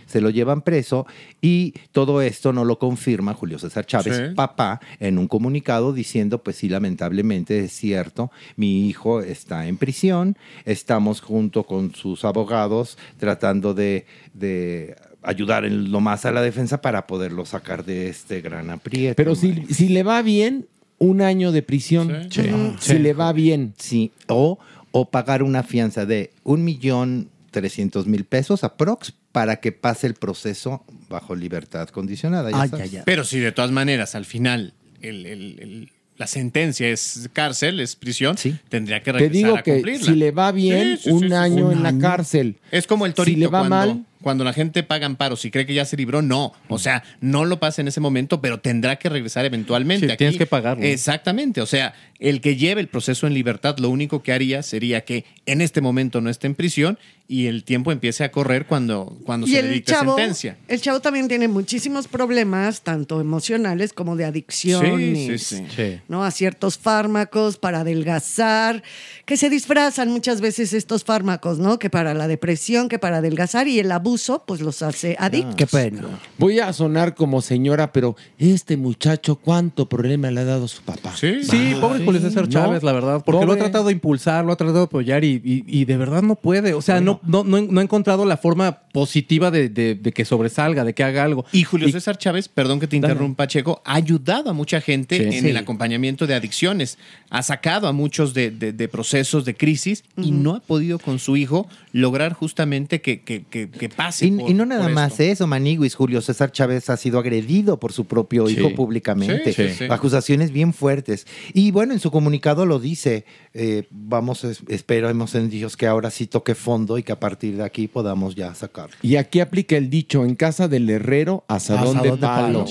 Se lo llevan preso y todo esto no lo confirma Julio César Chávez, Sí. papá, en un comunicado diciendo, pues sí, lamentablemente es cierto, mi hijo está en prisión, estamos junto con sus abogados tratando de, de ayudar en lo más a la defensa para poderlo sacar de este gran aprieto. Pero si, si le va bien, un año de prisión. Sí. Ujú. Sí. Si le va bien. Sí, o, o pagar una fianza de un millón trescientos mil pesos aprox para que pase el proceso bajo libertad condicionada. ya sabes. Pero si de todas maneras al final el- el- el- la sentencia es cárcel, es prisión, tendría que Te regresar digo a que cumplirla. si le va bien, Sí, sí, un año un en la cárcel. Es como el torito Si le va cuando, mal, cuando la gente paga amparos y cree que ya se libró, no. O sea, no lo pasa en ese momento, pero tendrá que regresar eventualmente. Sí, Aquí- tienes que pagarlo. Exactamente. O sea, el que lleve el proceso en libertad, lo único que haría sería que en este momento no esté en prisión y el tiempo empiece a correr cuando, cuando y se le chavo, sentencia. el chavo también tiene muchísimos problemas, tanto emocionales como de adicciones. Sí, sí, sí. ¿no? A ciertos fármacos para adelgazar, que se disfrazan muchas veces estos fármacos, ¿no? Que para la depresión, que para adelgazar y el abuso, pues los hace adictos. Qué pena. Voy a sonar como señora, pero este muchacho, ¿cuánto problema le ha dado a su papá? Sí, sí, pobre Julio César Chávez, la verdad, porque lo ha tratado de impulsar, lo ha tratado de apoyar y, y- y de verdad no puede. O sea, no, no, no, no ha encontrado la forma positiva de, de- de que sobresalga, de que haga algo. Y Julio César Chávez, perdón que te Dale. interrumpa, Checo, ha ayudado a mucha gente Sí. en Sí. el acompañamiento de adicciones. Ha sacado a muchos de, de- de procesos de crisis y no ha podido con su hijo lograr justamente que, que- que- que pase. Y, por- y no nada más esto. eso, Maniguis. Julio César Chávez ha sido agredido por su propio Sí. hijo públicamente. Sí, sí, sí. Acusaciones bien fuertes. Y bueno, en su comunicado lo dice. eh, vamos, es- esperemos en Dios que ahora sí toque fondo y que a partir de aquí podamos ya sacarlo. Y aquí aplica el dicho, en casa del herrero, asadón, Asadón de de palo.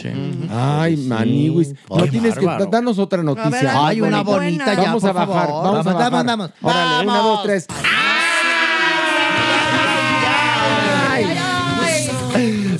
Ay, Sí. maniwis. No tienes bárbaro. que danos otra noticia. ver, Ay, una bonita buena. ya, Vamos a bajar, favor. vamos, a Vamos, bajar. vamos, vamos. Órale, una, dos, tres.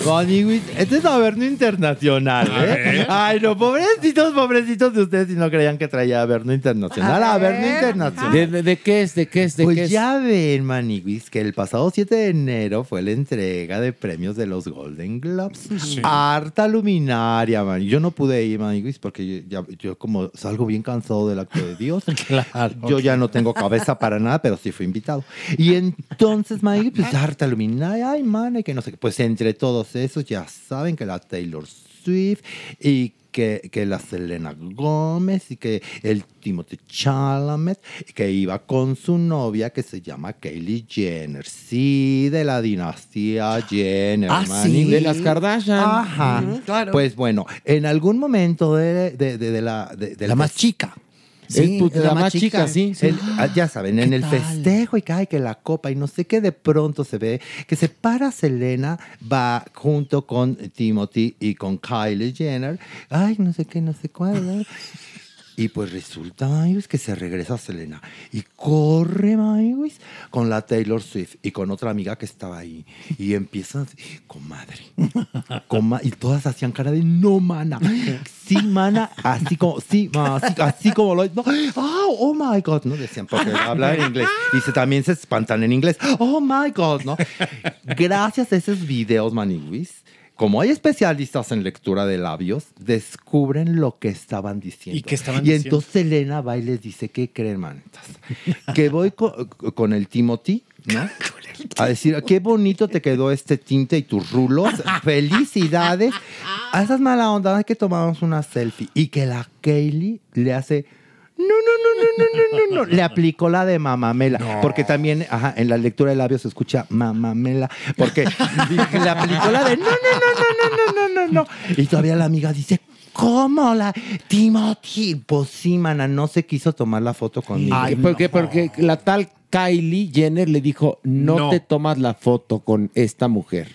Maniwis, este es Averno Internacional, ¿eh? Ay, no, pobrecitos, pobrecitos de ustedes si no creían que traía Averno Internacional. Averno ver. Internacional. ¿De, de- de qué es? ¿De qué es? ¿De pues qué es? ya ven, Maniwis, que el pasado 7 de enero fue la entrega de premios de los Golden Globes. Sí. Harta luminaria, man. Yo no pude ir, Maniwis, porque yo, ya- yo como salgo bien cansado del acto de Dios. Yo ya no tengo cabeza para nada, pero sí fui invitado. Y entonces, Maniwis, pues harta luminaria, ay, man, y que no sé qué. Pues entre todos esos, ya saben que la Taylor Swift y que, que la Selena Gómez y que el Timothy Chalamet que iba con su novia que se llama Kylie Jenner. Sí, de la dinastía Jenner. Ah, mani. sí, de las Kardashian. Ajá. Claro. Pues bueno, en algún momento de, de- de- de la... De, de La más chica. Sí, pues, la más chica, sí, sí. El- ah, ya saben, en ¿Qué el tal? festejo y cae que la copa y no sé qué, de pronto se ve que se para Selena, va junto con Timothy y con Kylie Jenner. Ay, no sé qué, no sé cuál. ¿no? Y pues resulta, Mayus, que se regresa Selena y corre, Mayus, con la Taylor Swift y con otra amiga que estaba ahí. Y empiezan, comadre. coma- y todas hacían cara de no, mana. Sí, mana. Así como, sí, ma, así, así como lo. No, oh, oh my God, ¿no? Decían, porque hablan en inglés. Y se, también se espantan en inglés. Oh my God, ¿no? Gracias a esos videos, Maniwis. Como hay especialistas en lectura de labios, descubren lo que estaban diciendo. ¿Y qué estaban Y diciendo? entonces Elena va y les dice, ¿qué creen, manitas? Que voy co- con, el Timothy, ¿no? A decir, qué bonito te quedó este tinte y tus rulos. Felicidades. A esas mala onda hay que tomamos una selfie. Y que la Kaylee le hace... No, no, no, no, no, no, no, no. Le aplicó la de mamamela. Porque también, ajá, en la lectura de labios se escucha mamamela. Porque le aplicó la de no, no, no, no, no, no, no, no, no. Y todavía la amiga dice, ¿cómo la Timothy? Pues sí, mana, no se quiso tomar la foto conmigo. Ay, porque, porque la tal Kylie Jenner le dijo, no, No. te tomas la foto con esta mujer.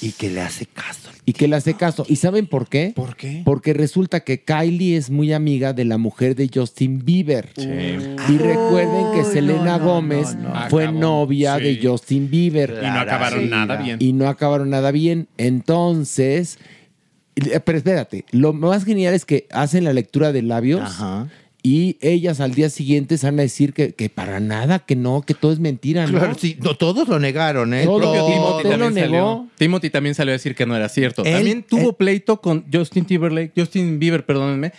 Y que le hace caso. Y que le hace caso. ¿Y saben por qué? ¿Por qué? Porque resulta que Kylie es muy amiga de la mujer de Justin Bieber. Y recuerden que Selena no, no, Gómez no, no. fue Acabó, novia sí. de Justin Bieber. Y no acabaron nada bien. Y no acabaron nada bien. Entonces, pero espérate, lo más genial es que hacen la lectura de labios. Y ellas al día siguiente se van a decir que, que para nada, que no, que todo es mentira, ¿no? Claro, sí, no, todos lo negaron, ¿eh? Todo, propio Timothy Timothy lo también, negó. salió, Timothy también salió a decir que no era cierto. Él- también tuvo pleito con Justin Timberlake, Justin Bieber, perdónenme,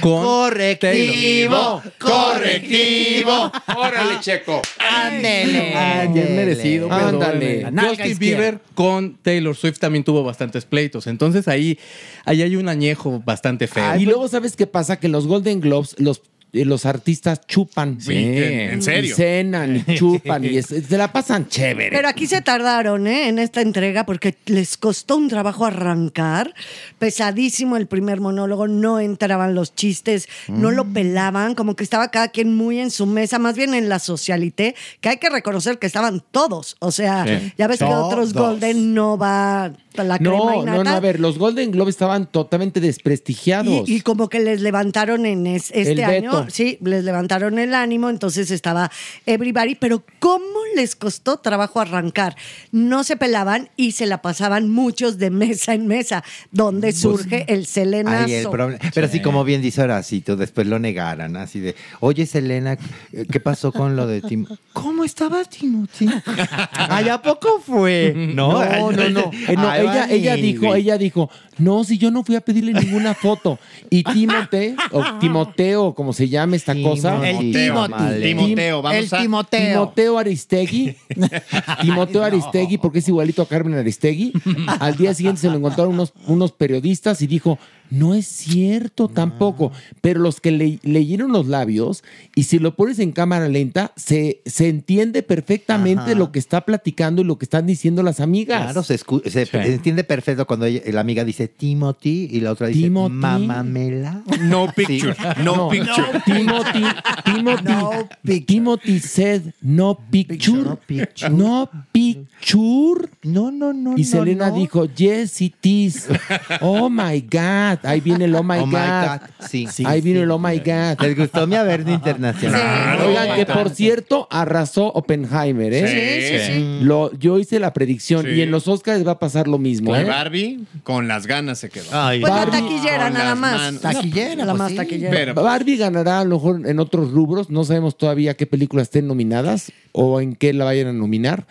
con Correctivo, correctivo. Órale, Checo. Ándele. Ah, bien merecido. Ándale. Justin Bieber con Taylor Swift también tuvo bastantes pleitos. Entonces ahí, ahí hay un añejo bastante feo. y luego, ¿sabes qué pasa? Que los Golden Globes, los, eh, los artistas chupan. Sí, ¿en serio? Y cenan y chupan y es- se la pasan chévere. Pero aquí se tardaron ¿eh? en esta entrega porque les costó un trabajo arrancar. Pesadísimo el primer monólogo, no entraban los chistes, no lo pelaban, como que estaba cada quien muy en su mesa, más bien en la socialité, que hay que reconocer que estaban todos. O sea, Sí. ya ves que otros. Golden no va la crema no, y no, no, nata. a ver, los Golden Globes estaban totalmente desprestigiados. Y, y como que les levantaron en es- este El año, sí, les levantaron el ánimo, entonces estaba everybody, pero ¿cómo les costó trabajo arrancar? No se pelaban y se la pasaban muchos de mesa en mesa, donde surge el selenazo. Ay, el problema- Pero sí, como bien dice Horacito, después lo negaran, así de, oye, Selena, ¿qué pasó con lo de Tim? ¿Cómo estaba Timothy? Ay, ¿a poco fue? No, no, no. no. No, Ay, ella, ella dijo, güey. ella dijo, no, si yo no fui a pedirle ninguna foto. Y Timote, o Timoteo, como se llama esta cosa. El Timothy. Timoteo, vamos El a- Timoteo. Timoteo Aristegui. Timoteo Aristegui, porque es igualito a Carmen Aristegui. Al día siguiente se lo encontraron unos, unos periodistas y dijo, no es cierto tampoco. Pero los que le- leyeron los labios, y si lo pones en cámara lenta, se, se entiende perfectamente Ajá. lo que está platicando y lo que están diciendo las amigas. Claro, se, escu- se entiende perfecto cuando ella- la amiga dice Timothy y la otra dice Timothy. Mamamela. No picture, no, picture. Timothy, Timothy, Timothy said no picture. No picture. Chur. No, no, no. Y no, Selena no. dijo, yes, it is. Oh my God. Ahí viene el oh my, Oh my God. Sí. Ahí vino el oh my God. Les gustó mi Averno Internacional. Oigan, que por cierto, arrasó Oppenheimer, ¿eh? Sí, sí, sí. Lo, yo hice la predicción Sí. y en los Oscars va a pasar lo mismo, ¿eh? Barbie con las ganas se quedó. Pues la Barbie- taquillera, Con nada las más. manos. Taquillera, La pues más sí. taquillera. Pero- Barbie ganará a lo mejor en otros rubros, no sabemos todavía qué películas estén nominadas o en qué la vayan a nominar,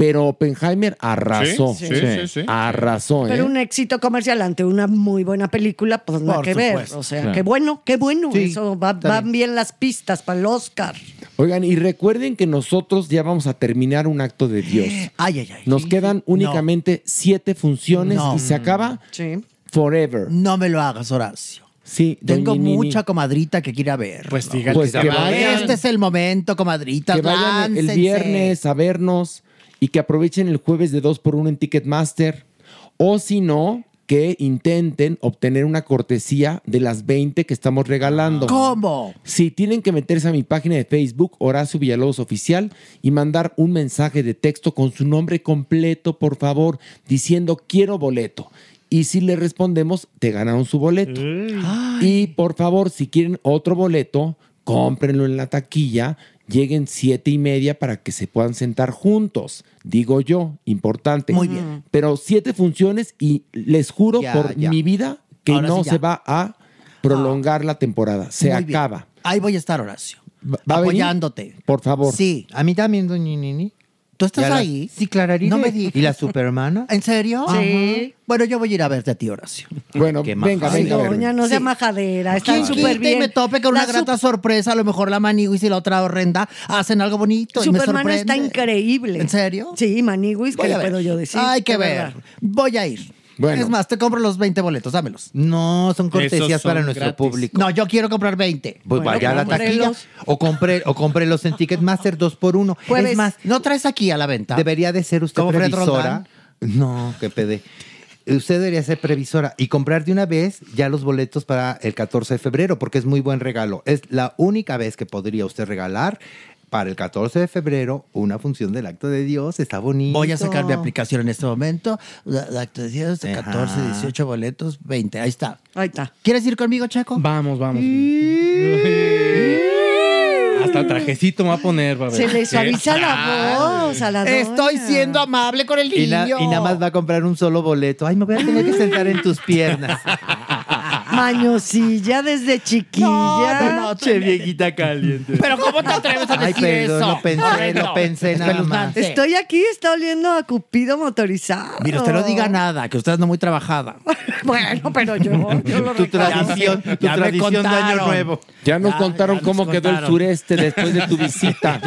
pero Oppenheimer arrasó. Sí, sí, sí, sí. Arrasó, ¿eh? Pero un éxito comercial ante una muy buena película, pues nada Por que ver. supuesto. O sea, Claro. qué bueno, qué bueno. Sí, Eso va- van bien. las pistas para el Oscar. Oigan, y recuerden que nosotros ya vamos a terminar un acto de Dios. Ay, ay, ay. Nos quedan únicamente siete funciones No. y se acaba Sí. forever. No me lo hagas, Horacio. Sí, Tengo doña Nini. mucha comadrita que quiere ver. Pues diga Pues que, vayan. Este es el momento, comadritas. que vayan el viernes a vernos y que aprovechen el jueves de 2 por 1 en Ticketmaster. O si no, que intenten obtener una cortesía de las 20 que estamos regalando. ¿Cómo? Sí, tienen que meterse a mi página de Facebook, Horacio Villalobos Oficial, y mandar un mensaje de texto con su nombre completo, por favor, diciendo quiero boleto. Y si le respondemos, te ganaron su boleto. Y por favor, si quieren otro boleto, cómprenlo en la taquilla, lleguen siete y media para que se puedan sentar juntos. Digo yo, importante. Muy bien. Pero siete funciones y les juro Ya, por ya. mi vida que Ahora no sí se va a prolongar la temporada. Se Muy bien. acaba. Ahí voy a estar, Horacio. ¿Va venir? apoyándote. Por favor. Sí. A mí también, doña Nini. ¿Tú estás la- ahí? Sí, Clararina. No me digas. ¿Y la supermana? ¿En serio? Sí. Ajá. Bueno, yo voy a ir a verte a ti, Horacio. Bueno, Qué venga, venga. Doña, no sea Sí. majadera. ¿Quién súper quita y bien. me tope con una grata sorpresa? A lo mejor la Maniguis y la otra horrenda hacen algo bonito y me Superman sorprende. está increíble. ¿En serio? Sí, Maniguis, ¿qué le puedo yo decir? Hay que ver. verdad. Voy a ir. Bueno. Es más, te compro los 20 boletos, dámelos. No, son cortesías Esos son para nuestro gratis. público. No, yo quiero comprar 20. Pues Bueno, vaya a la taquilla. O compre, o cómprelos en Ticketmaster dos por uno. Jueves. Es más, ¿No traes aquí a la venta? debería de ser usted ¿Como Fred previsora. Roldán? No, qué pede. Usted debería ser previsora y comprar de una vez ya los boletos para el 14 de febrero, porque es muy buen regalo. Es la única vez que podría usted regalar para el 14 de febrero una función del acto de Dios. Está bonito. Voy a sacar mi aplicación en este momento. La acto de Dios, Ajá. 14, 18 boletos, 20. Ahí está. Ahí está. ¿Quieres ir conmigo, Checo? Vamos, vamos. Hasta el trajecito me va a poner, va a ver. Se le suaviza la voz a la doña. Estoy siendo amable con el Y, na- niño. y nada más va a comprar un solo boleto. Ay, me voy a tener que sentar en tus piernas. Mañosilla desde chiquilla. No, no, che, viejita caliente. Pero ¿cómo te atreves a Ay, decir perdón, eso? lo pensé, lo pensé nada más. Espeluznante. Estoy aquí, está oliendo a Cupido motorizado. Mire, usted no diga nada, que usted no muy trabajada. Bueno, pero yo, yo lo Tu reconozco. tradición, tu ya me tradición de Año contaron. Nuevo. Ya nos Ya, contaron ya nos cómo quedó el contaron. sureste después de tu visita.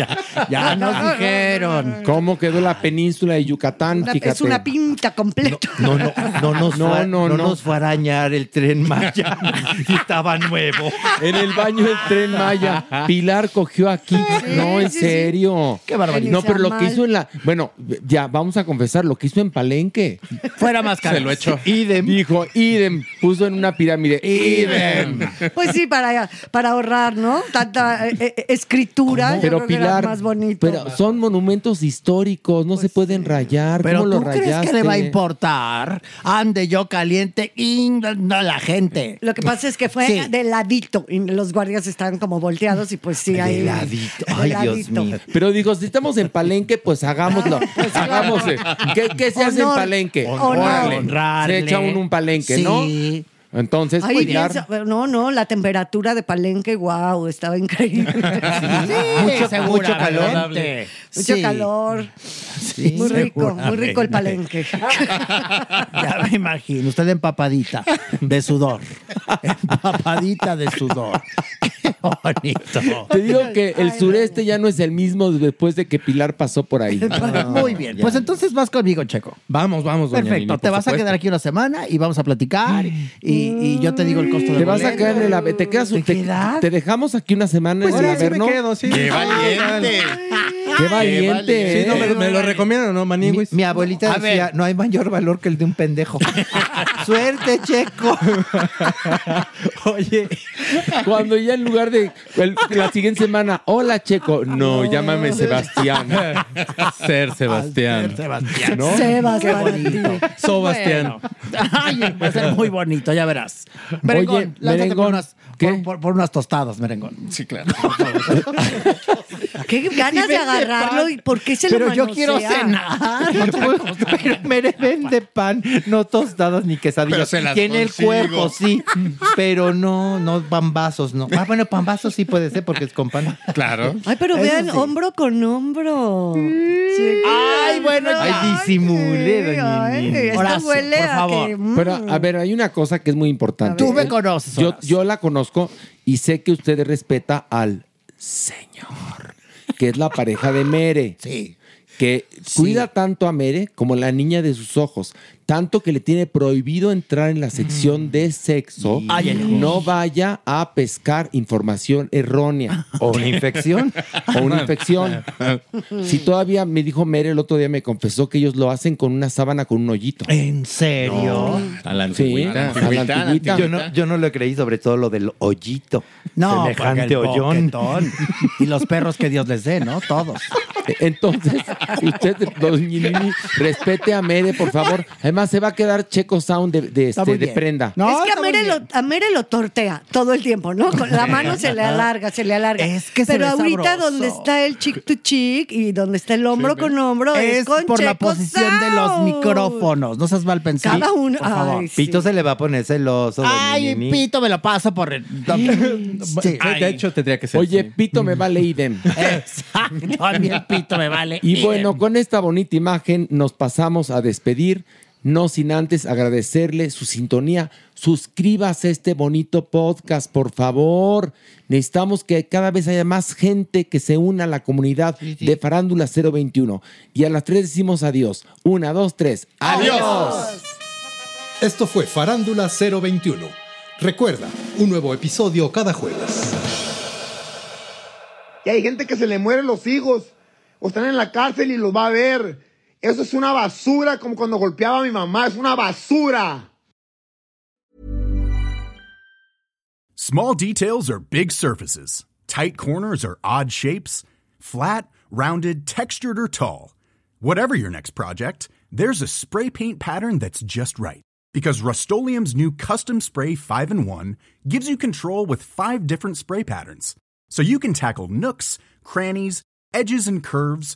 Ya nos dijeron. Cómo quedó la península de Yucatán, Una- fíjate. es una pinta completa. No, no, no nos, No, fue, a- no, no no. nos fue a arañar el tren Maya. y estaba nuevo. En el baño del tren Maya, Pilar cogió aquí. no, en sí, sí. serio. Qué barbaridad. No, pero lo que hizo en la. Bueno, ya vamos a confesar, lo que hizo en Palenque. Fuera más caro. Se lo echó. Idem. Dijo, idem. Puso en una pirámide. Idem. Pues sí, para, para ahorrar, ¿no? Tanta eh, eh, escritura. yo Pero creo que era Pilar, más bonito. pero son monumentos históricos, no se pueden rayar. Pero ¿Cómo tú lo crees rayaste? que le va a importar. Ande yo caliente y no la gente. Lo que pasa es que fue Sí. de ladito y los guardias estaban como volteados y pues sí, ahí. De ladito. de Ay, Dios ladito. mío. Pero digo, si estamos en Palenque, pues hagámoslo. Hagamos. eh. ¿Qué, qué se hace en. Palenque? Honrarle. Se echa uno un Palenque, ¿no? Sí. Entonces, Ay, pues, bien, sa- no, no, la temperatura de Palenque, wow, estaba increíble. mucho, mucho calor. Mucho Sí. calor. Sí, muy rico, muy rico el. Palenque. Ya me imagino, usted empapadita de sudor. Empapadita de sudor. Qué bonito. Te digo que el sureste ya no es el mismo después de que Pilar pasó por ahí. Muy bien, pues entonces vas conmigo, Checo. Vamos, vamos, doña Perfecto, Nini, te vas a quedar aquí una semana y vamos a platicar y, y yo te digo el costo de Te vas a quedar en el ave- te quedas te, te dejamos aquí una semana Pues en sí, el sí me Averno. quedo, sí. ¡Qué valiente! Qué valiente. Sí, no, me, me lo recomiendan, ¿no, Maniguis? Mi abuelita A decía, ver. no hay mayor valor que el de un pendejo. Suerte, Checo. Oye, cuando ya en lugar de el- la siguiente semana, hola Checo, no, llámame Sebastián. Ser Sebastián. Sebastián. ¿No? Sebas Qué para ti. bonito. Sebastián. Bueno. Ay, va a ser muy bonito, ya verás. Merengón, Oye, lánzate merengón, por unas, ¿qué? por, por- por unas tostadas, merengón. Sí, claro. Qué ganas de agarrarlo y por qué se lo Pero yo quiero cenar. Pero mere vende pan, no tostadas ni quesadillas. Pero se las Tiene el consigo. cuerpo, sí. Pero no, no pambazos, no. Ah, bueno, pambazos sí puede ser porque es con pan. Claro. Ay, pero Eso vean, sí. hombro con hombro. Sí. Ay, bueno, Ay, disimule, doña Ay, Nini. esto Horacio, huele por a favor. que... mm. Pero a ver, hay una cosa que es muy importante. Tú me Eh, conoces, Yo, yo la conozco y sé que usted respeta al Señor, que es la pareja de Mere. Sí. Que cuida tanto a Mere como la niña de sus ojos. Tanto que le tiene prohibido entrar en la sección de sexo. Ay, ay, ay. No vaya a pescar información errónea. O una infección. o una infección. Si todavía me dijo Mere el otro día, me confesó que ellos lo hacen con una sábana con un hoyito. ¿En serio? A la Sí, antigüita. a la antigüita. Yo no, yo no lo creí, sobre todo lo del hoyito. No, Semejante porque el hoyón. boquetón. Y los perros que Dios les dé, ¿no? Todos. Entonces, usted, doña Nini, respete a Mere, por favor. Además, se va a quedar Checo Sound de, este, de prenda. No, es que a Mere, lo, bien. a Mere lo tortea todo el tiempo, ¿no? Con la mano se le alarga, se le alarga. Es que se Pero ve ahorita sabroso. donde está el chick to chick y donde está el hombro con hombro es, Es con por la posición de los micrófonos. No seas mal pensado. Cada uno. Por favor. Ay, sí. Pito se le va a poner celoso. Ay, pito, me lo paso por el. Sí. De hecho, tendría que ser. Oye. Pito me vale idem. Exacto. A mí el pito me vale. Y bueno, con esta bonita imagen nos pasamos a despedir, no sin antes agradecerle su sintonía. Suscríbase a este bonito podcast, por favor. Necesitamos que cada vez haya más gente que se una a la comunidad de Farándula 021. Y a las tres decimos adiós. Una, dos, tres. ¡Adiós! Esto fue Farándula 021. Recuerda, un nuevo episodio cada jueves. Y hay gente que se le mueren los hijos o están en la cárcel y los va a ver. Eso es una basura, como cuando golpeaba a mi mamá. Es una basura. Small details are big surfaces. Tight corners are odd shapes. Flat, rounded, textured, or tall. Whatever your next project, there's a spray paint pattern that's just right. Because Rust new Custom Spray 5 in 1 gives you control with five different spray patterns. So you can tackle nooks, crannies, edges, and curves